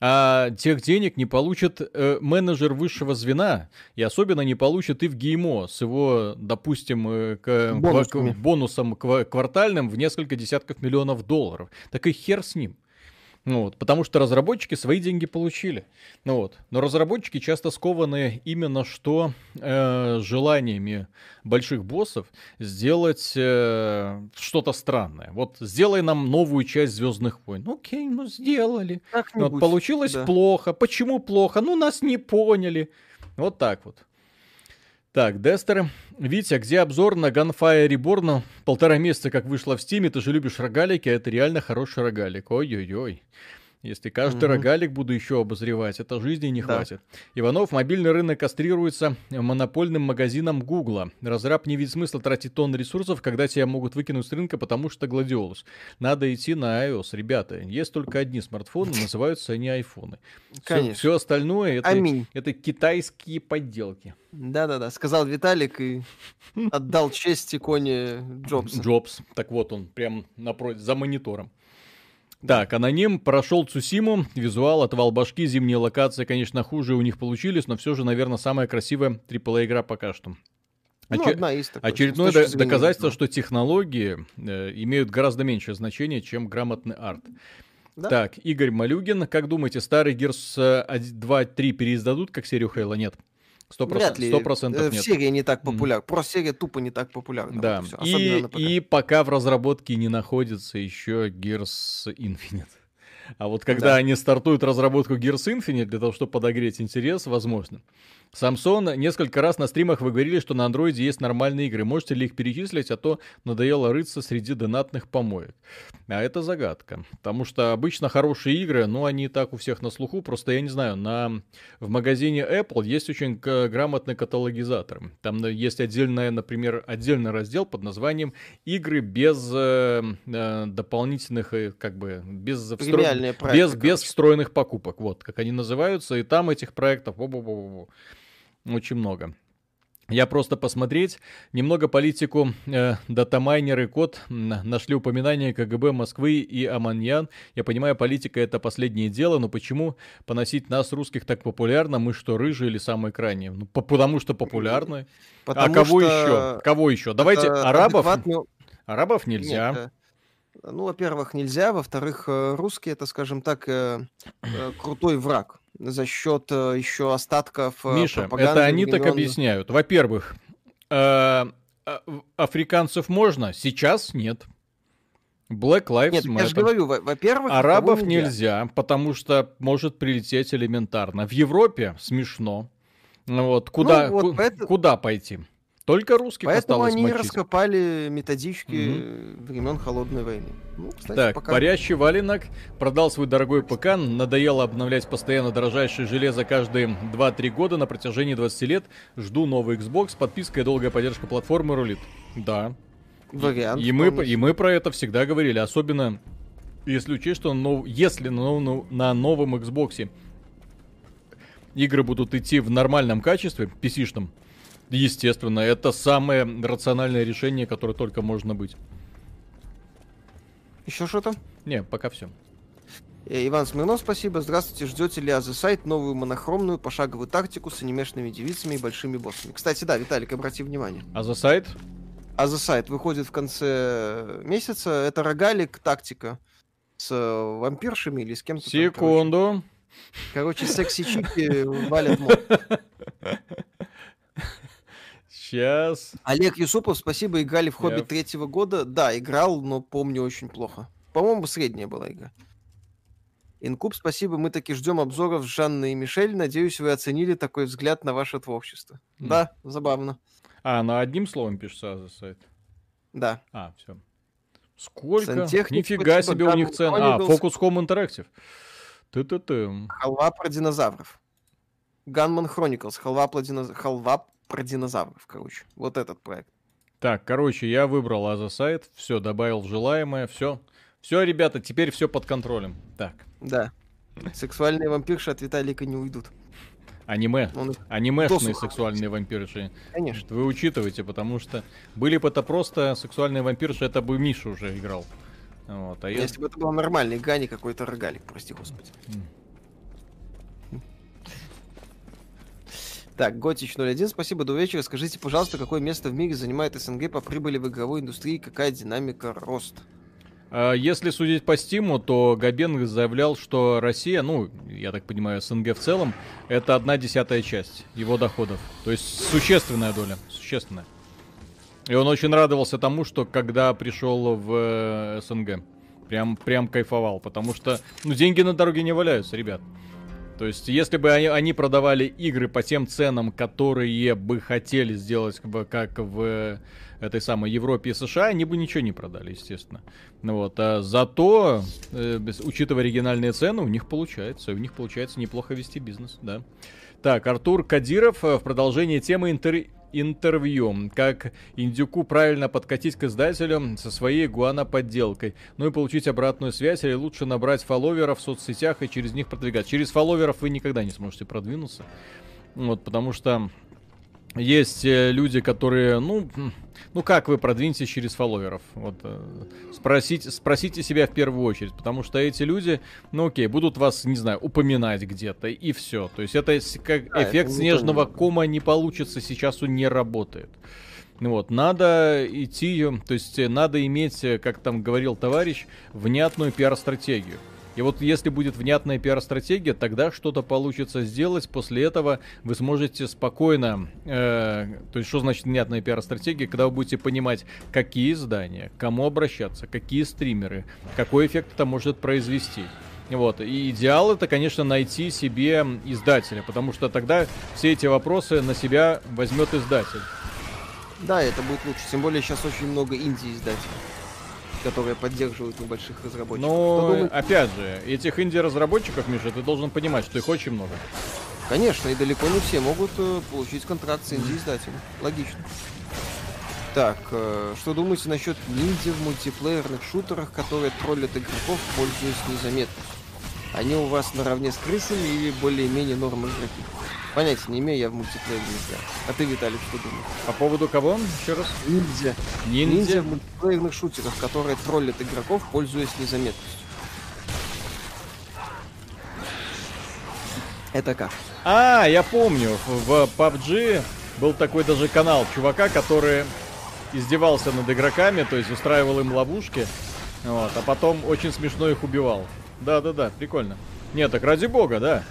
А тех денег не получит э, менеджер высшего звена, и особенно не получит и в ГИМО с его, допустим, э, к, к, бонусом квартальным в несколько десятков миллионов долларов. Так и хер с ним. Ну, вот, потому что разработчики свои деньги получили. Ну, вот. Но разработчики часто скованы именно что э, желаниями больших боссов сделать э, что-то странное. Вот сделай нам новую часть Звездных войн. Ну, окей, ну сделали. Вот, получилось да. плохо. Почему плохо? Ну, нас не поняли. Вот так вот. Так, Дестер. Витя, где обзор на Gunfire Reborn? Полтора месяца как вышло в Стиме, ты же любишь рогалики, а это реально хороший рогалик. Ой-ой-ой. Если каждый угу. рогалик буду еще обозревать, это жизни не да. хватит. Иванов, мобильный рынок кастрируется монопольным магазином Гугла. Разраб не видит смысла тратить тонны ресурсов, когда тебя могут выкинуть с рынка, потому что гладиолус. Надо идти на iOS. Ребята, есть только одни смартфоны, называются они айфоны. Конечно. Все, все остальное это, это китайские подделки. Да-да-да, сказал Виталик и отдал честь иконе Джобса. Джобс, так вот он, прям напротив, за монитором. Так, аноним прошел Цусиму, визуал, отвал башки, зимние локации, конечно, хуже у них получились, но все же, наверное, самая красивая AAA игра пока что. Ну, Очер... одна из такой, Очередное до- доказательство, да. что технологии э, имеют гораздо меньшее значение, чем грамотный арт. Да? Так, Игорь Малюгин, как думаете, старый Gears 2.3 э, переиздадут как серию Хейла? Нет. Сто процентов э, нет. Серия не так популярна. Mm. Просто серия тупо не так популярна. Да. Вот и, и, и пока в разработке не находится еще Gears Infinite. А вот когда да. они стартуют разработку Gears Infinite для того, чтобы подогреть интерес, возможно. Самсон, несколько раз на стримах вы говорили, что на андроиде есть нормальные игры. Можете ли их перечислить, а то надоело рыться среди донатных помоек. А это загадка. Потому что обычно хорошие игры, ну, они и так у всех на слуху. Просто, я не знаю, на... в магазине Apple есть очень грамотный каталогизатор. Там есть отдельная, например, отдельный раздел под названием «Игры без э, э, дополнительных, э, как бы, без, встро... без, без встроенных покупок». Вот, как они называются. И там этих проектов... Бу -бу -бу очень много. Я просто посмотреть. Немного политику э, датамайнеры код нашли упоминание КГБ Москвы и Аманьян. Я понимаю, политика это последнее дело, но почему поносить нас, русских, так популярно? Мы что, рыжие или самые крайние? Ну, по потому что популярны. А потому а кого еще? Кого еще? Давайте арабов. Адекватно... Арабов нельзя. Нет, э, ну, во-первых, нельзя. Во-вторых, э, русские это, скажем так, э, крутой враг за счет э, еще остатков э, Миша, это они времен... так объясняют. Во-первых, э, а, африканцев можно, сейчас нет. Black Lives Нет, Matter. я же говорю, во-первых... Арабов нельзя. нельзя, потому что может прилететь элементарно. В Европе смешно. Вот, куда, ну, вот ку- это... куда пойти? Только русских Поэтому осталось они мочить. раскопали методички угу. времен Холодной войны. Ну, кстати, так, пока... парящий валенок продал свой дорогой ПК, надоело обновлять постоянно дорожайшее железо каждые 2-3 года на протяжении 20 лет. Жду новый Xbox, подписка и долгая поддержка платформы рулит. Да. Вариант. И мы, и мы про это всегда говорили, особенно если учесть, что нов... если на, на новом Xbox игры будут идти в нормальном качестве, PC-шном, Естественно, это самое рациональное решение, которое только можно быть. Еще что-то? Не, пока все. Э, Иван Смирнов, спасибо. Здравствуйте. Ждете ли Азы сайт новую монохромную пошаговую тактику с анимешными девицами и большими боссами? Кстати, да, Виталик, обрати внимание. Сайт? Аза сайт выходит в конце месяца. Это рогалик тактика с э, вампиршами или с кем-то. Секунду. Там, короче, короче секси-чики валят мод. [LAUGHS] Сейчас. Олег Юсупов, спасибо, играли в Хоббит третьего года. Да, играл, но помню очень плохо. По-моему, средняя была игра. Инкуб, спасибо, мы таки ждем обзоров Жанны и Мишель. Надеюсь, вы оценили такой взгляд на ваше творчество. Mm. Да, забавно. А, на одним словом пишется за сайт? Да. А, все. Сколько? Нифига спасибо, себе у них цен. А, Focus Home Interactive. Ты-ты-ты. Халва про динозавров. Gunman Chronicles. Халва про, динозавров. Халва про динозавров, короче. Вот этот проект. Так, короче, я выбрал Аза сайт, все, добавил желаемое, все. Все, ребята, теперь все под контролем. Так. Да. Сексуальные вампирши от Виталика не уйдут. Аниме. Он Анимешные сексуальные вампирши. Конечно. Вы учитываете, потому что были бы это просто сексуальные вампирши, это бы Миша уже играл. Вот, а Если я... бы это был нормальный Гани какой-то рогалик, прости господи. Mm. Так, Готич 01, спасибо, до вечера. Скажите, пожалуйста, какое место в мире занимает СНГ по прибыли в игровой индустрии, какая динамика роста? А, если судить по Стиму, то Габен заявлял, что Россия, ну, я так понимаю, СНГ в целом, это одна десятая часть его доходов. То есть существенная доля, существенная. И он очень радовался тому, что когда пришел в э, СНГ, прям, прям кайфовал, потому что, ну, деньги на дороге не валяются, ребят. То есть, если бы они, они продавали игры по тем ценам, которые бы хотели сделать, как в этой самой Европе и США, они бы ничего не продали, естественно. Ну вот, а зато, э, учитывая оригинальные цены, у них получается, у них получается неплохо вести бизнес, да. Так, Артур Кадиров э, в продолжении темы интер интервью, как Индюку правильно подкатить к издателю со своей гуана-подделкой, ну и получить обратную связь, или лучше набрать фолловеров в соцсетях и через них продвигать. Через фолловеров вы никогда не сможете продвинуться, вот, потому что есть э, люди, которые, ну, ну как вы продвинетесь через фолловеров? Вот э, спросите, спросите себя в первую очередь, потому что эти люди, ну окей, будут вас, не знаю, упоминать где-то и все. То есть это как а, эффект это снежного не кома не получится, сейчас он не работает. Вот, надо идти, то есть э, надо иметь, как там говорил товарищ, внятную пиар-стратегию. И вот если будет внятная пиар-стратегия, тогда что-то получится сделать. После этого вы сможете спокойно... Э, то есть что значит внятная пиар-стратегия? Когда вы будете понимать, какие издания, кому обращаться, какие стримеры, какой эффект это может произвести. Вот. И идеал это, конечно, найти себе издателя, потому что тогда все эти вопросы на себя возьмет издатель. Да, это будет лучше. Тем более сейчас очень много инди-издателей, которые поддерживают небольших разработчиков. Но, опять же, этих инди-разработчиков, Миша, ты должен понимать, что их очень много. Конечно, и далеко не все могут э, получить контракт с инди-издателем. Логично. Так, э, что думаете насчет ниндзя в мультиплеерных шутерах, которые троллят игроков, пользуясь незаметностью? Они у вас наравне с крысами или более-менее норм игроки? Понятия не имею, я в мультиплеере не знаю. А ты, Виталий, что думаешь? По поводу кого? Еще раз. Ниндзя. Ниндзя? Ниндзя в мультиплеерных шутерах, которые троллят игроков, пользуясь незаметностью. Это как? А, я помню, в PUBG был такой даже канал чувака, который издевался над игроками, то есть устраивал им ловушки, вот, а потом очень смешно их убивал. Да-да-да, прикольно. Нет, так ради бога, да.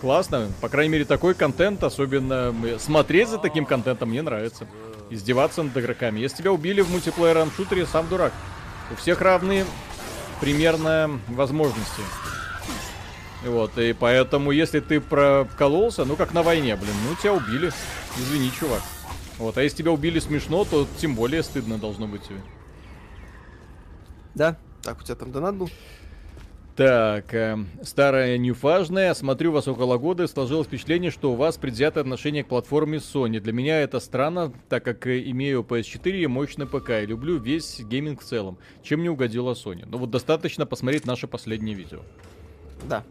Классно. По крайней мере, такой контент, особенно смотреть за таким контентом, мне нравится. Издеваться над игроками. Если тебя убили в мультиплеерном шутере, сам дурак. У всех равные примерно возможности. Вот, и поэтому, если ты прокололся, ну, как на войне, блин, ну, тебя убили. Извини, чувак. Вот, а если тебя убили смешно, то тем более стыдно должно быть тебе. Да, так, у тебя там донат был? Так, э, старая нефажная. Смотрю вас около года сложилось впечатление, что у вас предвзятое отношение к платформе Sony. Для меня это странно, так как э, имею PS4 и мощный ПК, и люблю весь гейминг в целом. Чем не угодила Sony? Ну вот достаточно посмотреть наше последнее видео. Да.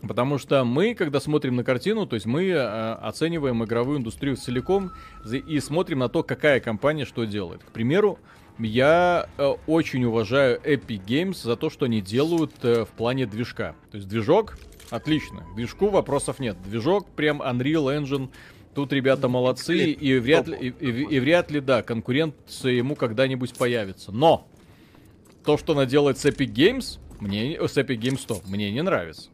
Потому что мы, когда смотрим на картину, то есть мы э, оцениваем игровую индустрию целиком и смотрим на то, какая компания что делает. К примеру, я э, очень уважаю Epic Games за то, что они делают э, в плане движка. То есть движок отлично, движку вопросов нет. Движок прям Unreal Engine. Тут ребята молодцы, и вряд ли, и, и, и вряд ли, да, конкуренция ему когда-нибудь появится. Но то, что она делает с Epic Games, мне, с Epic Games 100, мне не нравится.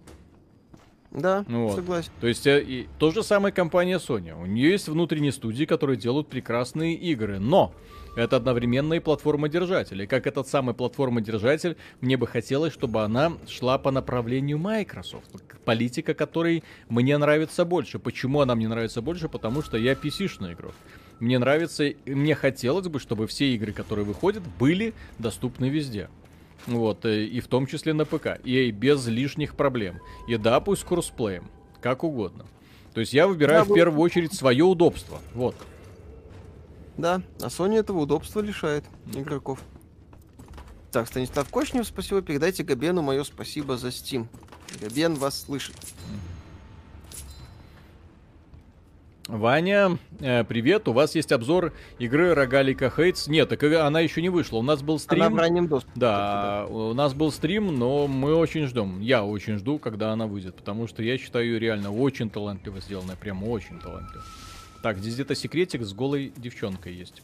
Да, вот. согласен. То есть э, и, то же самое компания Sony. У нее есть внутренние студии, которые делают прекрасные игры, но это одновременно и платформа-держатель. И как этот самый платформа-держатель, мне бы хотелось, чтобы она шла по направлению Microsoft. Политика которой мне нравится больше. Почему она мне нравится больше? Потому что я PC-шный игрок. Мне нравится, мне хотелось бы, чтобы все игры, которые выходят, были доступны везде. Вот, э, и в том числе на ПК. И без лишних проблем. И да, пусть с кроссплеем. Как угодно. То есть я выбираю да, в первую очередь свое удобство. Вот. Да, а Sony этого удобства лишает игроков. Так, Станислав Кочнев, спасибо. Передайте Габену мое спасибо за Steam. Габен вас слышит. Ваня, э, привет, у вас есть обзор игры Рогалика Хейтс? Нет, так она еще не вышла, у нас был стрим. Она в раннем доступе. Да, у нас был стрим, но мы очень ждем. Я очень жду, когда она выйдет, потому что я считаю ее реально очень талантливо сделанная, прям очень талантливо. Так, здесь где-то секретик с голой девчонкой есть.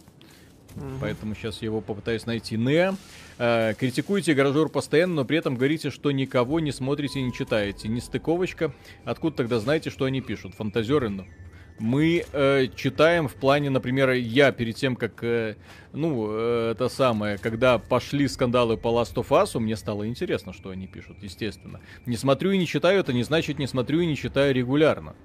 Угу. Поэтому сейчас я его попытаюсь найти. Не. Э, критикуете гаражер постоянно, но при этом говорите, что никого не смотрите и не читаете. Не стыковочка. Откуда тогда знаете, что они пишут? Фантазеры, ну. Мы э, читаем в плане, например, я перед тем, как, э, ну, э, это самое, когда пошли скандалы по Last of Us, мне стало интересно, что они пишут, естественно. Не смотрю и не читаю, это не значит не смотрю и не читаю регулярно.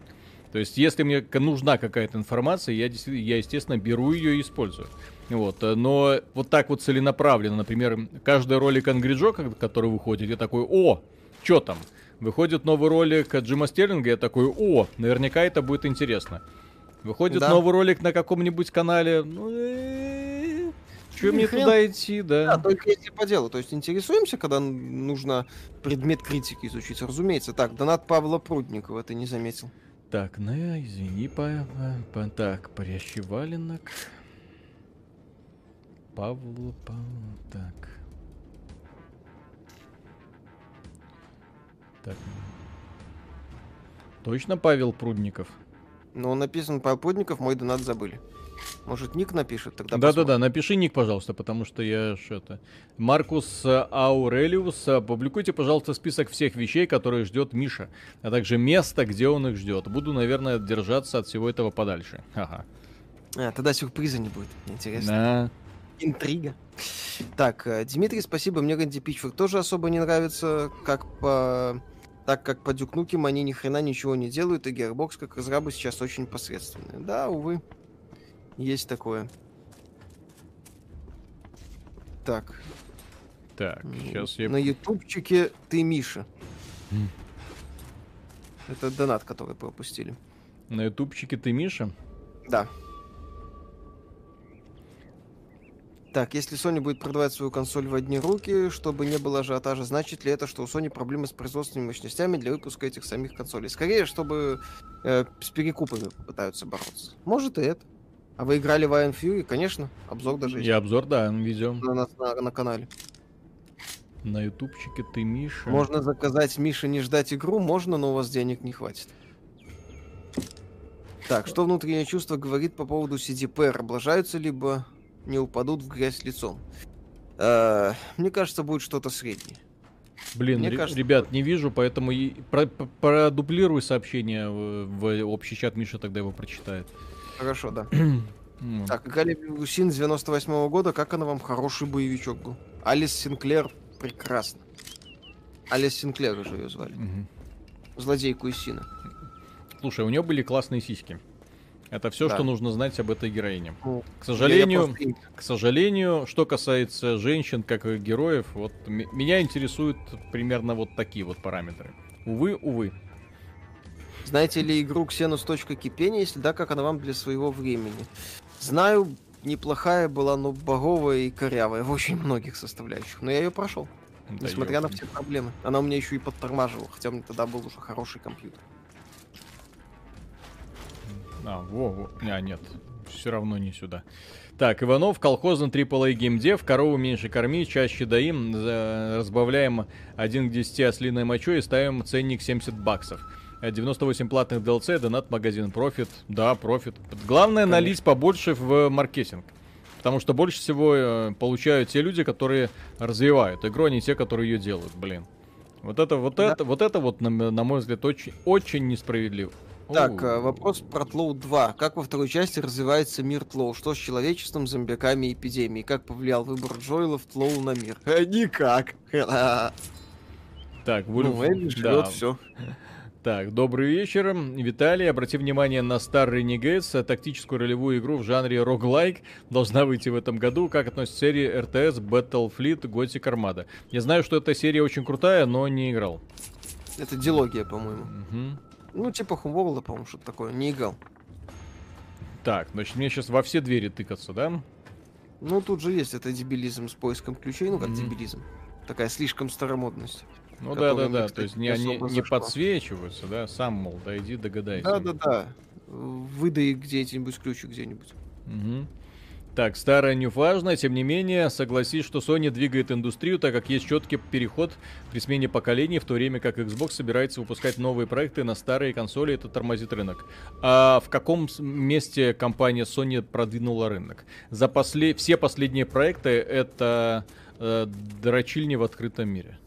То есть, если мне нужна какая-то информация, я, я естественно, беру ее и использую. Вот. Но вот так вот целенаправленно, например, каждый ролик Ангриджо, который выходит, я такой, о, что там? Выходит новый ролик Джима Стерлинга, я такой, о, наверняка это будет интересно. Выходит да. новый ролик на каком-нибудь канале, ну, э, что мне туда идти, да? Да, только если по делу. То есть интересуемся, когда нужно предмет критики изучить, разумеется. Так, донат Павла Прудникова, ты не заметил. Так, ну, извини, по, по, так, парящий валенок. Павлу, Павлу, так. Так. Точно Павел Прудников? Ну, написан Павел Прудников, мой донат забыли. Может, ник напишет тогда? Да-да-да, напиши ник, пожалуйста, потому что я что-то... Маркус Аурелиус, публикуйте, пожалуйста, список всех вещей, которые ждет Миша, а также место, где он их ждет. Буду, наверное, держаться от всего этого подальше. Ага. А, тогда сюрприза не будет, интересно. Да. Интрига. Так, э, Дмитрий, спасибо. Мне Ганди Пичфорд тоже особо не нравится, как по... так как по Дюкнуким они ни хрена ничего не делают, и Gearbox как разрабы сейчас очень посредственные. Да, увы. Есть такое. Так. Так, сейчас я... На ютубчике ты Миша. Это донат, который пропустили. На ютубчике ты Миша? Да. Так, если Sony будет продавать свою консоль в одни руки, чтобы не было ажиотажа, значит ли это, что у Sony проблемы с производственными мощностями для выпуска этих самих консолей? Скорее, чтобы э, с перекупами пытаются бороться. Может и это. А вы играли в Iron Fury? Конечно, обзор даже есть. Я обзор, да, ведем. На, на, на канале. На ютубчике ты Миша. Можно заказать Мише не ждать игру, можно, но у вас денег не хватит. Так, что внутреннее чувство говорит по поводу CDPR? Облажаются либо не упадут в грязь лицом? Э, мне кажется, будет что-то среднее. Блин, Мне кажется, ребят, будет. не вижу, поэтому и про продублируй сообщение в, в общий чат, Миша тогда его прочитает. Хорошо, да. так, Галя Гусин с 98 -го года, как она вам хороший боевичок был? Алис Синклер прекрасно. Алис Синклер уже ее звали. Угу. Злодейку из Сина. Слушай, у нее были классные сиськи. Это все, да. что нужно знать об этой героине. Ну, к сожалению, к сожалению, что касается женщин как героев, вот меня интересуют примерно вот такие вот параметры. Увы, увы. Знаете ли игру Xenos. Кипения? Если да, как она вам для своего времени? Знаю, неплохая была, но боговая и корявая в очень многих составляющих. Но я ее прошел. Да несмотря на все проблемы. Она у меня еще и подтормаживала, хотя у меня тогда был уже хороший компьютер. А, во, во. А, нет. Все равно не сюда. Так, Иванов, колхозный AAA геймдев, корову меньше корми, чаще даим, разбавляем 1 к 10 ослиной мочой и ставим ценник 70 баксов. 98 платных DLC, донат магазин, профит. Да, профит. Главное Конечно. налить побольше в маркетинг. Потому что больше всего э, получают те люди, которые развивают игру, а не те, которые ее делают, блин. Вот это, вот да. это, вот это вот, на, на мой взгляд, очень, очень несправедливо. Так, Оу. вопрос про Тлоу 2. Как во второй части развивается мир Тлоу? Что с человечеством, зомбяками и эпидемией? Как повлиял выбор Джоэла в Тлоу на мир? Э, никак. [LAUGHS] Так, Вульф... Ну, Элли живет, да. все. Так, добрый вечер. Виталий, обрати внимание на Star Renegades, тактическую ролевую игру в жанре роглайк. Должна выйти в этом году. Как относится серия RTS Battlefleet Gothic Armada? Я знаю, что эта серия очень крутая, но не играл. Это дилогия, по-моему. Угу. Ну, типа Хумворлда, по-моему, что-то такое. Не играл. Так, значит, мне сейчас во все двери тыкаться, да? Ну, тут же есть это дебилизм с поиском ключей, ну как mm-hmm. дебилизм. Такая слишком старомодность. Ну да, да, да. То есть не, не, не подсвечиваются, да? Сам, мол, дойди, догадайся. Да, да, да. Выдай где-нибудь ключик где-нибудь. Угу. Так, старое не важно, тем не менее, согласись, что Sony двигает индустрию, так как есть четкий переход при смене поколений, в то время как Xbox собирается выпускать новые проекты на старые консоли, это тормозит рынок. А в каком месте компания Sony продвинула рынок? За после... Все последние проекты это э, дрочильни в открытом мире.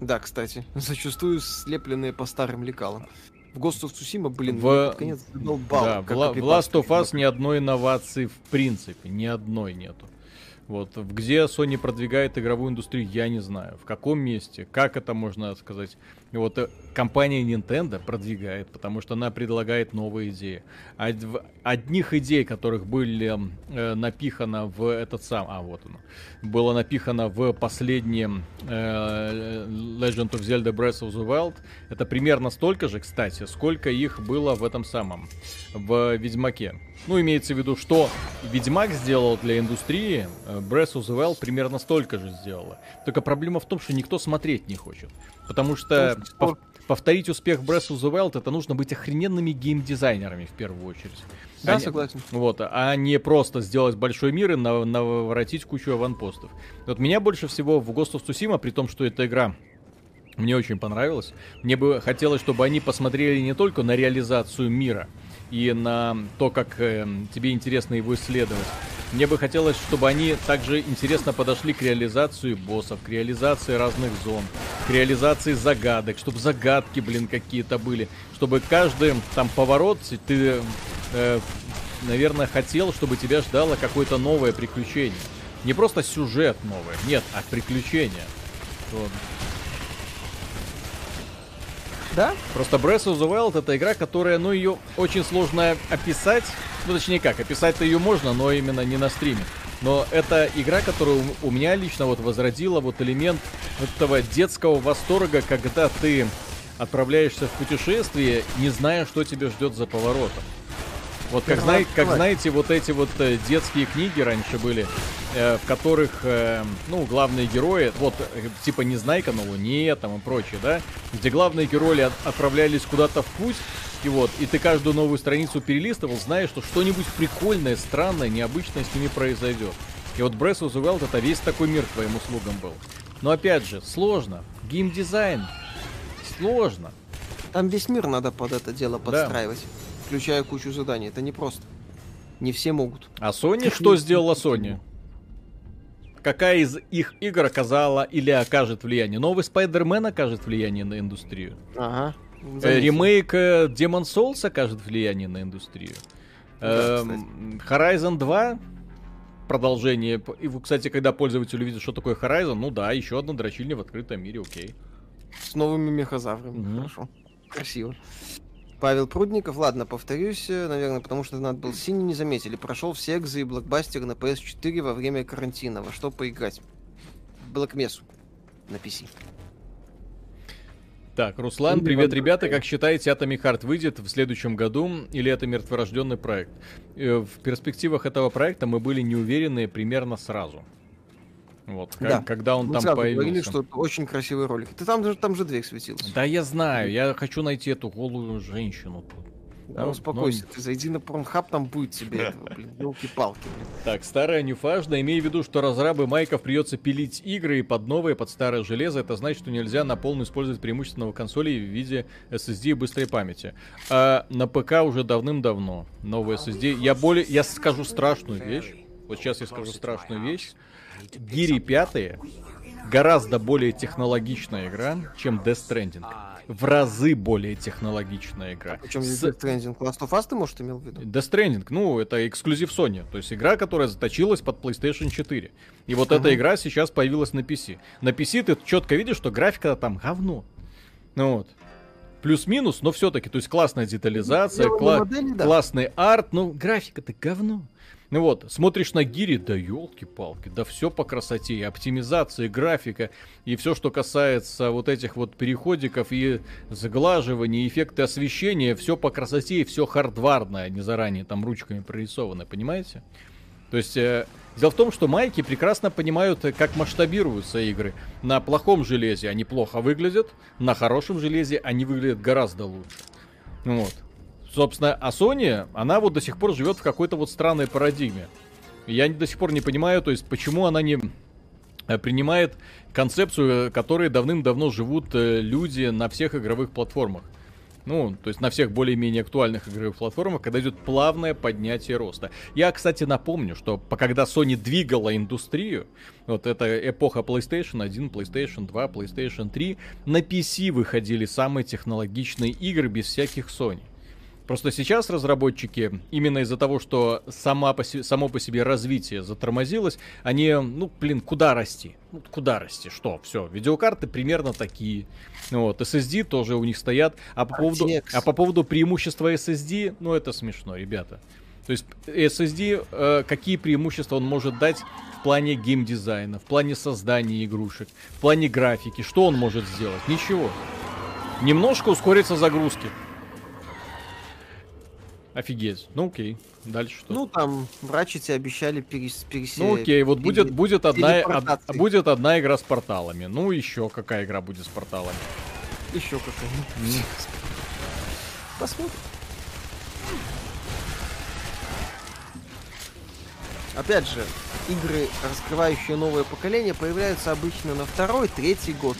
Да, кстати, [LAUGHS] зачастую слепленные по старым лекалам. В Ghost of Tsushima, блин, в... наконец задолбал. Да, в, в Last of Us ни одной инновации в принципе, ни одной нету. Вот, где Sony продвигает игровую индустрию, я не знаю. В каком месте, как это можно сказать. Вот э, компания Nintendo продвигает, потому что она предлагает новые идеи. Одних идей, которых были э, напихано в этот сам... А, вот оно. Было напихано в последнем э, Legend of Zelda Breath of the Wild. Это примерно столько же, кстати, сколько их было в этом самом, в Ведьмаке. Ну, имеется в виду, что Ведьмак сделал для индустрии, э, Breath of the Wild примерно столько же сделала. Только проблема в том, что никто смотреть не хочет. Потому что пов- повторить успех Breath of the Wild это нужно быть охрененными геймдизайнерами в первую очередь. Да, а согласен. Вот, а не просто сделать большой мир и наворотить кучу аванпостов. Вот меня больше всего в Ghost of Tsushima, при том, что эта игра мне очень понравилась, мне бы хотелось, чтобы они посмотрели не только на реализацию мира, и на то, как э, тебе интересно его исследовать. Мне бы хотелось, чтобы они также интересно подошли к реализации боссов, к реализации разных зон, к реализации загадок, чтобы загадки, блин, какие-то были, чтобы каждый там поворот ты, э, наверное, хотел, чтобы тебя ждало какое-то новое приключение. Не просто сюжет новый, нет, а приключения. Вот. Да? Просто Breath of the Wild это игра, которая, ну, ее очень сложно описать. Ну, точнее как, описать-то ее можно, но именно не на стриме. Но это игра, которая у меня лично вот возродила вот элемент этого детского восторга, когда ты отправляешься в путешествие, не зная, что тебя ждет за поворотом. Вот как, зна... как знаете, вот эти вот э, детские книги раньше были, э, в которых, э, ну, главные герои, вот, э, типа Незнайка на Луне там и прочее, да, где главные герои от... отправлялись куда-то в путь, и вот, и ты каждую новую страницу перелистывал, зная, что что-нибудь прикольное, странное, необычное с ними произойдет. И вот Breath of the Wild это весь такой мир твоим услугам был. Но опять же, сложно. Геймдизайн. Сложно. Там весь мир надо под это дело подстраивать. Да включая кучу заданий. Это не просто. Не все могут. А Sony что сделала Sony? Какая из их игр оказала или окажет влияние? Новый Spider-Man окажет влияние на индустрию. Ага. Э, ремейк э, Demon Souls окажет влияние на индустрию. Да, эм, Horizon 2 продолжение. И, кстати, когда пользователь увидит, что такое Horizon, ну да, еще одна дрочильня в открытом мире, окей. С новыми мехозаврами. Угу. Хорошо. Красиво. Павел Прудников, ладно, повторюсь, э, наверное, потому что надо был синий не заметили. Прошел все экзы и блокбастер на PS4 во время карантина. Во что поиграть? Mesa на PC. Так, Руслан, привет, ребята. Как считаете, Atomic Heart выйдет в следующем году или это мертворожденный проект? Э, в перспективах этого проекта мы были не уверены примерно сразу. Вот, да. когда он Мы там появился. говорили, что очень красивый ролик. Ты там же там же дверь светилась. Да я знаю, я хочу найти эту голую женщину тут. Да, ну, успокойся, но... ты зайди на Порнхаб, там будет тебе [LAUGHS] этого, блин, елки-палки. Так, старая нюфажда, имея в виду, что разрабы майков придется пилить игры и под новые, под старое железо, это значит, что нельзя на полную использовать преимущественного консоли в виде SSD и быстрой памяти. А на ПК уже давным-давно новый SSD. Я более, я скажу страшную вещь. Вот сейчас я скажу страшную вещь. Гири 5 гораздо более технологичная игра, чем Death Stranding. В разы более технологичная игра. Причем С... Death Stranding Last of Us ты, может, имел в виду? Death Stranding, ну, это эксклюзив Sony. То есть игра, которая заточилась под PlayStation 4. И вот uh-huh. эта игра сейчас появилась на PC. На PC ты четко видишь, что графика там говно. Ну вот. Плюс-минус, но все-таки, то есть классная детализация, кла- модели, да. классный арт, но графика-то говно. Ну вот, смотришь на гири, да елки-палки, да все по красоте, и оптимизация, и графика, и все, что касается вот этих вот переходиков и заглаживания, эффекты освещения, все по красоте и все хардварное, а не заранее там ручками прорисовано, понимаете? То есть, э, дело в том, что майки прекрасно понимают, э, как масштабируются игры. На плохом железе они плохо выглядят, на хорошем железе они выглядят гораздо лучше. Вот. Собственно, а Sony, она вот до сих пор живет в какой-то вот странной парадигме. Я до сих пор не понимаю, то есть, почему она не э, принимает концепцию, которой давным-давно живут э, люди на всех игровых платформах. Ну, то есть на всех более-менее актуальных игровых платформах, когда идет плавное поднятие роста. Я, кстати, напомню, что когда Sony двигала индустрию, вот это эпоха PlayStation 1, PlayStation 2, PlayStation 3, на PC выходили самые технологичные игры без всяких Sony. Просто сейчас разработчики, именно из-за того, что сама по себе, само по себе развитие затормозилось, они, ну, блин, куда расти? Ну, куда расти? Что? Все, видеокарты примерно такие. Вот, SSD тоже у них стоят. А по, поводу, а по поводу преимущества SSD, ну, это смешно, ребята. То есть SSD, э, какие преимущества он может дать в плане геймдизайна, в плане создания игрушек, в плане графики, что он может сделать? Ничего. Немножко ускорится загрузки. Офигеть. Ну окей. Дальше что? Ну там врачи тебе обещали перес, перес... Ну окей, вот будет, будет, одна, од, будет одна игра с порталами. Ну еще какая игра будет с порталами? Еще какая. Mm. Посмотрим. Опять же, игры, раскрывающие новое поколение, появляются обычно на второй, третий год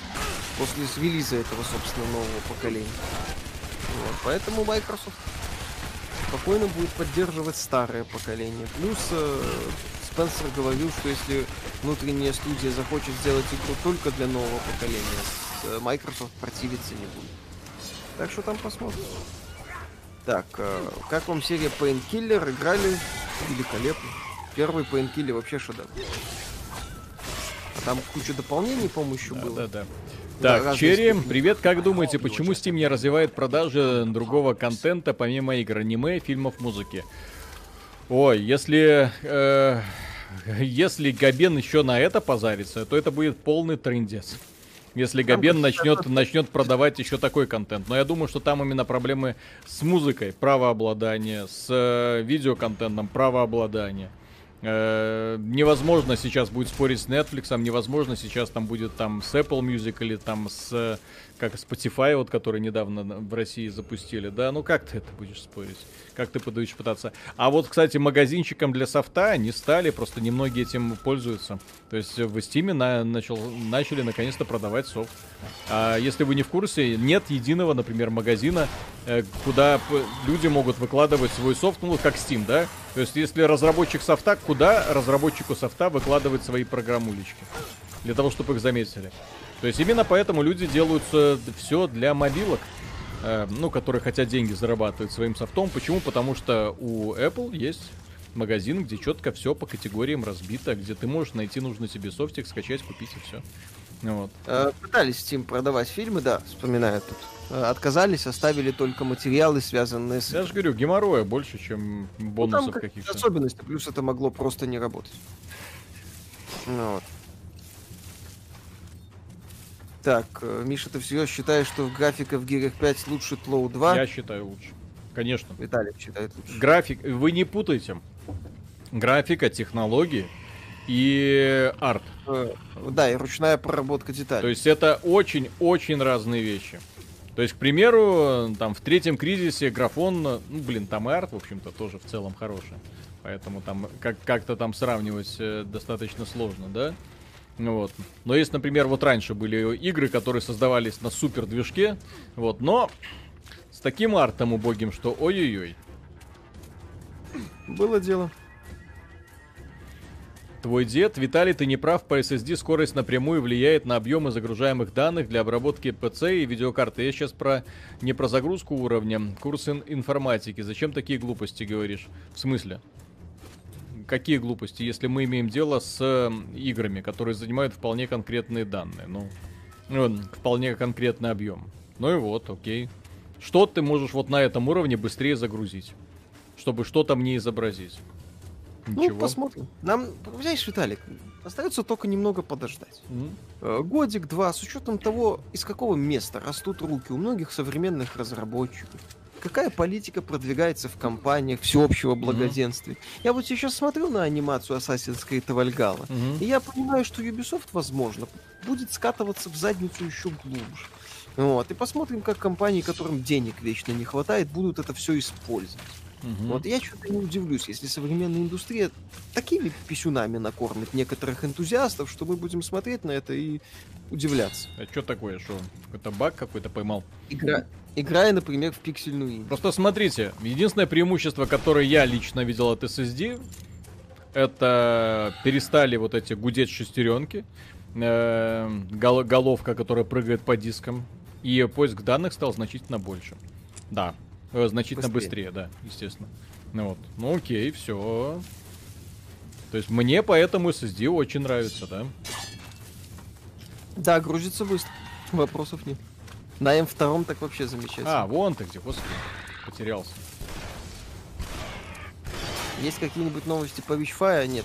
после релиза этого, собственно, нового поколения. Вот, поэтому Microsoft спокойно будет поддерживать старое поколение. Плюс э, Спенсер говорил, что если внутренняя студия захочет сделать игру только для нового поколения, э, Microsoft противиться не будет. Так что там посмотрим. Так, э, как вам серия Painkiller? Играли великолепно. Первый Painkiller вообще шедевр. Там куча дополнений, по-моему, еще да, было. Да, да. Так, Черри, привет, как думаете, почему Steam не развивает продажи другого контента, помимо игр, аниме, фильмов, музыки? Ой, если... Э, если Габен еще на это позарится, то это будет полный трендец. Если Габен начнет, начнет продавать еще такой контент. Но я думаю, что там именно проблемы с музыкой, правообладание, с э, видеоконтентом, правообладание. Э, невозможно сейчас будет спорить с Netflix, невозможно сейчас там будет там с Apple Music или там с как Spotify, вот, который недавно в России запустили, да, ну как ты это будешь спорить? Как ты будешь пытаться? А вот, кстати, магазинчиком для софта они стали, просто немногие этим пользуются. То есть в Steam на, начал, начали наконец-то продавать софт. А если вы не в курсе, нет единого, например, магазина, э, куда люди могут выкладывать свой софт, ну, как Steam, да? То есть если разработчик софта, куда разработчику софта выкладывать свои программулечки? Для того, чтобы их заметили. То есть именно поэтому люди делают все для мобилок, э, ну, которые хотят деньги зарабатывать своим софтом. Почему? Потому что у Apple есть магазин, где четко все по категориям разбито, где ты можешь найти нужный тебе софтик, скачать, купить и все. Вот. Э, пытались Steam продавать фильмы, да, вспоминаю тут. Э, отказались, оставили только материалы, связанные с... Я же говорю, геморроя больше, чем бонусов ну, каких-то. Особенности, плюс это могло просто не работать. Ну, вот. Так, э, Миша, ты всерьез считаешь, что графика в Gear 5 лучше Тлоу 2? Я считаю лучше. Конечно. Виталий считает лучше. График, вы не путайте. Графика, технологии и арт. Э, да, и ручная проработка деталей. То есть это очень-очень разные вещи. То есть, к примеру, там в третьем кризисе графон, ну, блин, там и арт, в общем-то, тоже в целом хороший. Поэтому там как- как-то там сравнивать э, достаточно сложно, да? Вот. Но есть, например, вот раньше были игры, которые создавались на супер движке, вот, но с таким артом убогим, что ой-ой-ой. Было дело. Твой дед, Виталий, ты не прав, по SSD скорость напрямую влияет на объемы загружаемых данных для обработки ПЦ и видеокарты. Я сейчас про не про загрузку уровня, курс информатики. Зачем такие глупости говоришь? В смысле? Какие глупости, если мы имеем дело с играми, которые занимают вполне конкретные данные, ну, вполне конкретный объем. Ну и вот, окей. Что ты можешь вот на этом уровне быстрее загрузить, чтобы что-то мне изобразить? Ну, Ничего. Ну, посмотрим. Нам, знаешь, Виталик, остается только немного подождать. Mm-hmm. Годик-два, с учетом того, из какого места растут руки у многих современных разработчиков какая политика продвигается в компаниях всеобщего благоденствия. Mm-hmm. Я вот сейчас смотрю на анимацию Assassin's Creed Valhalla, mm-hmm. и я понимаю, что Ubisoft, возможно, будет скатываться в задницу еще глубже. Вот, и посмотрим, как компании, которым денег вечно не хватает, будут это все использовать. Угу. Вот я что-то не удивлюсь, если современная индустрия такими писюнами накормит некоторых энтузиастов, что мы будем смотреть на это и удивляться. А что такое, что какой-то баг какой-то поймал? Игра, играя, например, в пиксельную игру. Просто смотрите, единственное преимущество, которое я лично видел от SSD, это перестали вот эти гудеть шестеренки, э, головка, которая прыгает по дискам, и поиск данных стал значительно больше. Да, э, значительно быстрее. быстрее, да, естественно. Ну вот, ну окей, все. То есть мне поэтому SSD очень нравится, да? Да, грузится быстро. Вопросов нет. На М2 так вообще замечательно. А, вон ты где, господи. Потерялся. Есть какие-нибудь новости по Вичфая? Нет.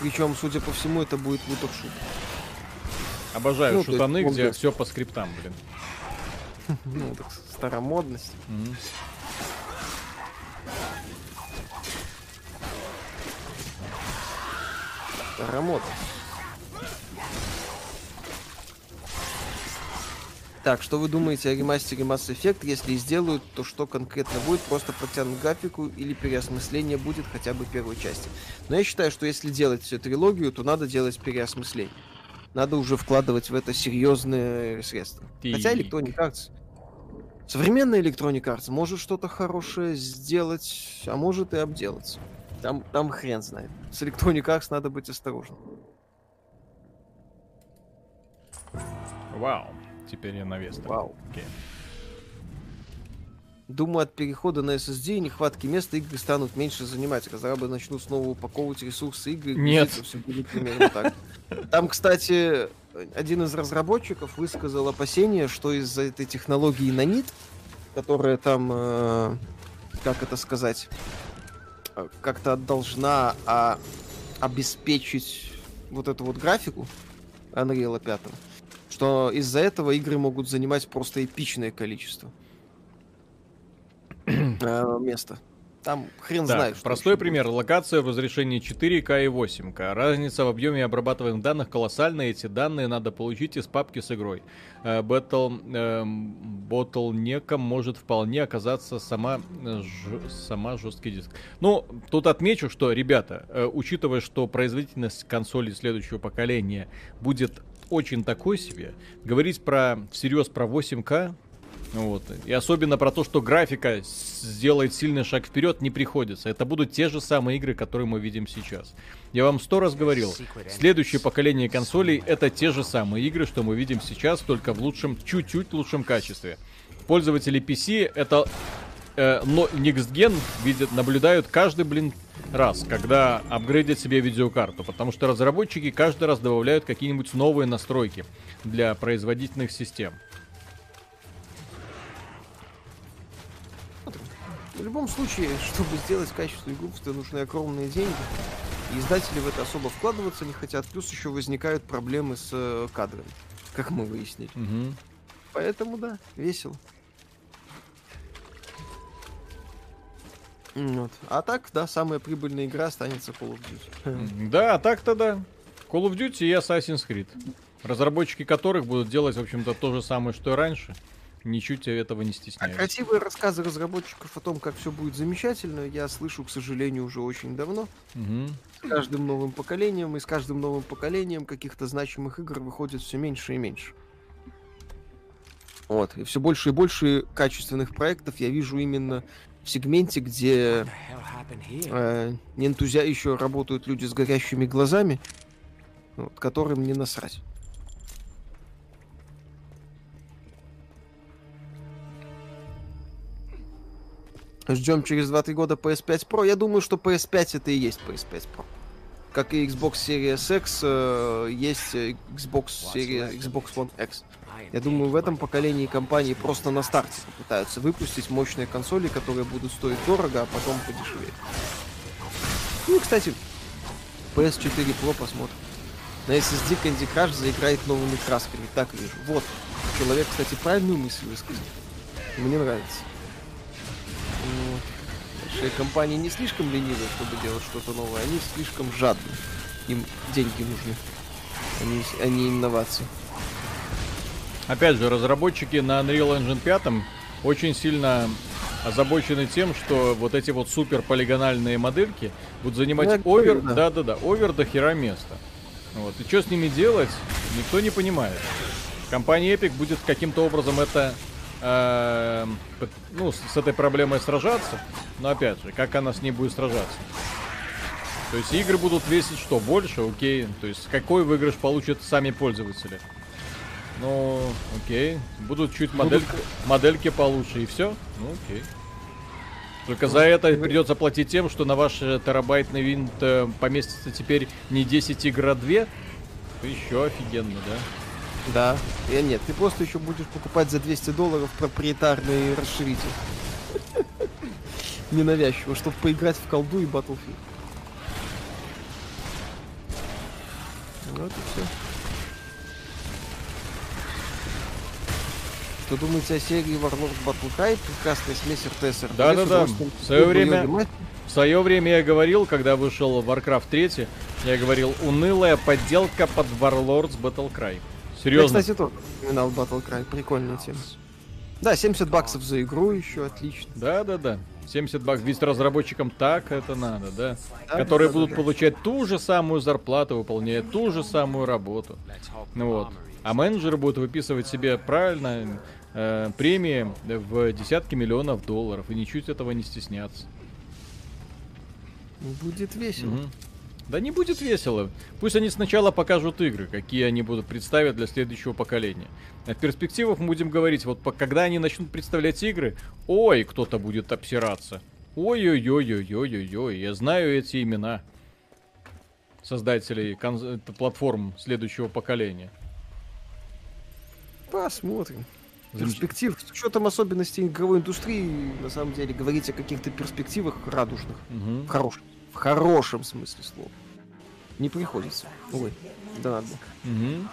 Причем, судя по всему, это будет вот шут. Обожаю ну, шутаны, где все по скриптам, блин. [LAUGHS] ну, так старомодность. Mm-hmm. Старомодность. Так, что вы думаете о ремастере Mass Effect? Если сделают, то что конкретно будет? Просто протянут графику или переосмысление будет хотя бы первой части? Но я считаю, что если делать трилогию, то надо делать переосмысление. Надо уже вкладывать в это серьезные средства. Ты... Хотя Electronic Arts... Современная Electronic Arts может что-то хорошее сделать, а может и обделаться. Там, там хрен знает. С Electronic Arts надо быть осторожным. Вау. Теперь я на Вестер. Вау. Окей. Думаю, от перехода на SSD и нехватки места игры станут меньше занимать. Разрабы начнут снова упаковывать ресурсы игры. Нет. Все будет примерно так. Там, кстати, один из разработчиков высказал опасение, что из-за этой технологии нанит, которая там, э, как это сказать, как-то должна а, обеспечить вот эту вот графику Unreal 5, что из-за этого игры могут занимать просто эпичное количество. [CLEARS THROAT] Э, место. Там хрен да, знает. Простой пример. Будет. Локация в разрешении 4К и 8К. Разница в объеме обрабатываемых данных колоссальная. Эти данные надо получить из папки с игрой. Э, Battle, э, Bottleneck может вполне оказаться сама, ж, сама жесткий диск. Ну, тут отмечу, что, ребята, э, учитывая, что производительность консолей следующего поколения будет очень такой себе, говорить про всерьез про 8К вот. И особенно про то, что графика сделает сильный шаг вперед, не приходится. Это будут те же самые игры, которые мы видим сейчас. Я вам сто раз говорил, следующее поколение консолей это те же самые игры, что мы видим сейчас, только в лучшем, чуть-чуть лучшем качестве. Пользователи PC это э, но Next Gen видят, наблюдают каждый, блин, раз, когда апгрейдят себе видеокарту, потому что разработчики каждый раз добавляют какие-нибудь новые настройки для производительных систем. В любом случае, чтобы сделать качественную игру, то нужны огромные деньги. И издатели в это особо вкладываться не хотят. Плюс еще возникают проблемы с э, кадрами, как мы выяснили. Угу. Поэтому да, весело. Вот. А так, да, самая прибыльная игра останется Call of Duty. Да, а так-то да. Call of Duty и Assassin's Creed. Разработчики которых будут делать, в общем-то, то же самое, что и раньше ничуть этого не стесняюсь. А красивые рассказы разработчиков о том, как все будет замечательно, я слышу, к сожалению, уже очень давно. Угу. С каждым новым поколением, и с каждым новым поколением каких-то значимых игр выходит все меньше и меньше. Вот. И все больше и больше качественных проектов я вижу именно в сегменте, где э, не энтузиа еще работают люди с горящими глазами, вот, которым не насрать. Ждем через 2-3 года PS5 Pro. Я думаю, что PS5 это и есть PS5 Pro. Как и Xbox Series X, э, есть Xbox Series, Xbox One X. Я думаю, в этом поколении компании просто на старте попытаются выпустить мощные консоли, которые будут стоить дорого, а потом подешевеют. Ну и, кстати, PS4 Pro посмотрим. На SSD Candy Crush заиграет новыми красками, так вижу. Вот. Человек, кстати, правильную мысль высказал. Мне нравится. Большие компании не слишком ленивые, чтобы делать что-то новое, они слишком жадны. Им деньги нужны, они, они инновации. Опять же, разработчики на Unreal Engine 5 очень сильно озабочены тем, что вот эти вот супер полигональные модельки будут занимать ну, овер, да-да-да, овер до хера места. Вот. И что с ними делать, никто не понимает. Компания Epic будет каким-то образом это э, ну, с этой проблемой сражаться. Но опять же, как она с ней будет сражаться? То есть игры будут весить что? Больше? Окей. То есть какой выигрыш получат сами пользователи? Ну, окей. Будут чуть модель... модельки получше и все? Ну, окей. Только за это придется платить тем, что на ваш терабайтный винт э, поместится теперь не 10 игр, а 2. Еще офигенно, да? Да. Я э, нет, ты просто еще будешь покупать за 200 долларов проприетарный расширитель. [LAUGHS] Ненавязчиво, чтобы поиграть в колду и Battlefield. Вот и все. Что думаете о серии Warlord Battle Cry? Прекрасная смесь РТС Да, да, да. В свое время, в свое время я говорил, когда вышел Warcraft 3, я говорил, унылая подделка под Warlords Battle Cry. Серьезно? Я, кстати, тоже упоминал Battle Cry. Прикольная тема. Да, 70 баксов за игру еще отлично. Да, да, да. 70 баксов. Ведь разработчикам так это надо, да? да Которые да, будут да, получать ту же самую зарплату, выполняя ту же самую работу. Вот. А менеджеры будут выписывать себе правильно э, премии в десятки миллионов долларов и ничуть этого не стесняться. Будет весело. Угу. Да не будет весело. Пусть они сначала покажут игры, какие они будут представить для следующего поколения. А в перспективах мы будем говорить, вот когда они начнут представлять игры, ой, кто-то будет обсираться. Ой-ой-ой-ой-ой-ой-ой, я знаю эти имена создателей кон- платформ следующего поколения. Посмотрим. Перспектив, с учетом особенностей игровой индустрии, на самом деле, говорить о каких-то перспективах радужных. Угу. В хорошем. В хорошем смысле слова. Не приходится. Ой, да ладно. Угу.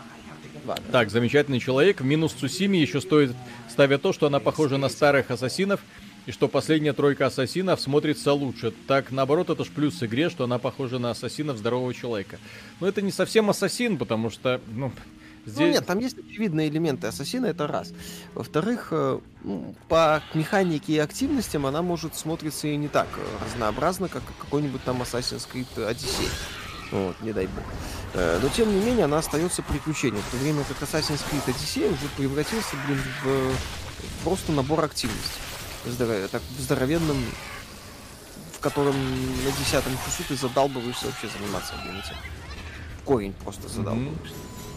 Ладно. Так, замечательный человек. Минус Цусиме еще стоит ставить то, что она похожа на старых ассасинов, и что последняя тройка ассасинов смотрится лучше. Так, наоборот, это ж плюс игре, что она похожа на ассасинов здорового человека. Но это не совсем ассасин, потому что, ну, Здесь... Ну нет, там есть очевидные элементы ассасина, это раз. Во-вторых, э, ну, по механике и активностям она может смотреться и не так разнообразно, как какой-нибудь там Assassin's Creed Odyssey. Вот, не дай бог. Э, но тем не менее она остается приключением, в то время как Assassin's Creed Odyssey уже превратился, блин, в просто набор активностей. Здоров... Так, в здоровенном в котором на десятом часу ты задалбываешься вообще заниматься одним этим. Корень просто задалбываешься. Mm-hmm.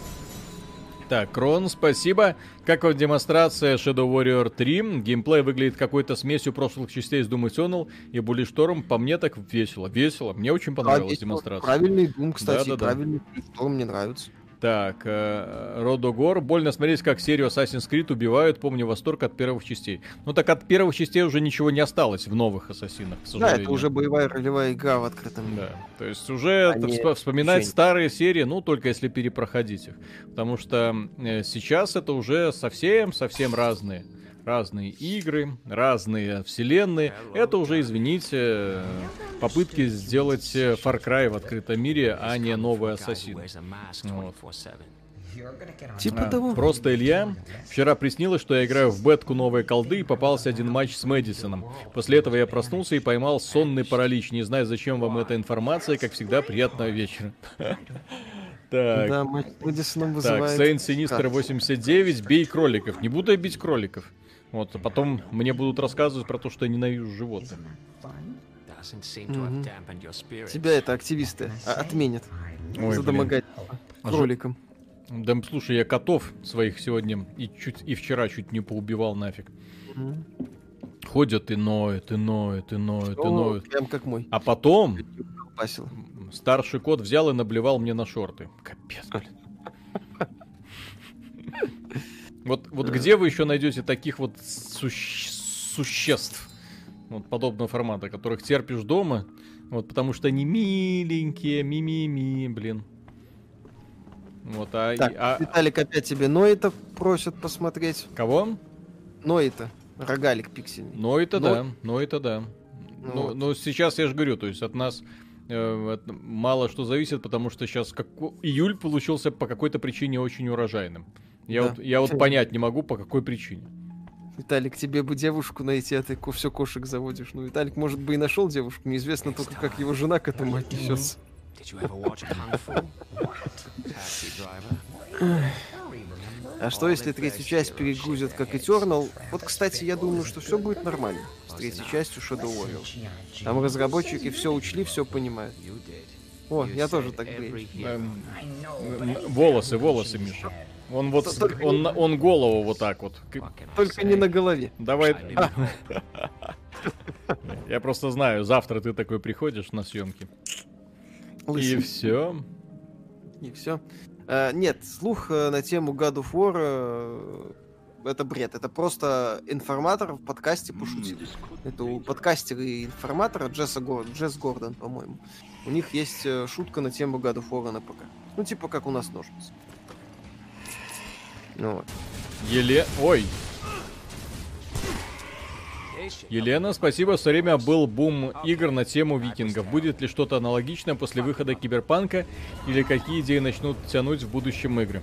Так, Крон, спасибо. Как вам демонстрация Shadow Warrior 3? Геймплей выглядит какой-то смесью прошлых частей из Doom Eternal и Bully Storm. По мне так весело. Весело. Мне очень понравилась а, демонстрация. Правильный Doom, кстати, да, да, правильный да. Мне нравится. Так, э, Родогор. Больно смотреть, как серию Assassin's Creed убивают. Помню восторг от первых частей. Ну так от первых частей уже ничего не осталось в новых Ассасинах, к Да, это уже боевая ролевая игра в открытом мире. Да, то есть уже Они... вспоминать старые серии, ну только если перепроходить их. Потому что э, сейчас это уже совсем-совсем разные разные игры, разные вселенные. Это уже, извините, попытки сделать Far Cry в открытом мире, а не новый Ассасин. Вот. Типа а, того. Просто Илья. Вчера приснилось, что я играю в бетку новой колды и попался один матч с Мэдисоном. После этого я проснулся и поймал сонный паралич. Не знаю, зачем вам эта информация. Как всегда, приятного вечера. [LAUGHS] Так. Да, Мэдисоном вызывает... Так, Сейн Синистер 89. Бей кроликов. Не буду я бить кроликов. Вот, а потом мне будут рассказывать про то, что я ненавижу животных. Mm-hmm. Тебя это активисты отменят Ой, за домогательство а кроликам. Да, слушай, я котов своих сегодня и чуть и вчера чуть не поубивал нафиг. Mm-hmm. Ходят и ноют, и ноют, и ноют, О, и ноют. Прям как мой. А потом старший кот взял и наблевал мне на шорты. Капец, блин. [LAUGHS] Вот, вот где вы еще найдете таких вот суще- существ вот подобного формата, которых терпишь дома, вот потому что они миленькие, ми-ми-ми, блин. Вот, а, так, а... Виталик опять тебе Ноита просят посмотреть. Кого? Ноита. Рогалик пиксельный. Ноита, Но... да. Ноита, да. Ну, но, вот. но сейчас я же говорю, то есть от нас э, мало что зависит, потому что сейчас как... июль получился по какой-то причине очень урожайным. Я, да. вот, я вот понять не могу, по какой причине. Виталик, тебе бы девушку найти, а ты все кошек заводишь. Ну, Виталик, может бы, и нашел девушку, неизвестно только, как его жена к этому отнесется. [LAUGHS] А что, если третью часть перегрузят как Eternal? Вот, кстати, я думаю, что все будет нормально с третьей частью Shadow Warrior. Там разработчики все учли, все понимают. О, я тоже так говорю. Эм, волосы, волосы, Миша. Он вот, Только он, он голову вот так вот. Только не на голове. Давай. [LAUGHS] Я просто знаю, завтра ты такой приходишь на съемки. И все. И все. А, нет, слух э, на тему God of War э, это бред. Это просто информатор в подкасте пошутил. Это у подкастера и информатора Джесса Гор... Джесс Гордон, по-моему. У них есть э, шутка на тему God of War на ПК. Ну, типа как у нас ножницы. Ну вот. Еле... Ой. Елена, спасибо. Все время был бум игр на тему викингов. Будет ли что-то аналогичное после выхода Киберпанка? Или какие идеи начнут тянуть в будущем игры?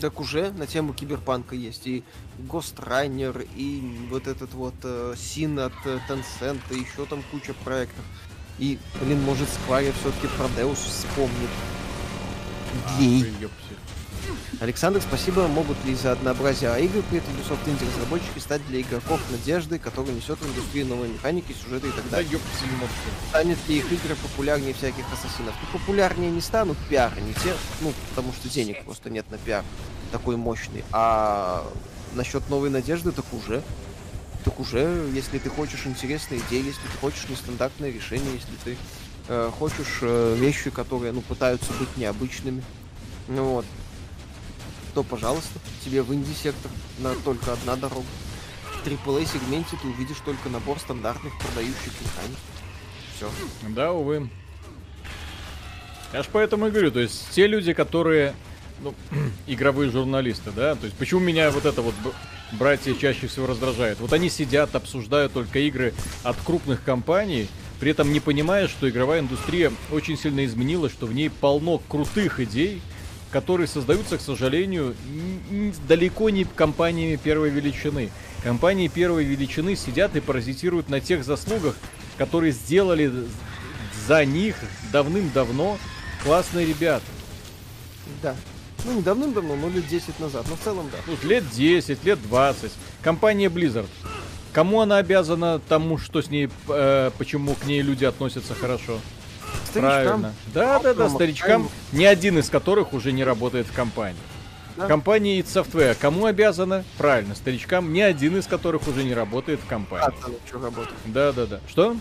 Так уже на тему киберпанка есть и Ghost Runner, и вот этот вот э, Син от э, Tencent, и еще там куча проектов. И, блин, может, Square все-таки про Deus вспомнит. Гей. Александр, спасибо. Могут ли из-за однообразия игры при этом Ubisoft Indie разработчики стать для игроков надеждой, которая несет в индустрию новые механики, сюжеты и так далее? Да, Станет ли их игры популярнее всяких ассасинов? Ну, популярнее не станут пиары, не те, ну, потому что денег просто нет на пиар такой мощный. А насчет новой надежды, так уже. Так уже, если ты хочешь интересные идеи, если ты хочешь нестандартное решение, если ты э, хочешь э, вещи, которые, ну, пытаются быть необычными, ну вот, то, пожалуйста, тебе в инди-сектор на только одна дорога. В AAA-сегменте ты увидишь только набор стандартных продающих механик. Все. Да, увы. Я ж поэтому и говорю, то есть те люди, которые ну, [CLEARS THROAT] игровые журналисты, да, то есть почему меня вот это вот братья чаще всего раздражает. Вот они сидят, обсуждают только игры от крупных компаний, при этом не понимая, что игровая индустрия очень сильно изменилась, что в ней полно крутых идей, которые создаются, к сожалению, далеко не компаниями первой величины. Компании первой величины сидят и паразитируют на тех заслугах, которые сделали за них давным-давно классные ребята. Да. Ну, не давным-давно, но лет 10 назад. Но в целом, да. Ну, лет 10, лет 20. Компания Blizzard. Кому она обязана тому, что с ней, э, почему к ней люди относятся хорошо? Старичкам. Правильно. Да, да, да, старичкам, ни один из которых уже не работает в компании. Да. Компания id Software кому обязана? Правильно, старичкам, ни один из которых уже не работает в компании. Стратон что работает. Да, да, да. Что?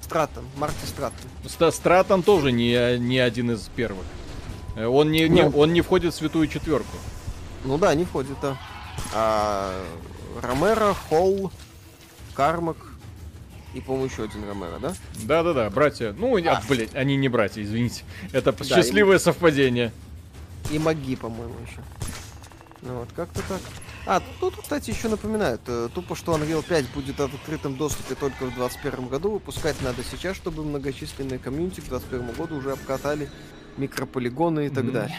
Стратон, Марти Стратон. Стратон тоже не, не один из первых. Э, он не, не, ну. он не входит в святую четверку. Ну да, не входит, да. А, Ромеро, Холл, Кармак и, по-моему, еще один Ромеро, да? Да-да-да, братья. Ну, а. А, блядь, они не братья, извините. Это да, счастливое и... совпадение. И Маги, по-моему, еще. Ну вот, как-то так. А, тут, кстати, еще напоминают, э, тупо, что Unreal 5 будет в открытом доступе только в 2021 году, выпускать надо сейчас, чтобы многочисленные комьюнити к 2021 году уже обкатали микрополигоны и так mm-hmm. далее.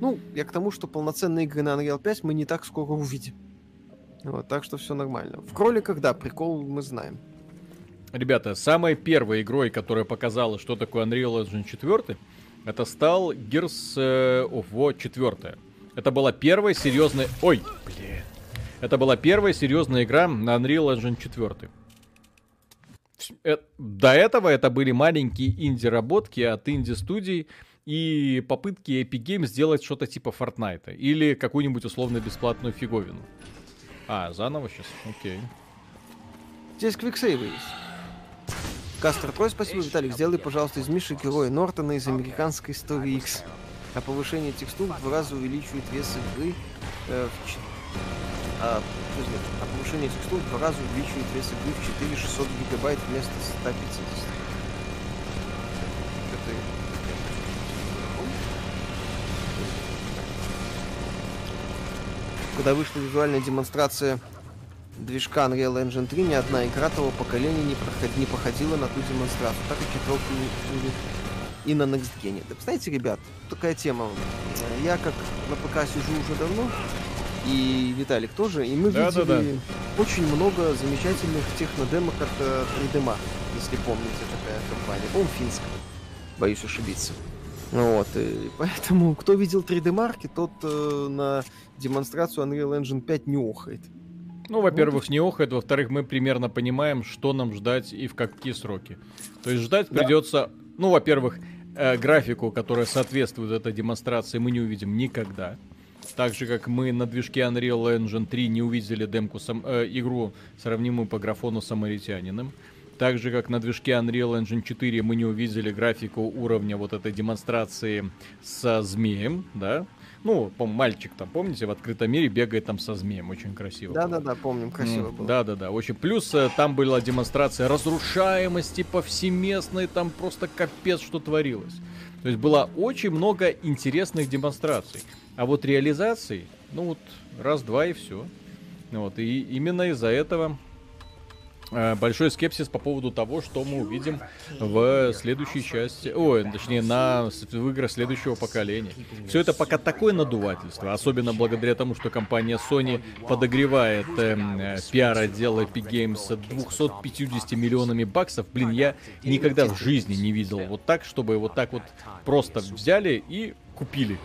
Ну, я к тому, что полноценные игры на Unreal 5 мы не так скоро увидим. Вот, так что все нормально. В кроликах, да, прикол мы знаем. Ребята, самой первой игрой, которая показала, что такое Unreal Engine 4, это стал Gears of War 4. Это была первая серьезная... Ой, блин. Это была первая серьезная игра на Unreal Engine 4. Э, до этого это были маленькие инди-работки от инди-студий, и попытки Epic Games сделать что-то типа Fortnite или какую-нибудь условно бесплатную фиговину. А, заново сейчас? Окей. Здесь квиксейвы есть. Кастер Трой, спасибо, Виталик. Сделай, пожалуйста, из Миши героя Нортона из американской истории X. А повышение текстур в два раза увеличивает вес игры э, в ч... а, а повышение текстур в два раза увеличивает вес игры в 4600 гигабайт вместо 150. Когда вышла визуальная демонстрация движка Unreal Engine 3, ни одна игра того поколения не, проход... не походила на ту демонстрацию, так как и будет и на Next Gen. Так, знаете, ребят, такая тема. Я как на ПК сижу уже давно, и Виталик тоже, и мы да, видели да, да. очень много замечательных технодемок от 3D Mark, если помните, такая компания. по финская, боюсь ошибиться. Вот, и поэтому, кто видел 3D марки, тот э, на демонстрацию Unreal Engine 5 не охает. Ну, во-первых, не охает, во-вторых, мы примерно понимаем, что нам ждать и в какие сроки. То есть ждать да. придется, ну, во-первых, э, графику, которая соответствует этой демонстрации, мы не увидим никогда. Так же, как мы на движке Unreal Engine 3 не увидели демку сам, э, игру, сравнимую по графону с Самаритянином. Так же, как на движке Unreal Engine 4 мы не увидели графику уровня вот этой демонстрации со змеем, да? Ну, мальчик там, помните, в открытом мире бегает там со змеем, очень красиво. Да-да-да, помним, красиво было. Да-да-да, очень. Плюс э, там была демонстрация разрушаемости повсеместной, там просто капец, что творилось. То есть было очень много интересных демонстраций. А вот реализации, ну вот раз-два и все. Вот, и именно из-за этого большой скепсис по поводу того, что мы увидим в следующей части, ой, точнее, на в играх следующего поколения. Все это пока такое надувательство, особенно благодаря тому, что компания Sony подогревает эм, э, пиар-отдел Epic Games 250 миллионами баксов. Блин, я никогда в жизни не видел вот так, чтобы вот так вот просто взяли и купили.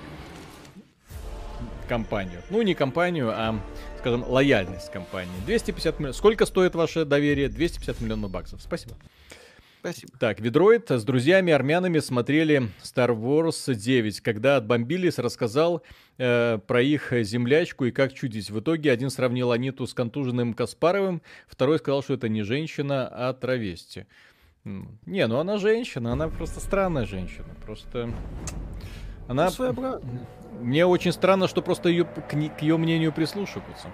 компанию. Ну, не компанию, а, скажем, лояльность компании. 250 миллионов. Сколько стоит ваше доверие? 250 миллионов баксов. Спасибо. Спасибо. Так, Ведроид с друзьями армянами смотрели Star Wars 9. Когда отбомбились, рассказал э, про их землячку и как чудить. В итоге один сравнил Аниту с контуженным Каспаровым, второй сказал, что это не женщина, а травести. Не, ну она женщина, она просто странная женщина. Просто... Она... Ну, Мне очень странно, что просто ее, к, к ее мнению прислушиваются.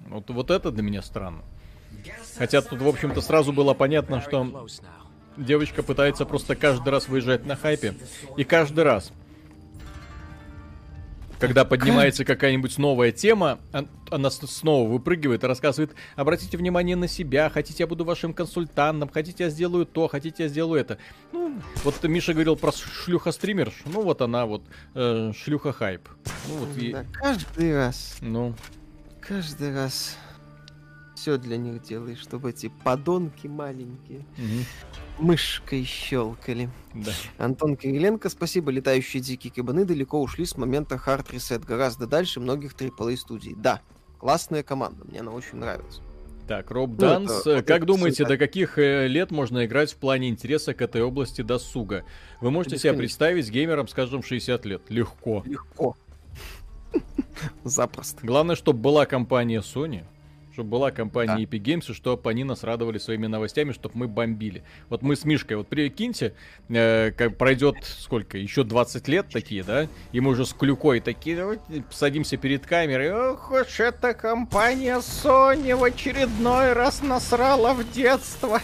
Вот, вот это для меня странно. Хотя тут, в общем-то, сразу было понятно, что девочка пытается просто каждый раз выезжать на хайпе. И каждый раз, когда поднимается какая-нибудь новая тема, она снова выпрыгивает и рассказывает, обратите внимание на себя, хотите я буду вашим консультантом, хотите я сделаю то, хотите я сделаю это. Ну, вот Миша говорил про шлюха-стример, ну вот она вот, э, шлюха-хайп. Ну, вот да, и... каждый раз. Ну. Каждый раз все для них делаешь, чтобы эти подонки маленькие угу. мышкой щелкали. Да. Антон Кириленко, спасибо. Летающие дикие кабаны далеко ушли с момента Hard Reset. Гораздо дальше многих AAA студий. Да, классная команда, мне она очень нравится. Так, Роб ну, Данс, это, как это думаете, до каких э, лет можно играть в плане интереса к этой области досуга? Вы можете себе представить геймером, скажем, 60 лет? Легко. Легко. [LAUGHS] Запросто. Главное, чтобы была компания Sony, чтобы была компания да. Epic Games, и чтобы они нас радовали своими новостями, чтобы мы бомбили. Вот мы с Мишкой, вот прикиньте, э, как пройдет сколько, еще 20 лет такие, да, и мы уже с Клюкой такие, вот, садимся перед камерой, ох уж эта компания Sony в очередной раз насрала в детство.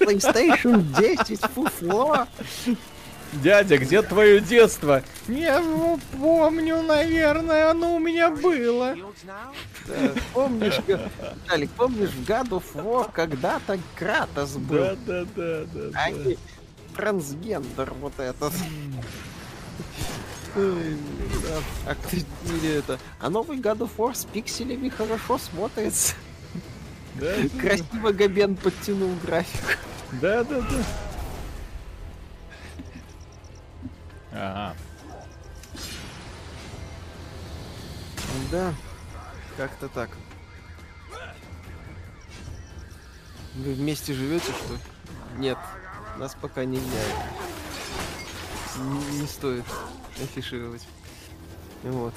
PlayStation 10, фуфло. Дядя, где твое детство? Не помню, наверное, оно у меня было. Помнишь, Виталик, помнишь в God of War когда-то Кратос был? Да, да, да, да. А да. трансгендер вот этот. А, или это, а новый God of War с пикселями хорошо смотрится. Да, Красиво Габен подтянул график. Да, да, да. Ага. Да, как-то так. Вы вместе живете, что ли? Нет, нас пока не влияет. Не, не стоит афишировать. Вот.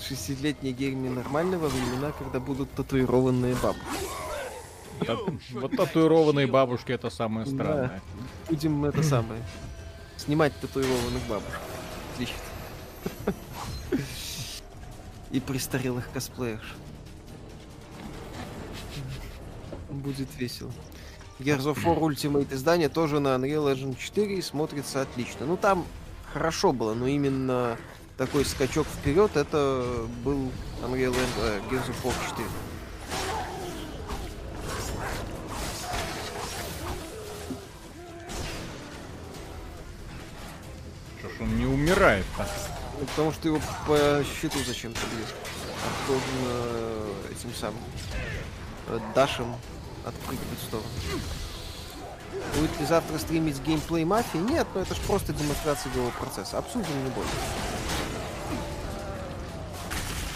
Шестилетние гейми нормально во времена, когда будут татуированные бабушки. Вот татуированные бабушки это самое странное. Да. Будем это самое Снимать татуированных бабушек. Отлично. И престарелых косплеерш. Будет весело. Gears of War Ultimate издание тоже на Unreal Engine 4 и смотрится отлично. Ну там хорошо было, но именно такой скачок вперед это был Unreal Engine, э, Gears of War 4. Умирает-то? Ну, потому что его по щиту зачем-то бьют. А должен э, этим самым э, дашем отпрыгивать в сторону. Будет ли завтра стримить геймплей мафии? Нет, но это же просто демонстрация игрового процесса. Обсудим не больше.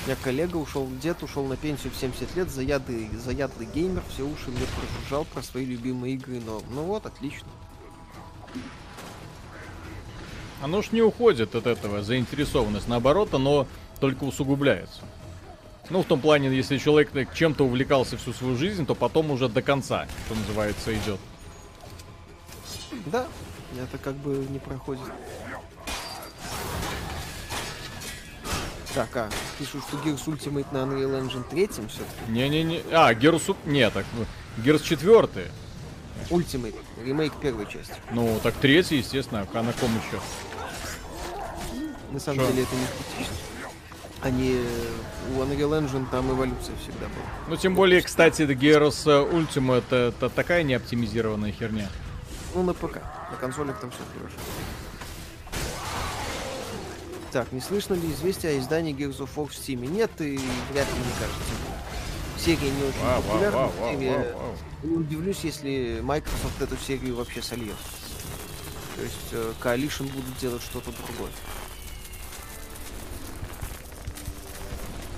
Я коллега ушел, дед ушел на пенсию в 70 лет, заядлый, заядлый геймер, все уши мне прожужжал про свои любимые игры, но ну вот, отлично. Оно ж не уходит от этого, заинтересованность. Наоборот, оно только усугубляется. Ну, в том плане, если человек чем-то увлекался всю свою жизнь, то потом уже до конца, что называется, идет. Да, это как бы не проходит. Так, а, пишут, что Gears Ultimate на Unreal Engine 3 все-таки? Не-не-не, а, Gears... Не, так, Gears 4. Ultimate, ремейк первой части. Ну, так третий, естественно, а на ком еще? На самом Шо? деле это не критично. Они у Unreal Engine там эволюция всегда была. Ну, тем более, кстати, Gears Ultimate это, это такая неоптимизированная херня. Ну, на ПК. На консолях там все хорошо. Так, не слышно ли известия о издании Gears of War в Steam? Нет, и вряд ли, мне кажется. Серия не очень вау, популярна. Вау, вау, вау, вау. Не удивлюсь, если Microsoft эту серию вообще сольет. То есть э, Coalition будут делать что-то другое.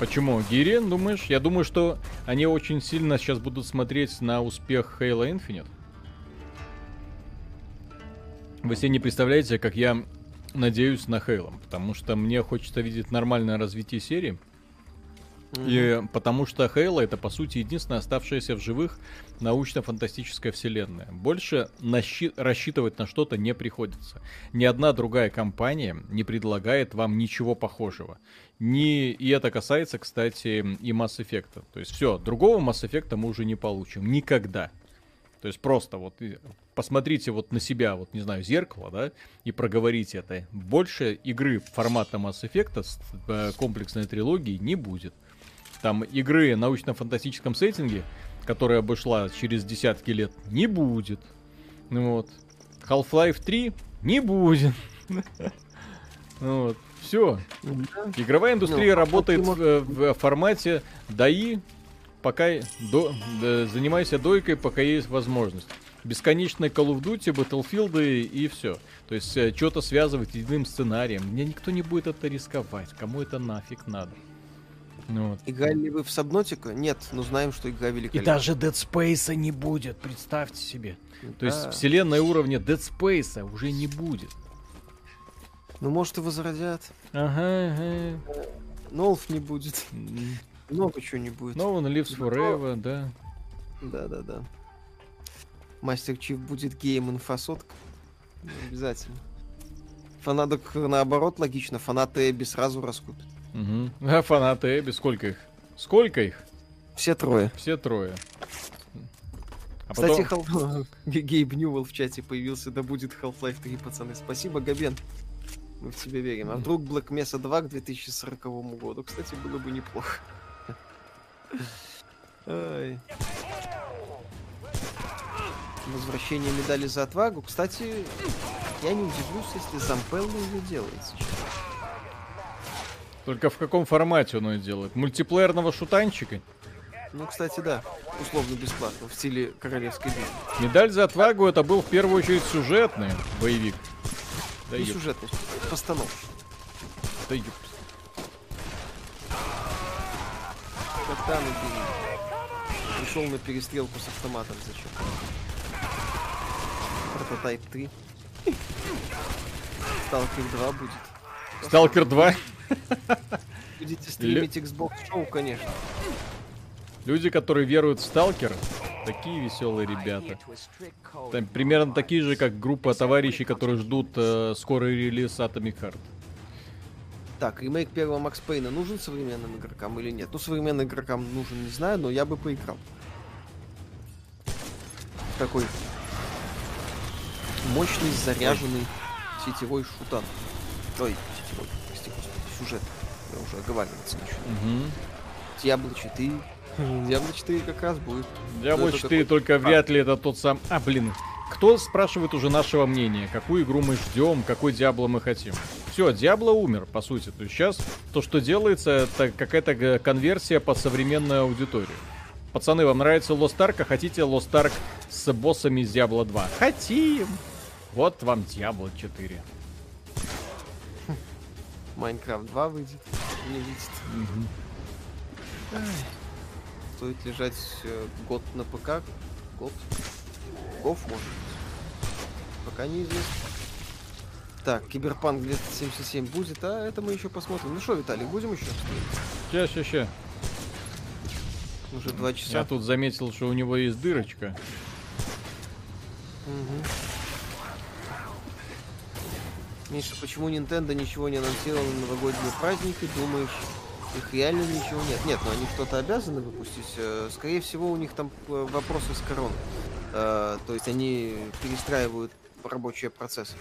Почему? Гири, думаешь? Я думаю, что они очень сильно сейчас будут смотреть на успех Halo Infinite. Вы себе не представляете, как я надеюсь на Halo, потому что мне хочется видеть нормальное развитие серии. Mm-hmm. И потому что Halo это по сути единственная оставшаяся в живых научно-фантастическая вселенная. Больше нащи- рассчитывать на что-то не приходится. Ни одна другая компания не предлагает вам ничего похожего. Ни... И это касается, кстати, и Mass Effect. То есть все, другого Mass Effect мы уже не получим. Никогда. То есть просто вот посмотрите вот на себя, вот не знаю, зеркало, да, и проговорите это. Больше игры формата Mass Effect с э, комплексной трилогией не будет. Там игры научно-фантастическом сеттинге, которая обошла через десятки лет, не будет. Ну вот. Half-Life 3 не будет. [LAUGHS] Вот. Все. Игровая индустрия ну, работает в, в формате даи пока до, да, занимайся дойкой, пока есть возможность. Бесконечные Call of Duty, Battlefield и все. То есть э, что-то связывать единым сценарием. Мне никто не будет это рисковать. Кому это нафиг надо? Ну, вот. Играли ли вы в Сабнотика? Нет, но знаем, что игра великолепна. И даже Dead Space не будет, представьте себе. Да. То есть вселенная уровня Dead Space уже не будет. Ну, может, и возродят. Ага, ага. Нолф не будет. Много чего не будет. No One Lives Forever, да. Да, да, да. Мастер Чиф будет геем инфосотка. Обязательно. Фанаток наоборот логично, фанаты Эбби сразу раскупят. Угу. А фанаты Эбби сколько их? Сколько их? Все трое. Все трое. А Кстати, потом... Хал... [LAUGHS] Гейб Ньюэлл в чате появился, да будет Half-Life 3, пацаны. Спасибо, Габен. Мы в тебя верим. А вдруг Black Mesa 2 к 2040 году? Кстати, было бы неплохо. Ой. Возвращение медали за отвагу. Кстати, я не удивлюсь, если Зампелло ее делает сейчас. Только в каком формате он ее делает? Мультиплеерного шутанчика? Ну, кстати, да. Условно бесплатно, в стиле королевской битвы. Медаль за отвагу это был в первую очередь сюжетный боевик. Да не сюжетный, постановочный. Да ёп. Катану Пришел на перестрелку с автоматом зачем? Прототайп 3. Сталкер 2 будет. Сталкер 2? Будете стримить Xbox Show, конечно. Люди, которые веруют в Сталкер, такие веселые ребята. Там примерно такие же, как группа товарищей, которые ждут э, скорый релиз Atomic Heart. Так, ремейк первого Макс Пейна нужен современным игрокам или нет? Ну, современным игрокам нужен, не знаю, но я бы поиграл. Такой мощный, заряженный сетевой шутан. Ой, сетевой, прости господи, сюжет. Я уже оговариваться начал. Угу. Диабло 4. Диабло 4 как раз будет. Диабло 4 только вряд ли это тот сам... А, блин, кто спрашивает уже нашего мнения? Какую игру мы ждем? Какой Диабло мы хотим? Все, Диабло умер, по сути. То есть сейчас то, что делается, это какая-то конверсия под современную аудиторию. Пацаны, вам нравится Lost Ark, а хотите Lost Ark с боссами из Diablo 2? Хотим! Вот вам Diablo 4. Майнкрафт 2 выйдет. Не видит. Угу. Стоит лежать э, год на ПК. Год. Гов может Пока неизвестно. Так, Киберпанк 277 будет, а это мы еще посмотрим. Ну что, Виталик, будем еще? Сейчас, сейчас, сейчас. Уже два часа. Я тут заметил, что у него есть дырочка. Угу. Миша, почему Nintendo ничего не анонсировал на новогодние праздники? Думаешь, их реально ничего нет? Нет, но они что-то обязаны выпустить. Э, скорее всего, у них там э, вопросы с корон. Э, то есть они перестраивают рабочие процессы.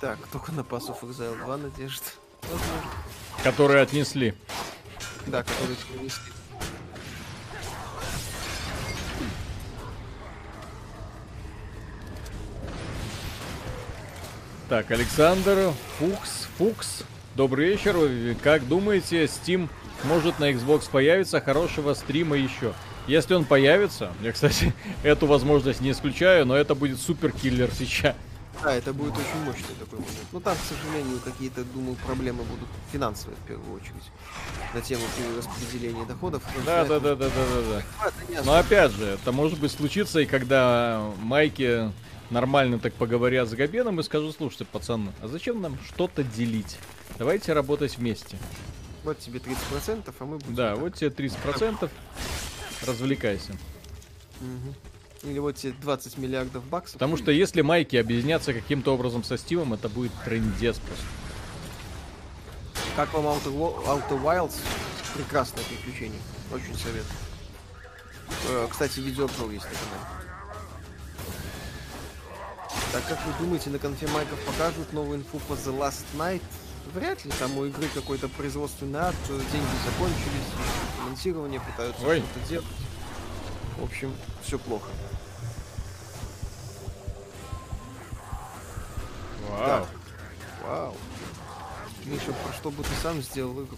Так, только на of Exile 2 надежда. Возможно. Которые отнесли. Да, которые отнесли. Так, Александр, Фукс, Фукс, добрый вечер. Как думаете, Steam может на Xbox появиться хорошего стрима еще? Если он появится, я, кстати, [LAUGHS] эту возможность не исключаю, но это будет супер киллер сейчас. Да, это будет очень мощный такой момент. Но там, к сожалению, какие-то, думаю, проблемы будут финансовые в первую очередь. На тему распределения доходов. Да, да, да, да, да, да, да. Но опять же, это может быть случится и когда Майки нормально так поговорят с Габеном и скажут, слушайте, пацаны, а зачем нам что-то делить? Давайте работать вместе. Вот тебе 30%, а мы будем... Да, так. вот тебе 30%, развлекайся. Угу. Или вот тебе 20 миллиардов баксов. Потому что если майки объединятся каким-то образом со Стивом, это будет трендец просто. Как вам Auto, Auto Wilds? Прекрасное приключение. Очень советую. Э, кстати, видеообзор есть на канале. Так как вы думаете, на конфе майков покажут новую инфу по The Last Night? Вряд ли, там у игры какой-то производственный акт, деньги закончились, финансирование пытаются что-то делать. В общем, все плохо. Вау. Да. Вау. Миша, про что бы ты сам сделал игру?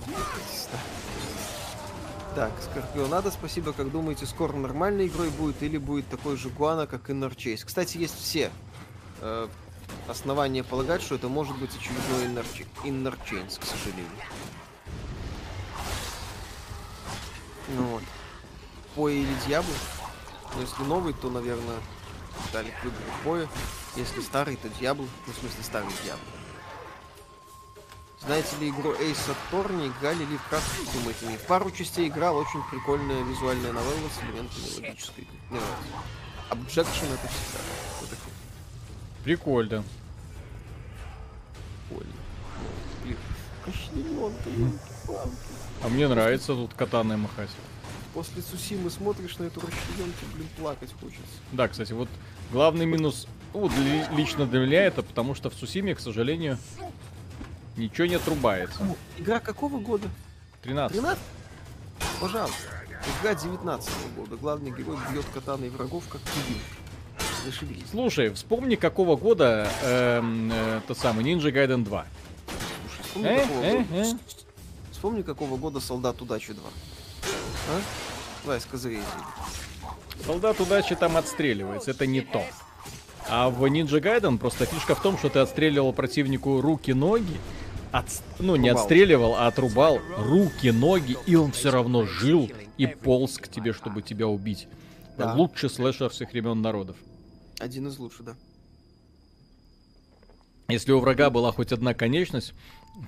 Так, Скорпионада, спасибо. Как думаете, скоро нормальной игрой будет или будет такой же Гуана, как Inner Chase? Кстати, есть все э, основания полагать, что это может быть очередной Inner, Inner к сожалению. Ну вот. Поя или Дьябло? Ну, если новый, то, наверное, дали к выбору Поя. Если старый, то Дьябло. Ну, в смысле, старый Дьябло. Знаете ли игру Ace Attorney? Играли ли в как думаете? Не. В пару частей играл. Очень прикольная визуальная новелла с элементами логической. Не Objection это всегда. Вот Прикольно. А мне нравится тут катаной махать. После Сусимы смотришь на эту расчлененку, блин, плакать хочется. Да, кстати, вот главный минус, ну, для, лично для меня это, потому что в Сусиме, к сожалению, ничего не отрубается. Игра какого года? 13. 13? Пожалуйста. Игра 19 -го года. Главный герой бьет катаной врагов, как кубик. Зашибись. Слушай, вспомни, какого года эм, э, тот самый Ninja Gaiden 2. Слушай, вспомни, э, какого э, года... э. вспомни, какого года Солдат Удачи 2. А? Давай, скажи. Солдат удачи там отстреливается, это не то. А в Ninja Gaiden просто фишка в том, что ты отстреливал противнику руки-ноги, от, ну не отстреливал, а отрубал руки, ноги, и он все равно жил и полз к тебе, чтобы тебя убить. Да. Лучший слэшер всех времен народов. Один из лучших, да. Если у врага была хоть одна конечность,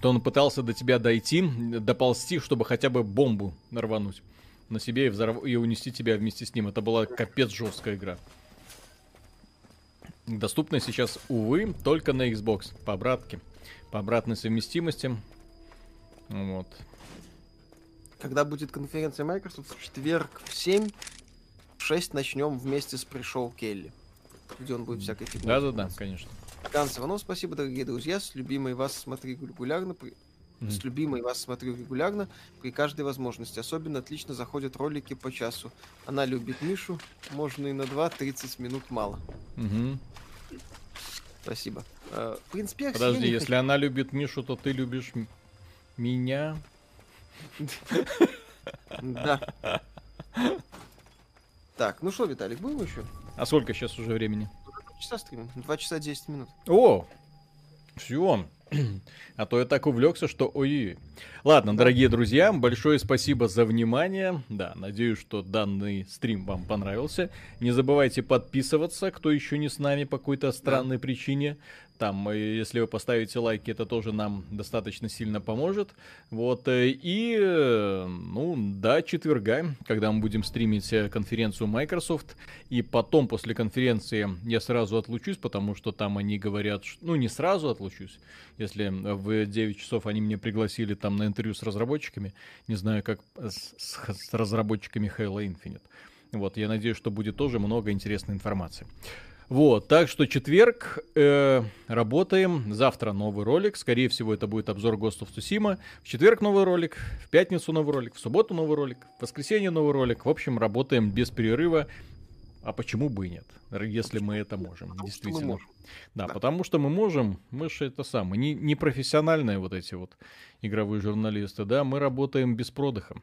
то он пытался до тебя дойти, доползти, чтобы хотя бы бомбу нарвануть на себе и, взорв... и унести тебя вместе с ним. Это была капец жесткая игра. Доступна сейчас, увы, только на Xbox. По обратке. По обратной совместимости. Вот. Когда будет конференция Microsoft в четверг в 7, в 6 начнем вместе с пришел Келли. Где он будет всякой фигней. Да-да-да, конечно. Ганс Иванов, спасибо, дорогие друзья. С любимой вас смотри регулярно. Mm-hmm. С любимой вас смотрю регулярно при каждой возможности. Особенно отлично заходят ролики по часу. Она любит Мишу. Можно и на 2-30 минут мало. Mm-hmm. Спасибо. Uh, в принципе, Подожди, если хочу... она любит Мишу, то ты любишь меня? [LAUGHS] Да. Так, ну что, Виталик, будем еще? А сколько сейчас уже времени? Два часа стримим. Два часа 10 минут. О! Все. [CLEARS THROAT] А то я так увлекся, что ой. Ладно, дорогие друзья, большое спасибо за внимание. Да, надеюсь, что данный стрим вам понравился. Не забывайте подписываться, кто еще не с нами по какой-то странной да. причине. Там, э, если вы поставите лайки, это тоже нам достаточно сильно поможет. Вот, э, и, э, ну, до четверга, когда мы будем стримить конференцию Microsoft, и потом, после конференции, я сразу отлучусь, потому что там они говорят, ну, не сразу отлучусь, если в 9 часов они меня пригласили там на интервью с разработчиками, не знаю, как с, с разработчиками Halo Infinite. Вот, я надеюсь, что будет тоже много интересной информации. Вот, так что четверг э, работаем. Завтра новый ролик. Скорее всего, это будет обзор Ghost of Tsushima. В четверг новый ролик, в пятницу новый ролик, в субботу новый ролик, в воскресенье новый ролик. В общем, работаем без перерыва. А почему бы и нет, если мы это можем, потому действительно. Мы можем. Да, да, потому что мы можем, мы же это самое, не, не профессиональные вот эти вот игровые журналисты, да, мы работаем без продыха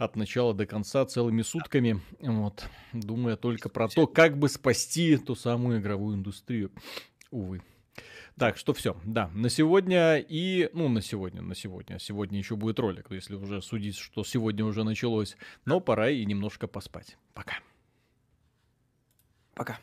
от начала до конца целыми сутками, вот, думая только про то, как бы спасти ту самую игровую индустрию. Увы. Так, что все, да, на сегодня и, ну, на сегодня, на сегодня, сегодня еще будет ролик, если уже судить, что сегодня уже началось, но пора и немножко поспать. Пока. Пока.